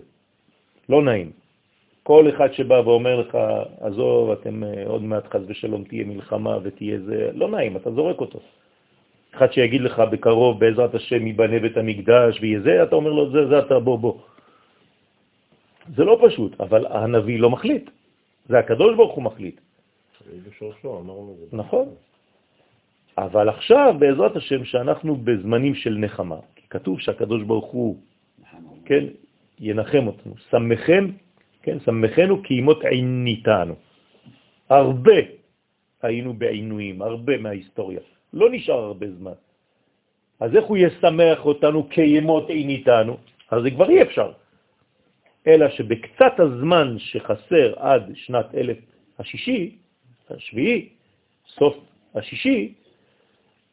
לא נעים. כל אחד שבא ואומר לך, עזוב, אתם אה, עוד מעט חז ושלום תהיה מלחמה ותהיה זה, לא נעים, אתה זורק אותו. אחד שיגיד לך בקרוב, בעזרת השם, ייבנה בית המקדש ויהיה זה, אתה אומר לו, זה, זה אתה, בוא, בוא. זה לא פשוט, אבל הנביא לא מחליט. זה הקדוש ברוך הוא מחליט. נכון. אבל עכשיו, בעזרת השם, שאנחנו בזמנים של נחמה, כי כתוב שהקדוש ברוך הוא, כן, ינחם אותנו, שמחם כן, שמחנו כי אימות עיניתנו. הרבה היינו בעינויים, הרבה מההיסטוריה. לא נשאר הרבה זמן. אז איך הוא ישמח אותנו כאימות עיניתנו? אז זה כבר אי אפשר. אלא שבקצת הזמן שחסר עד שנת אלף השישי, השביעי, סוף השישי,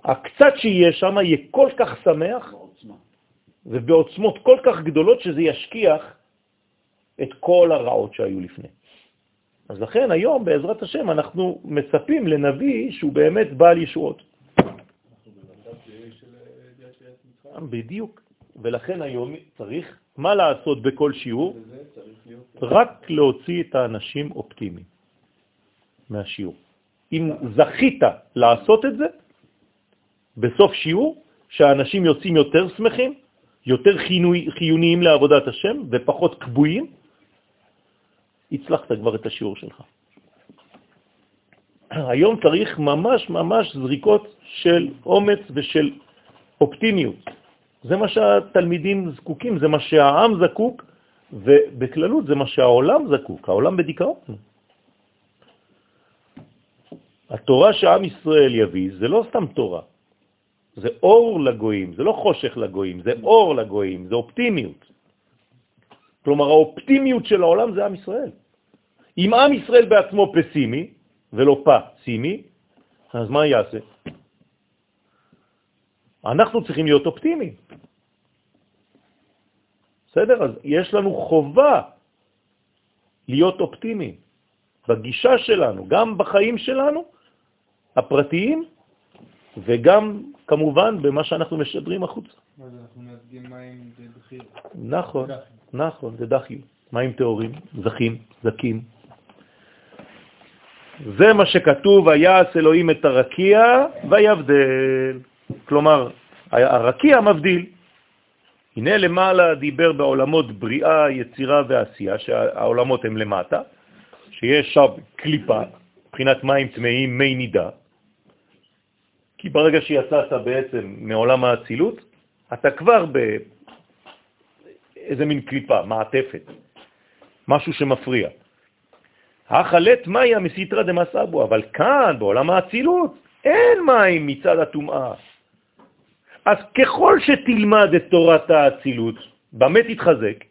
הקצת שיהיה שם יהיה כל כך שמח, ובעוצמות כל כך גדולות שזה ישכיח את כל הרעות שהיו לפני. אז לכן היום, בעזרת השם, אנחנו מצפים לנביא שהוא באמת בעל ישועות. בדיוק. ולכן היום צריך, מה לעשות בכל שיעור? רק להוציא את האנשים אופטימיים מהשיעור. אם זכית לעשות את זה, בסוף שיעור, שהאנשים יוצאים יותר שמחים, יותר חיוניים לעבודת השם ופחות קבועים, הצלחת כבר את השיעור שלך. היום צריך ממש ממש זריקות של אומץ ושל אופטימיות. זה מה שהתלמידים זקוקים, זה מה שהעם זקוק, ובכללות זה מה שהעולם זקוק, העולם בדיכאון. התורה שעם ישראל יביא זה לא סתם תורה, זה אור לגויים, זה לא חושך לגויים, זה אור לגויים, זה אופטימיות. כלומר, האופטימיות של העולם זה עם ישראל. אם עם ישראל בעצמו פסימי, ולא פסימי, אז מה יעשה? אנחנו צריכים להיות אופטימיים. בסדר? אז יש לנו חובה להיות אופטימיים בגישה שלנו, גם בחיים שלנו, הפרטיים, וגם כמובן במה שאנחנו משדרים החוצה. אז אנחנו מייצגים מים בדחיר. נכון, נכון, זה דחי, מים טהורים, זכים, זקים. זה מה שכתוב, ויעש אלוהים את הרקיע ויבדל. כלומר, הרקיע מבדיל. הנה למעלה דיבר בעולמות בריאה, יצירה ועשייה, שהעולמות הם למטה, שיש שם קליפה, מבחינת מים טמאים, מי נידה, כי ברגע שיצאת בעצם מעולם האצילות, אתה כבר באיזה מין קליפה, מעטפת, משהו שמפריע. החלט מאיה מסיתרא דמסבו, אבל כאן, בעולם האצילות, אין מים מצד הטומאה. אז ככל שתלמד את תורת האצילות, במה תתחזק?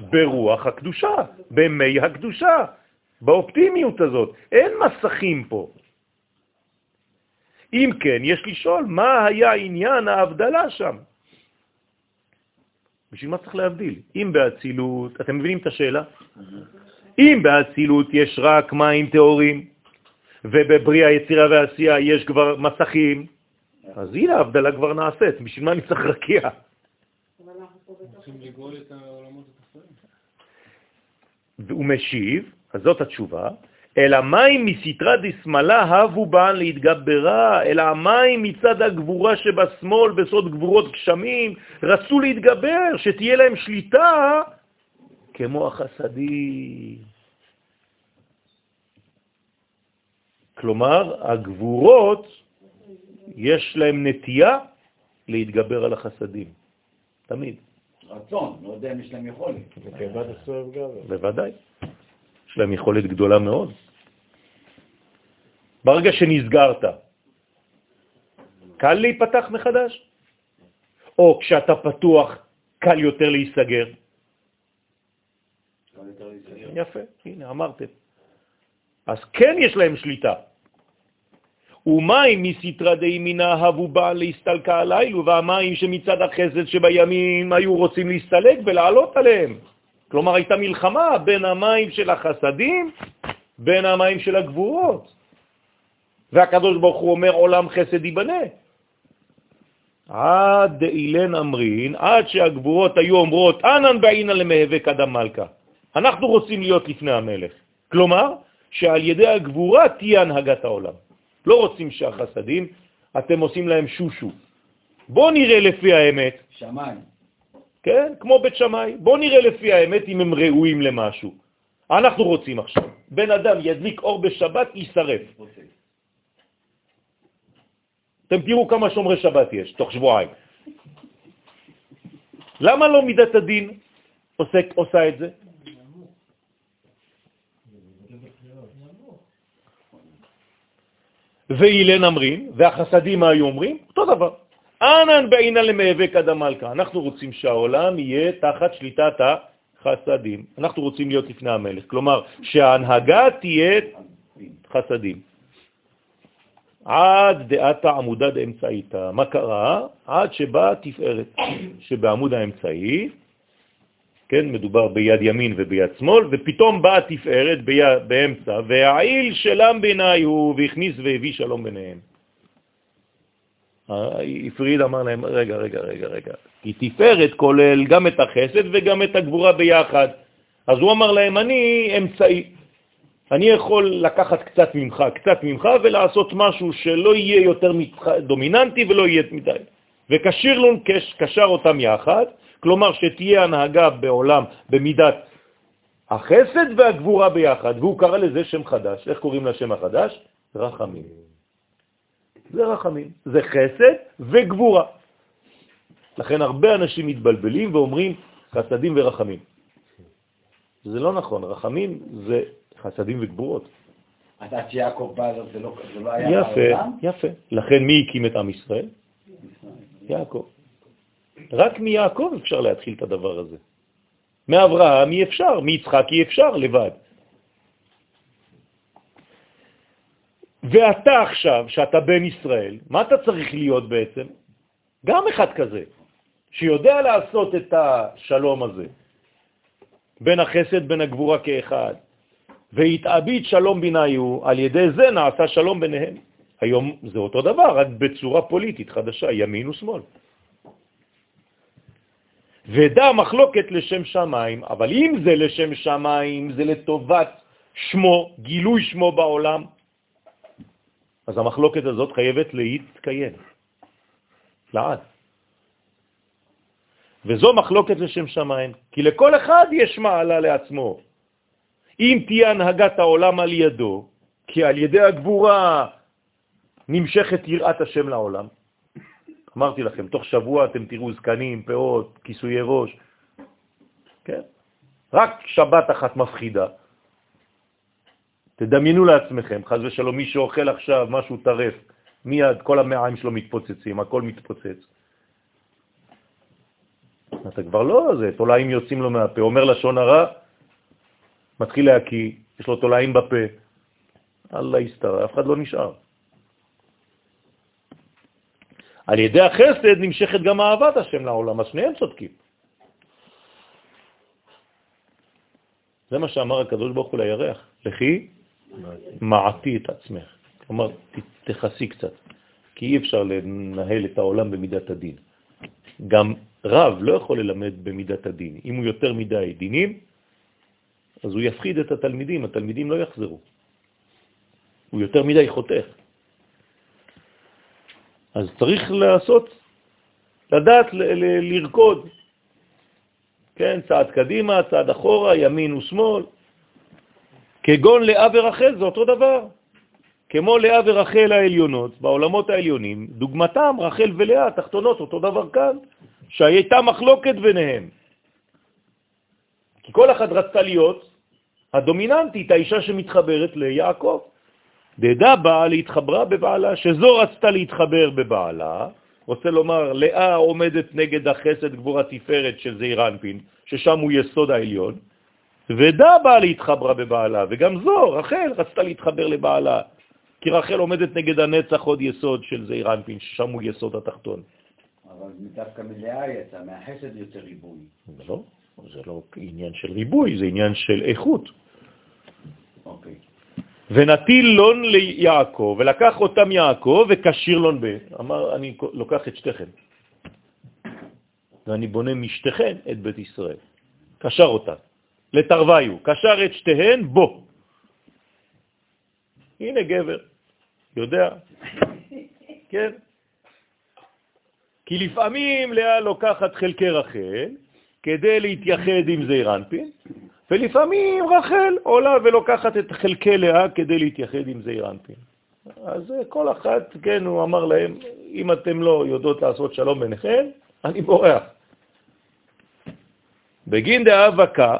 ברוח הקדושה, במי הקדושה, באופטימיות הזאת. אין מסכים פה. אם כן, יש לשאול, מה היה עניין ההבדלה שם? בשביל מה צריך להבדיל? אם באצילות, אתם מבינים את השאלה? אם באצילות יש רק מים טהורים, ובבריאה, יצירה ועשייה יש כבר מסכים, אז הנה ההבדלה כבר נעשית, בשביל מה אני צריך רקיע? והוא משיב, אז זאת התשובה, אלא מים מסתרה דשמאלה הבו בן להתגברה, אלא המים מצד הגבורה שבשמאל בסוד גבורות גשמים, רצו להתגבר, שתהיה להם שליטה כמו החסדים. כלומר, הגבורות, יש להם נטייה להתגבר על החסדים, תמיד. רצון, לא יודע אם יש להם יכולת. בוודאי. יש להם יכולת גדולה מאוד. ברגע שנסגרת, קל להיפתח מחדש? או כשאתה פתוח, קל יותר להיסגר? יפה, הנה, אמרתם. אז כן יש להם שליטה. ומים מסתרא דימינה הבו בעל להסתלקה הלילו, והמים שמצד החסד שבימים היו רוצים להסתלק ולעלות עליהם. כלומר, הייתה מלחמה בין המים של החסדים, בין המים של הגבורות. והקדוש ברוך הוא אומר, עולם חסד ייבנה. עד דאילן אמרין, עד שהגבורות היו אומרות, אנן בעינן למהווה קדם מלכה. אנחנו רוצים להיות לפני המלך. כלומר, שעל ידי הגבורה תהיה הנהגת העולם. לא רוצים שהחסדים, אתם עושים להם שושו. בואו נראה לפי האמת. שמיים. כן? כמו בית שמאי. בואו נראה לפי האמת אם הם ראויים למשהו. אנחנו רוצים עכשיו. בן אדם ידליק אור בשבת, יישרף. אתם תראו כמה שומרי שבת יש תוך שבועיים. למה לא מידת הדין עוסק, עושה את זה? ואילן אמרים, והחסדים מה היו אומרים? אותו דבר. אנן בעינן למאבק עד המלכה. אנחנו רוצים שהעולם יהיה תחת שליטת החסדים. אנחנו רוצים להיות לפני המלך. כלומר, שההנהגה תהיה חסדים. עד דעתה עמודה דאמצעיתה. מה קרה? עד שבאה תפארת, שבעמוד האמצעי, כן, מדובר ביד ימין וביד שמאל, ופתאום באה תפארת ביד, באמצע, והעיל שלם בעיניי הוא, והכניס והביא שלום ביניהם. הפריד אמר להם, רגע, רגע, רגע, רגע, כי תפארת כולל גם את החסד וגם את הגבורה ביחד. אז הוא אמר להם, אני אמצעי. אני יכול לקחת קצת ממך, קצת ממך, ולעשות משהו שלא יהיה יותר דומיננטי ולא יהיה מדי. וקשיר לון קשר אותם יחד, כלומר שתהיה הנהגה בעולם במידת החסד והגבורה ביחד, והוא קרא לזה שם חדש. איך קוראים לשם החדש? רחמים. זה רחמים, זה חסד וגבורה. לכן הרבה אנשים מתבלבלים ואומרים חסדים ורחמים. זה לא נכון, רחמים זה חסדים וגבורות. אז עד שיעקב בא זה לא, זה לא היה יפה? יפה. לכן מי הקים את עם ישראל? יעקב. רק מיעקב אפשר להתחיל את הדבר הזה. מאברהם אי אפשר, מיצחק אי אפשר לבד. ואתה עכשיו, שאתה בן ישראל, מה אתה צריך להיות בעצם? גם אחד כזה, שיודע לעשות את השלום הזה, בין החסד, בין הגבורה כאחד. והתאבית שלום ביניהו, על ידי זה נעשה שלום ביניהם. היום זה אותו דבר, רק בצורה פוליטית חדשה, ימין ושמאל. ודע מחלוקת לשם שמיים, אבל אם זה לשם שמיים, זה לטובת שמו, גילוי שמו בעולם, אז המחלוקת הזאת חייבת להתקיים, לעד. וזו מחלוקת לשם שמיים, כי לכל אחד יש מעלה לעצמו. אם תהיה הנהגת העולם על ידו, כי על ידי הגבורה נמשכת יראת השם לעולם, אמרתי לכם, תוך שבוע אתם תראו זקנים, פאות, כיסויי ראש, כן? רק שבת אחת מפחידה. תדמיינו לעצמכם, חז ושלום, מי שאוכל עכשיו משהו טרף, מיד כל המעיים שלו מתפוצצים, הכל מתפוצץ. אתה כבר לא זה, תולעים יוצאים לו מהפה, אומר לשון הרע, מתחיל להקיא, יש לו תולעים בפה, אללה יסתר, אף אחד לא נשאר. על ידי החסד נמשכת גם אהבת השם לעולם, אז שניהם צודקים. זה מה שאמר הקדוש ברוך הוא לירח, לכי מעטי את עצמך. כלומר, תכסי קצת, כי אי אפשר לנהל את העולם במידת הדין. גם רב לא יכול ללמד במידת הדין. אם הוא יותר מדי דינים, אז הוא יפחיד את התלמידים, התלמידים לא יחזרו. הוא יותר מדי חותך. אז צריך לעשות, לדעת לרקוד, כן, צעד קדימה, צעד אחורה, ימין ושמאל. כגון לאה ורחל זה אותו דבר. כמו לאה ורחל העליונות, בעולמות העליונים, דוגמתם רחל ולאה, תחתונות, אותו דבר כאן, שהייתה מחלוקת ביניהם. כי כל אחד רצתה להיות הדומיננטית, האישה שמתחברת ליעקב. דדה באה להתחברה בבעלה, שזו רצתה להתחבר בבעלה, רוצה לומר, לאה עומדת נגד החסד גבורה תפארת של זעיר אנפין, ששם הוא יסוד העליון, ודה באה להתחברה בבעלה, וגם זו, רחל, רצתה להתחבר לבעלה, כי רחל עומדת נגד הנצח עוד יסוד של זעיר אנפין, ששם הוא יסוד התחתון. אבל דווקא מלאה יצא, מהחסד יותר ריבוי. לא, זה לא עניין של ריבוי, זה עניין של איכות. אוקיי. ונטיל לון ליעקב, ולקח אותם יעקב וקשיר לון ב... אמר, אני לוקח את שתיכם, ואני בונה משתיכן את בית ישראל. קשר אותם, לתרוויו, קשר את שתיהן בו. הנה גבר, יודע, כן. כי לפעמים לאה לוקחת חלקי רחל כדי להתייחד עם זעיר אנפין, ולפעמים רחל עולה ולוקחת את חלקי לאה כדי להתייחד עם זעיר אנפין. אז כל אחת, כן, הוא אמר להם, אם אתם לא יודעות לעשות שלום ביניכם, אני בורח. בגין דאבקה,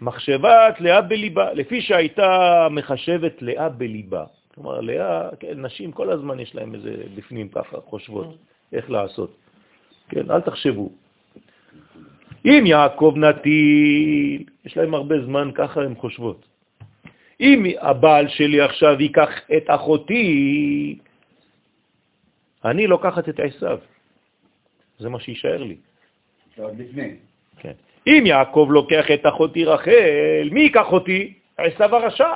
מחשבת לאה בליבה, לפי שהייתה מחשבת לאה בליבה. כלומר, לאה, כן, נשים כל הזמן יש להם איזה בפנים ככה, חושבות איך לעשות. כן, אל תחשבו. אם יעקב נטיל, יש להם הרבה זמן, ככה הן חושבות. אם הבעל שלי עכשיו ייקח את אחותי, אני לוקחת את עשיו. זה מה שישאר לי. עוד לפני. כן. אם יעקב לוקח את אחותי רחל, מי ייקח אותי? עשיו הרשע.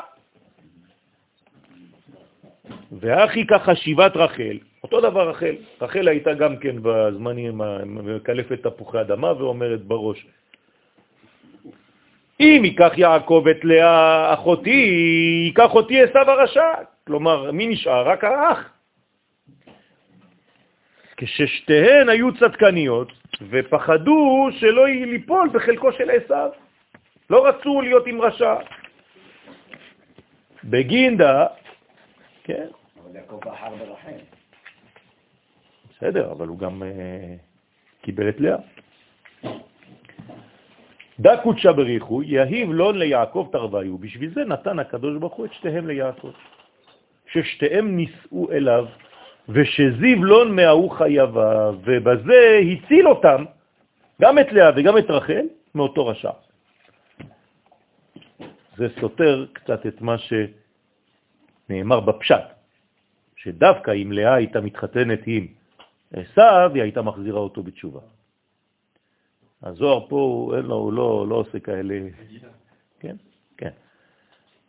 ואחי ככה שיבת רחל, אותו דבר רחל. רחל הייתה גם כן בזמנים, מקלפת תפוחי אדמה ואומרת בראש, אם ייקח יעקב את לאה אחותי, ייקח אותי עשיו הרשע. כלומר, מי נשאר? רק האח. כששתיהן היו צדקניות ופחדו שלא ליפול בחלקו של עשיו. לא רצו להיות עם רשע. בגינדה, כן. אבל יעקב בחר ברחל. בסדר, אבל הוא גם uh, קיבל את לאה. דקות שבריחו, יהיב לון ליעקב תרוויו. בשביל זה נתן הקדוש ברוך הוא את שתיהם ליעקב. ששתיהם נישאו אליו, ושזיב לון מההוא חייבה, ובזה הציל אותם, גם את לאה וגם את רחל, מאותו רשע. זה סותר קצת את מה נאמר בפשט, שדווקא אם לאה הייתה מתחתנת עם עשיו, היא הייתה מחזירה אותו בתשובה. הזוהר פה, אין לו, הוא לא, לא עושה כאלה... כן, כן.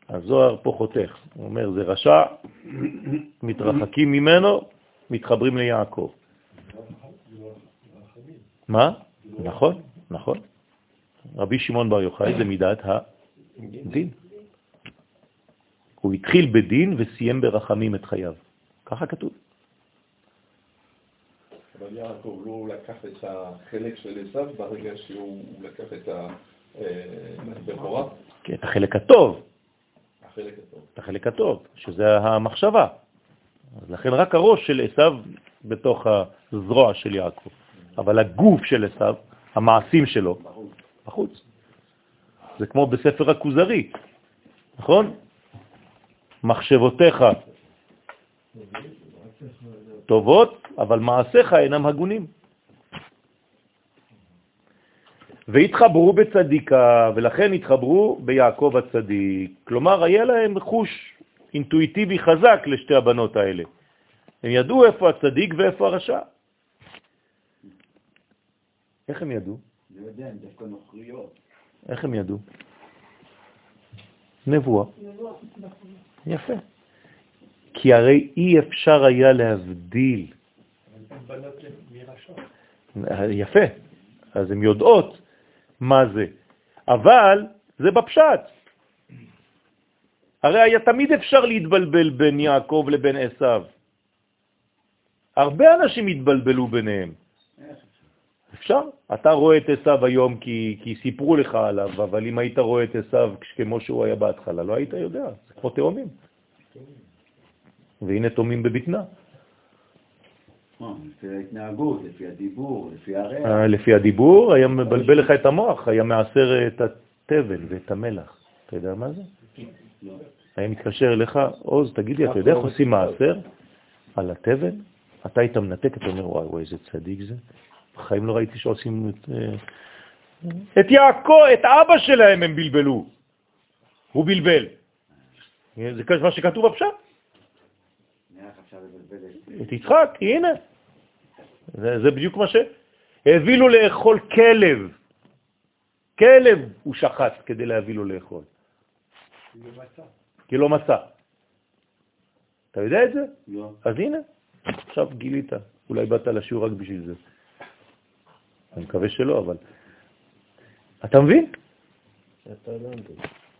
הזוהר פה חותך, הוא אומר, זה רשע, מתרחקים ממנו, מתחברים ליעקב. מה? נכון, נכון. רבי שמעון בר יוחאי זה מידת הדין. הוא התחיל בדין וסיים ברחמים את חייו. ככה כתוב. אבל יעקב לא לקח את החלק של עשיו ברגע שהוא לקח את הבכורה? כן, את החלק הטוב. החלק הטוב. את החלק הטוב, שזה המחשבה. אז לכן רק הראש של עשיו בתוך הזרוע של יעקב. אבל הגוף של עשיו, המעשים שלו, בחוץ. זה כמו בספר הכוזרי, נכון? מחשבותיך טובות, אבל מעשיך אינם הגונים. והתחברו בצדיקה, ולכן התחברו ביעקב הצדיק. כלומר, היה להם חוש אינטואיטיבי חזק לשתי הבנות האלה. הם ידעו איפה הצדיק ואיפה הרשע. איך הם ידעו? לא יודע, הם דווקא נוכריות. איך הם ידעו? נבואה. יפה. כי הרי אי אפשר היה להבדיל. יפה. אז הן יודעות מה זה. אבל זה בפשט. הרי היה תמיד אפשר להתבלבל בין יעקב לבין עשיו. הרבה אנשים התבלבלו ביניהם. אפשר. אתה רואה את עשיו היום כי, כי סיפרו לך עליו, אבל אם היית רואה את עשיו כמו שהוא היה בהתחלה, לא היית יודע. זה כמו תאומים. והנה תומים בבטנה. לפי ההתנהגות, לפי הדיבור, לפי הריח. אה, לפי הדיבור היה מבלבל לך את המוח, היה מעשר את התבן ואת המלח. אתה יודע מה זה? לא. היה מתקשר אליך, עוז, תגיד לי, אתה יודע איך עושים מעשר על התבן? אתה היית מנתק, אתה אומר, וואי, וואי, איזה צדיק זה. בחיים לא ראיתי שעושים את... אה, את יעקב, את אבא שלהם הם בלבלו. הוא בלבל. זה מה שכתוב בפשט. את יצחק, הנה. זה, זה בדיוק מה ש... הביא לו לאכול כלב. כלב הוא שחט כדי להביא לו לאכול. כי לא מצא. אתה יודע את זה? לא. אז הנה, עכשיו גילית. אולי באת לשיעור רק בשביל זה. אני מקווה שלא, אבל... אתה מבין?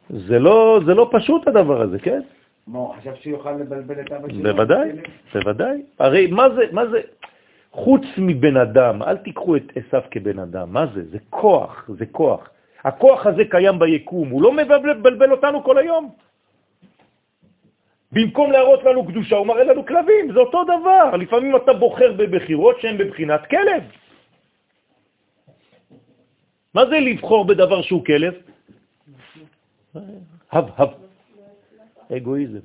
זה לא, זה לא פשוט הדבר הזה, כן? מה, הוא חשב שיוכל לבלבל את אבא שלו? בוודאי, בוודאי. הרי מה זה, מה זה, חוץ מבן אדם, אל תיקחו את עשיו כבן אדם, מה זה? זה כוח, זה כוח. הכוח הזה קיים ביקום, הוא לא מבלבל אותנו כל היום. במקום להראות לנו קדושה, הוא מראה לנו כלבים, זה אותו דבר. לפעמים אתה בוחר בבחירות שהן בבחינת כלב. מה זה לבחור בדבר שהוא כלב? הב, הב. אגואיזם.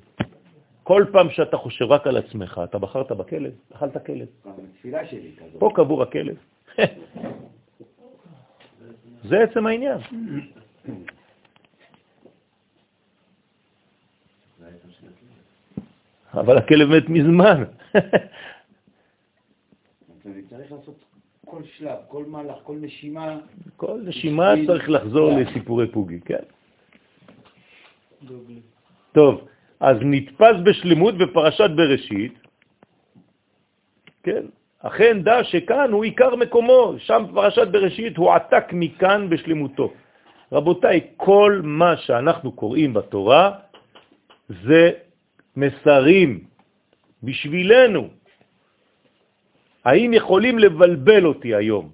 כל פעם שאתה חושב רק על עצמך, אתה בחרת בכלב, אכלת כלב. פה קבור הכלב. זה עצם העניין. אבל הכלב מת מזמן. צריך לעשות כל שלב, כל מהלך, כל נשימה. כל נשימה צריך לחזור לסיפורי פוגי, כן. טוב, אז נתפס בשלמות בפרשת בראשית, כן, אכן דע שכאן הוא עיקר מקומו, שם פרשת בראשית הוא עתק מכאן בשלמותו. רבותיי, כל מה שאנחנו קוראים בתורה זה מסרים בשבילנו. האם יכולים לבלבל אותי היום?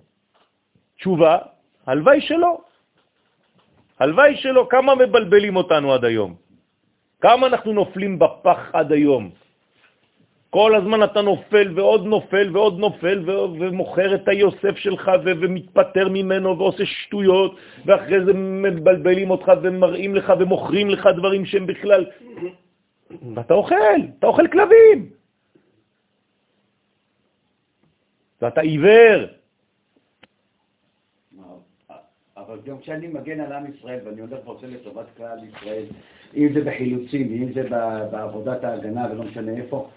תשובה, הלוואי שלא. הלוואי שלא, כמה מבלבלים אותנו עד היום? כמה אנחנו נופלים בפח עד היום? כל הזמן אתה נופל ועוד נופל ועוד נופל ומוכר את היוסף שלך ומתפטר ממנו ועושה שטויות ואחרי זה מבלבלים אותך ומראים לך ומוכרים לך דברים שהם בכלל... ואתה אוכל, אתה אוכל כלבים. ואתה עיוור. אבל גם כשאני מגן על עם ישראל ואני הולך ועושה לטובת כלל ישראל, אם זה בחילוצים, אם זה בעבודת ההגנה ולא משנה איפה,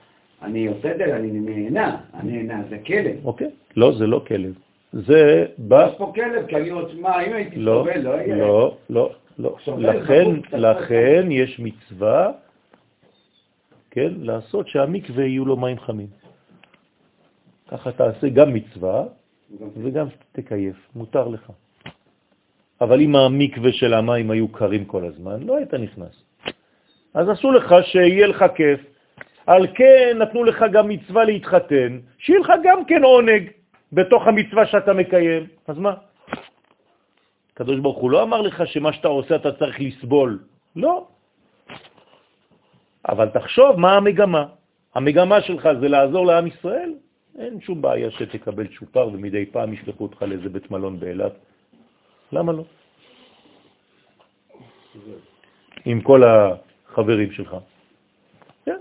אני זה, אני נהנה, אני נהנה, זה כלב. אוקיי? לא, זה לא כלב. זה בא... יש פה כלב, כי אני רוצה, מה, אם הייתי לא, סובל, לא יהיה. לא, לא, לא. לכן, לכן יש מצווה, כן, לעשות שהמקווה יהיו לו מים חמים. ככה תעשה גם מצווה וגם תקייף, מותר לך. אבל אם המקווה של המים היו קרים כל הזמן, לא היית נכנס. אז עשו לך שיהיה לך כיף. על כן נתנו לך גם מצווה להתחתן, שיהיה לך גם כן עונג בתוך המצווה שאתה מקיים. אז מה? הקדוש ברוך הוא לא אמר לך שמה שאתה עושה אתה צריך לסבול. לא. אבל תחשוב מה המגמה. המגמה שלך זה לעזור לעם ישראל? אין שום בעיה שתקבל צ'ופר ומדי פעם ישלחו אותך לאיזה בית מלון באילת. למה לא? עם כל החברים שלך. כן.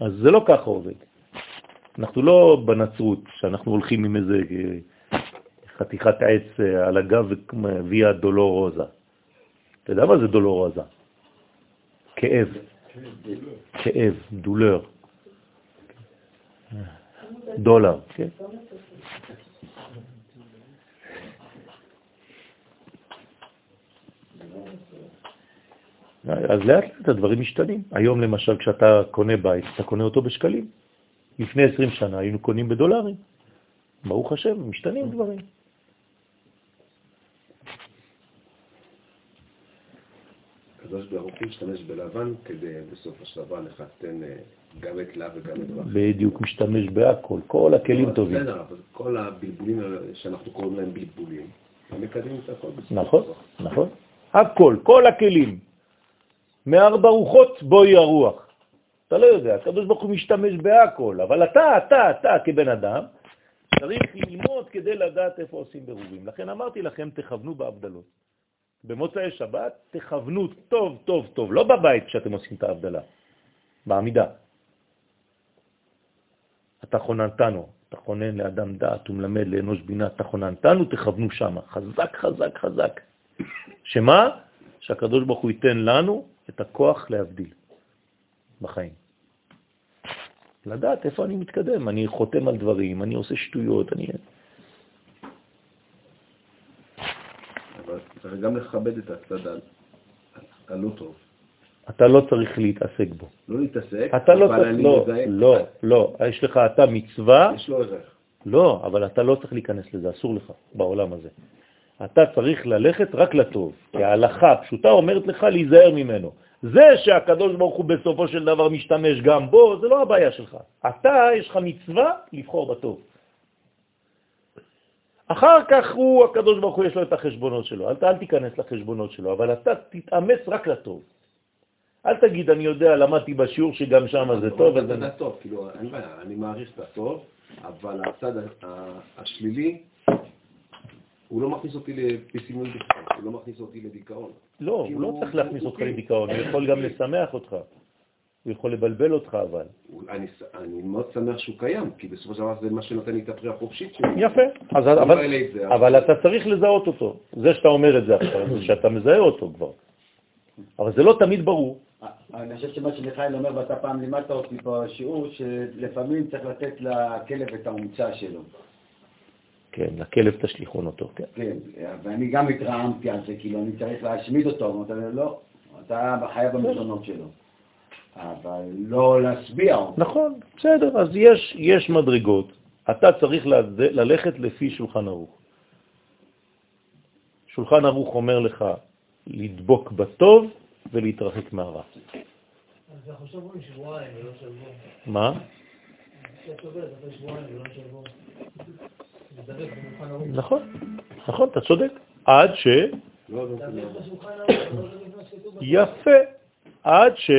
אז זה לא ככה עובד. אנחנו לא בנצרות, שאנחנו הולכים עם איזה אה, חתיכת עץ אה, על הגב ויה דולורוזה. אתה יודע מה זה דולורוזה? כאב. כאב, דולר. דולר, כן. אז לאט לאט הדברים משתנים. היום למשל כשאתה קונה בית, אתה קונה אותו בשקלים. לפני 20 שנה היינו קונים בדולרים. ברוך השם, משתנים דברים. הקדוש ברוך הוא משתמש בלבן כדי בסוף השלבה לחתן אה, גם את לה וגם את רחל. בדיוק משתמש בהכל, כל הכלים טובים. בסדר, אבל כל הבלבולים שאנחנו קוראים להם בלבולים, הם מקדמים את הכל. נכון. נכון. הכל, כל הכלים. מארבע רוחות בואי הרוח. אתה לא יודע, הקדוש ברוך הוא משתמש בהכל, אבל אתה, אתה, אתה כבן אדם, צריך ללמוד כדי לדעת איפה עושים ברובים. לכן אמרתי לכם, תכוונו בהבדלות. במוצאי שבת תכוונו טוב, טוב, טוב, לא בבית כשאתם עושים את ההבדלה, בעמידה. אתה חוננתנו, אתה חונן לאדם דעת ומלמד לאנוש בינה, אתה חוננתנו, תכוונו שמה. חזק, חזק, חזק. שמה? שהקדוש ברוך הוא ייתן לנו את הכוח להבדיל בחיים. לדעת איפה אני מתקדם, אני חותם על דברים, אני עושה שטויות, אני... אבל צריך גם לכבד את הצד הלא טוב. אתה לא צריך להתעסק בו. לא להתעסק, אתה לא צריך, לא, מזהה- לא, לא, יש לך אתה מצווה, יש לו ערך. לא, אבל אתה לא צריך להיכנס לזה, אסור לך בעולם הזה. אתה צריך ללכת רק לטוב, כי ההלכה הפשוטה אומרת לך להיזהר ממנו. זה שהקדוש ברוך הוא בסופו של דבר משתמש גם בו, זה לא הבעיה שלך. אתה, יש לך מצווה לבחור בטוב. אחר כך הוא, הקדוש ברוך הוא, יש לו את החשבונות שלו. אל, אל תיכנס לחשבונות שלו, אבל אתה תתאמץ רק לטוב. אל תגיד, אני יודע, למדתי בשיעור שגם שם זה טוב. זה. הטוב, כאילו, אני מעריך את הטוב, אבל הצד השלילי, הוא לא מכניס אותי לפסימיות בכלל, הוא לא מכניס אותי לדיכאון. לא, הוא כאילו, לא צריך להכניס אותך לדיכאון, הוא יכול גם לשמח אותך. הוא יכול לבלבל אותך אבל. אני אני מאוד שמח שהוא קיים, כי בסופו של דבר זה מה שנותן לי את הפרי החופשית שלי. יפה, אז, אבל, זה, אבל אתה צריך לזהות אותו. זה שאתה אומר את זה עכשיו, זה שאתה מזהה אותו כבר. אבל זה לא תמיד ברור. אני חושב שמה שמיכאל אומר, ואתה פעם לימדת אותי בשיעור, שלפעמים צריך לתת לכלב את המומצא שלו. כן, לכלב תשליכון אותו, כן. כן, ואני גם התרעמתי על זה, כאילו אני צריך להשמיד אותו, אמרת לי, לא, אתה חייב במזונות שלו. אבל לא להשביע אותו. נכון, בסדר, אז יש, יש מדרגות. אתה צריך ללכת לפי שולחן ערוך. שולחן ערוך אומר לך לדבוק בטוב ולהתרחק מהרע. אז אנחנו עכשיו אומרים שבועיים ולא שבוע. מה? נכון, נכון, אתה צודק. עד ש... לא, לא, לא. יפה. עד ש...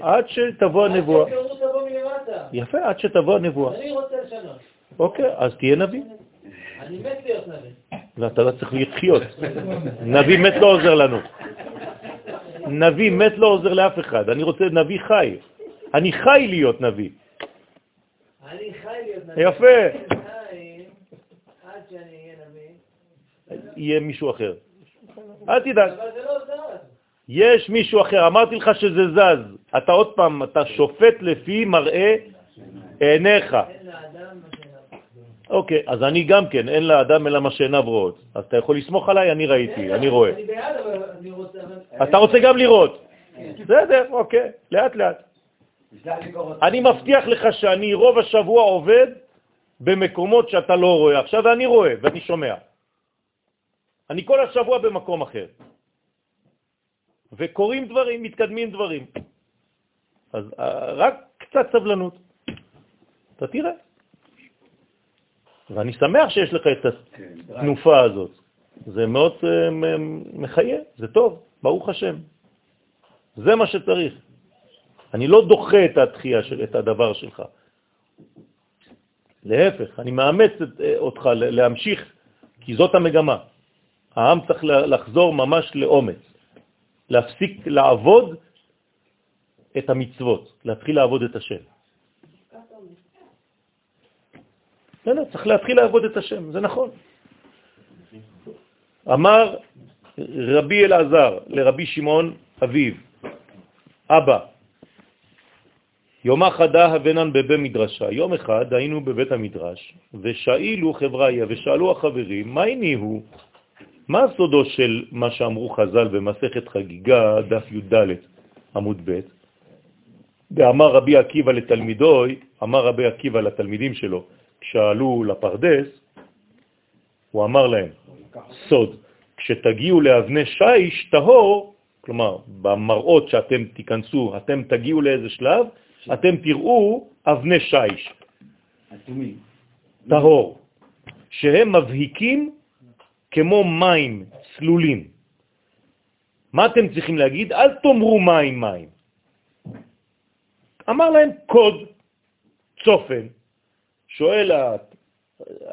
עד שתבוא הנבואה. יפה, עד שתבוא הנבואה. אני רוצה לשנות. אוקיי, אז תהיה נביא. אני מת להיות נביא. ואתה לא צריך לחיות. נביא מת לא עוזר לנו. נביא מת לא עוזר לאף אחד. אני רוצה נביא חי. אני חי להיות נביא. אני חי להיות נביא. יפה. עד שאני אהיה נביא. יהיה מישהו אחר. אל תדאג. אבל זה לא זז. יש מישהו אחר, אמרתי לך שזה זז. אתה עוד פעם, אתה שופט לפי מראה עיניך. אוקיי, אז אני גם כן, אין לאדם אלא מה שעיניו רואות. אז אתה יכול לסמוך עליי, אני ראיתי, אני רואה. אני בעד, אבל אני רוצה... אתה רוצה גם לראות. כן. בסדר, אוקיי, לאט לאט. אני מבטיח לך שאני רוב השבוע עובד במקומות שאתה לא רואה עכשיו, ואני רואה ואני שומע. אני כל השבוע במקום אחר. וקורים דברים, מתקדמים דברים. אז אה, רק קצת סבלנות. אתה תראה. ואני שמח שיש לך את כן, התנופה הזאת. זה מאוד אה, מחיה, זה טוב, ברוך השם. זה מה שצריך. אני לא דוחה את התחייה, של, את הדבר שלך. להפך, אני מאמץ את, אה, אותך להמשיך, כי זאת המגמה. העם צריך לחזור ממש לאומץ, להפסיק לעבוד את המצוות, להתחיל לעבוד את השם. לא, לא, צריך להתחיל לעבוד את השם, זה נכון. אמר רבי אלעזר לרבי שמעון אביו, אבא, יום חדה הבנן בבי מדרשה. יום אחד היינו בבית המדרש, ושאילו חבריה ושאלו החברים, מה הנה הוא? מה סודו של מה שאמרו חז"ל במסכת חגיגה, דף י"ד, עמוד ב'? ואמר רבי עקיבא לתלמידוי, אמר רבי עקיבא לתלמידים שלו, כשעלו לפרדס, הוא אמר להם, סוד, כשתגיעו לאבני שיש טהור, כלומר, במראות שאתם תיכנסו, אתם תגיעו לאיזה שלב, אתם תראו אבני שיש, אטומים. טהור, שהם מבהיקים כמו מים צלולים. מה אתם צריכים להגיד? אל תאמרו מים מים. אמר להם קוד, צופן. שואל ה-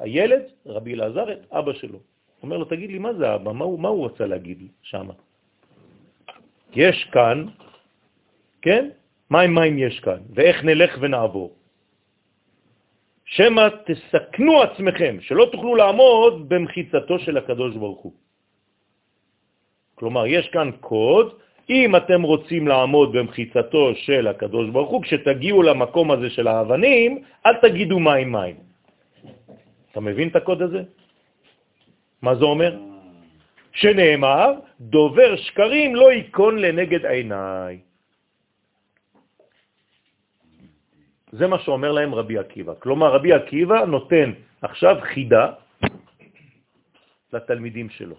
הילד, רבי אלעזר, את אבא שלו. אומר לו, תגיד לי, מה זה אבא? מה הוא, מה הוא רצה להגיד שם? יש כאן, כן? מים מים יש כאן, ואיך נלך ונעבור. שמא תסכנו עצמכם, שלא תוכלו לעמוד במחיצתו של הקדוש ברוך הוא. כלומר, יש כאן קוד, אם אתם רוצים לעמוד במחיצתו של הקדוש ברוך הוא, כשתגיעו למקום הזה של האבנים, אל תגידו מים מים. אתה מבין את הקוד הזה? מה זה אומר? שנאמר, דובר שקרים לא יקון לנגד עיניי. זה מה שאומר להם רבי עקיבא. כלומר, רבי עקיבא נותן עכשיו חידה לתלמידים שלו.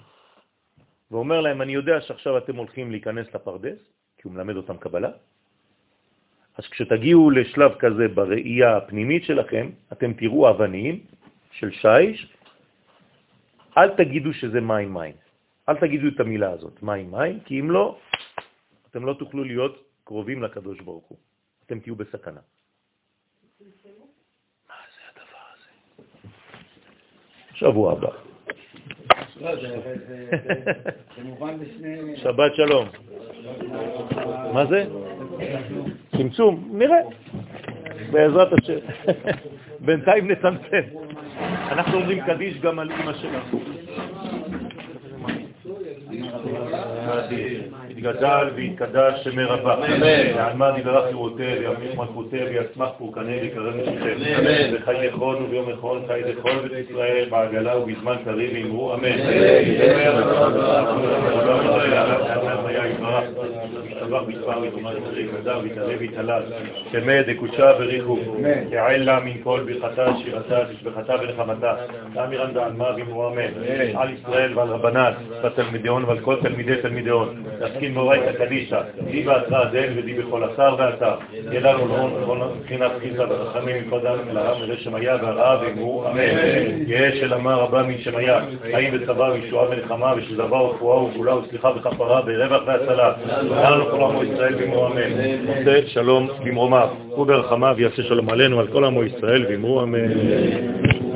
ואומר להם, אני יודע שעכשיו אתם הולכים להיכנס לפרדס, כי הוא מלמד אותם קבלה, אז כשתגיעו לשלב כזה בראייה הפנימית שלכם, אתם תראו אבנים של שיש, אל תגידו שזה מים מים. אל תגידו את המילה הזאת, מים מים, כי אם לא, אתם לא תוכלו להיות קרובים לקדוש ברוך הוא. אתם תהיו בסכנה. מה זה הדבר הזה? שבוע הבא. לא. שבת שלום. מה זה? צמצום, נראה. בעזרת השם. בינתיים נצמצם. אנחנו אומרים קדיש גם על אמא שלנו. יתגדל ויתקדש שמי רבה. ועלמד ידרך יראותה וימליך מלכותה ויצמח פורקנה ויקרב נשיכם. וחי יכון וביום יכון חי לכל בית ישראל בעגלה ובזמן קריב אמרו אמן. ישתבח מספר ותאמר יצחק וזר ויתעלה ויתעלל. שמא דקודשה וריחו. יעל לה מן כל ברכתה שירתה תשבחתה ונחמתה. תאמירן בעלמה ואמרו אמן. על ישראל ועל רבנת בתלמידיון ועל כל תלמידי תלמידיון. מאורייתא קדישא. די בהתרא דל ודי בכל אתר ואתר. ידע לו להון וכל מבחינת חיסא וחכמים מכל דם ולרם ולשם היה והרעה ואמרו אמן. יהא של אמר רבה משם היה. חיים וצבא וישועה מלחמה ושזבה ורפואה וגאולה וסליחה וכפרה ורווח והצלה. לנו כל עמו ישראל ואמרו אמן. עושה שלום במרומיו וברחמיו יעשה שלום עלינו על כל עמו ישראל ואמרו אמן.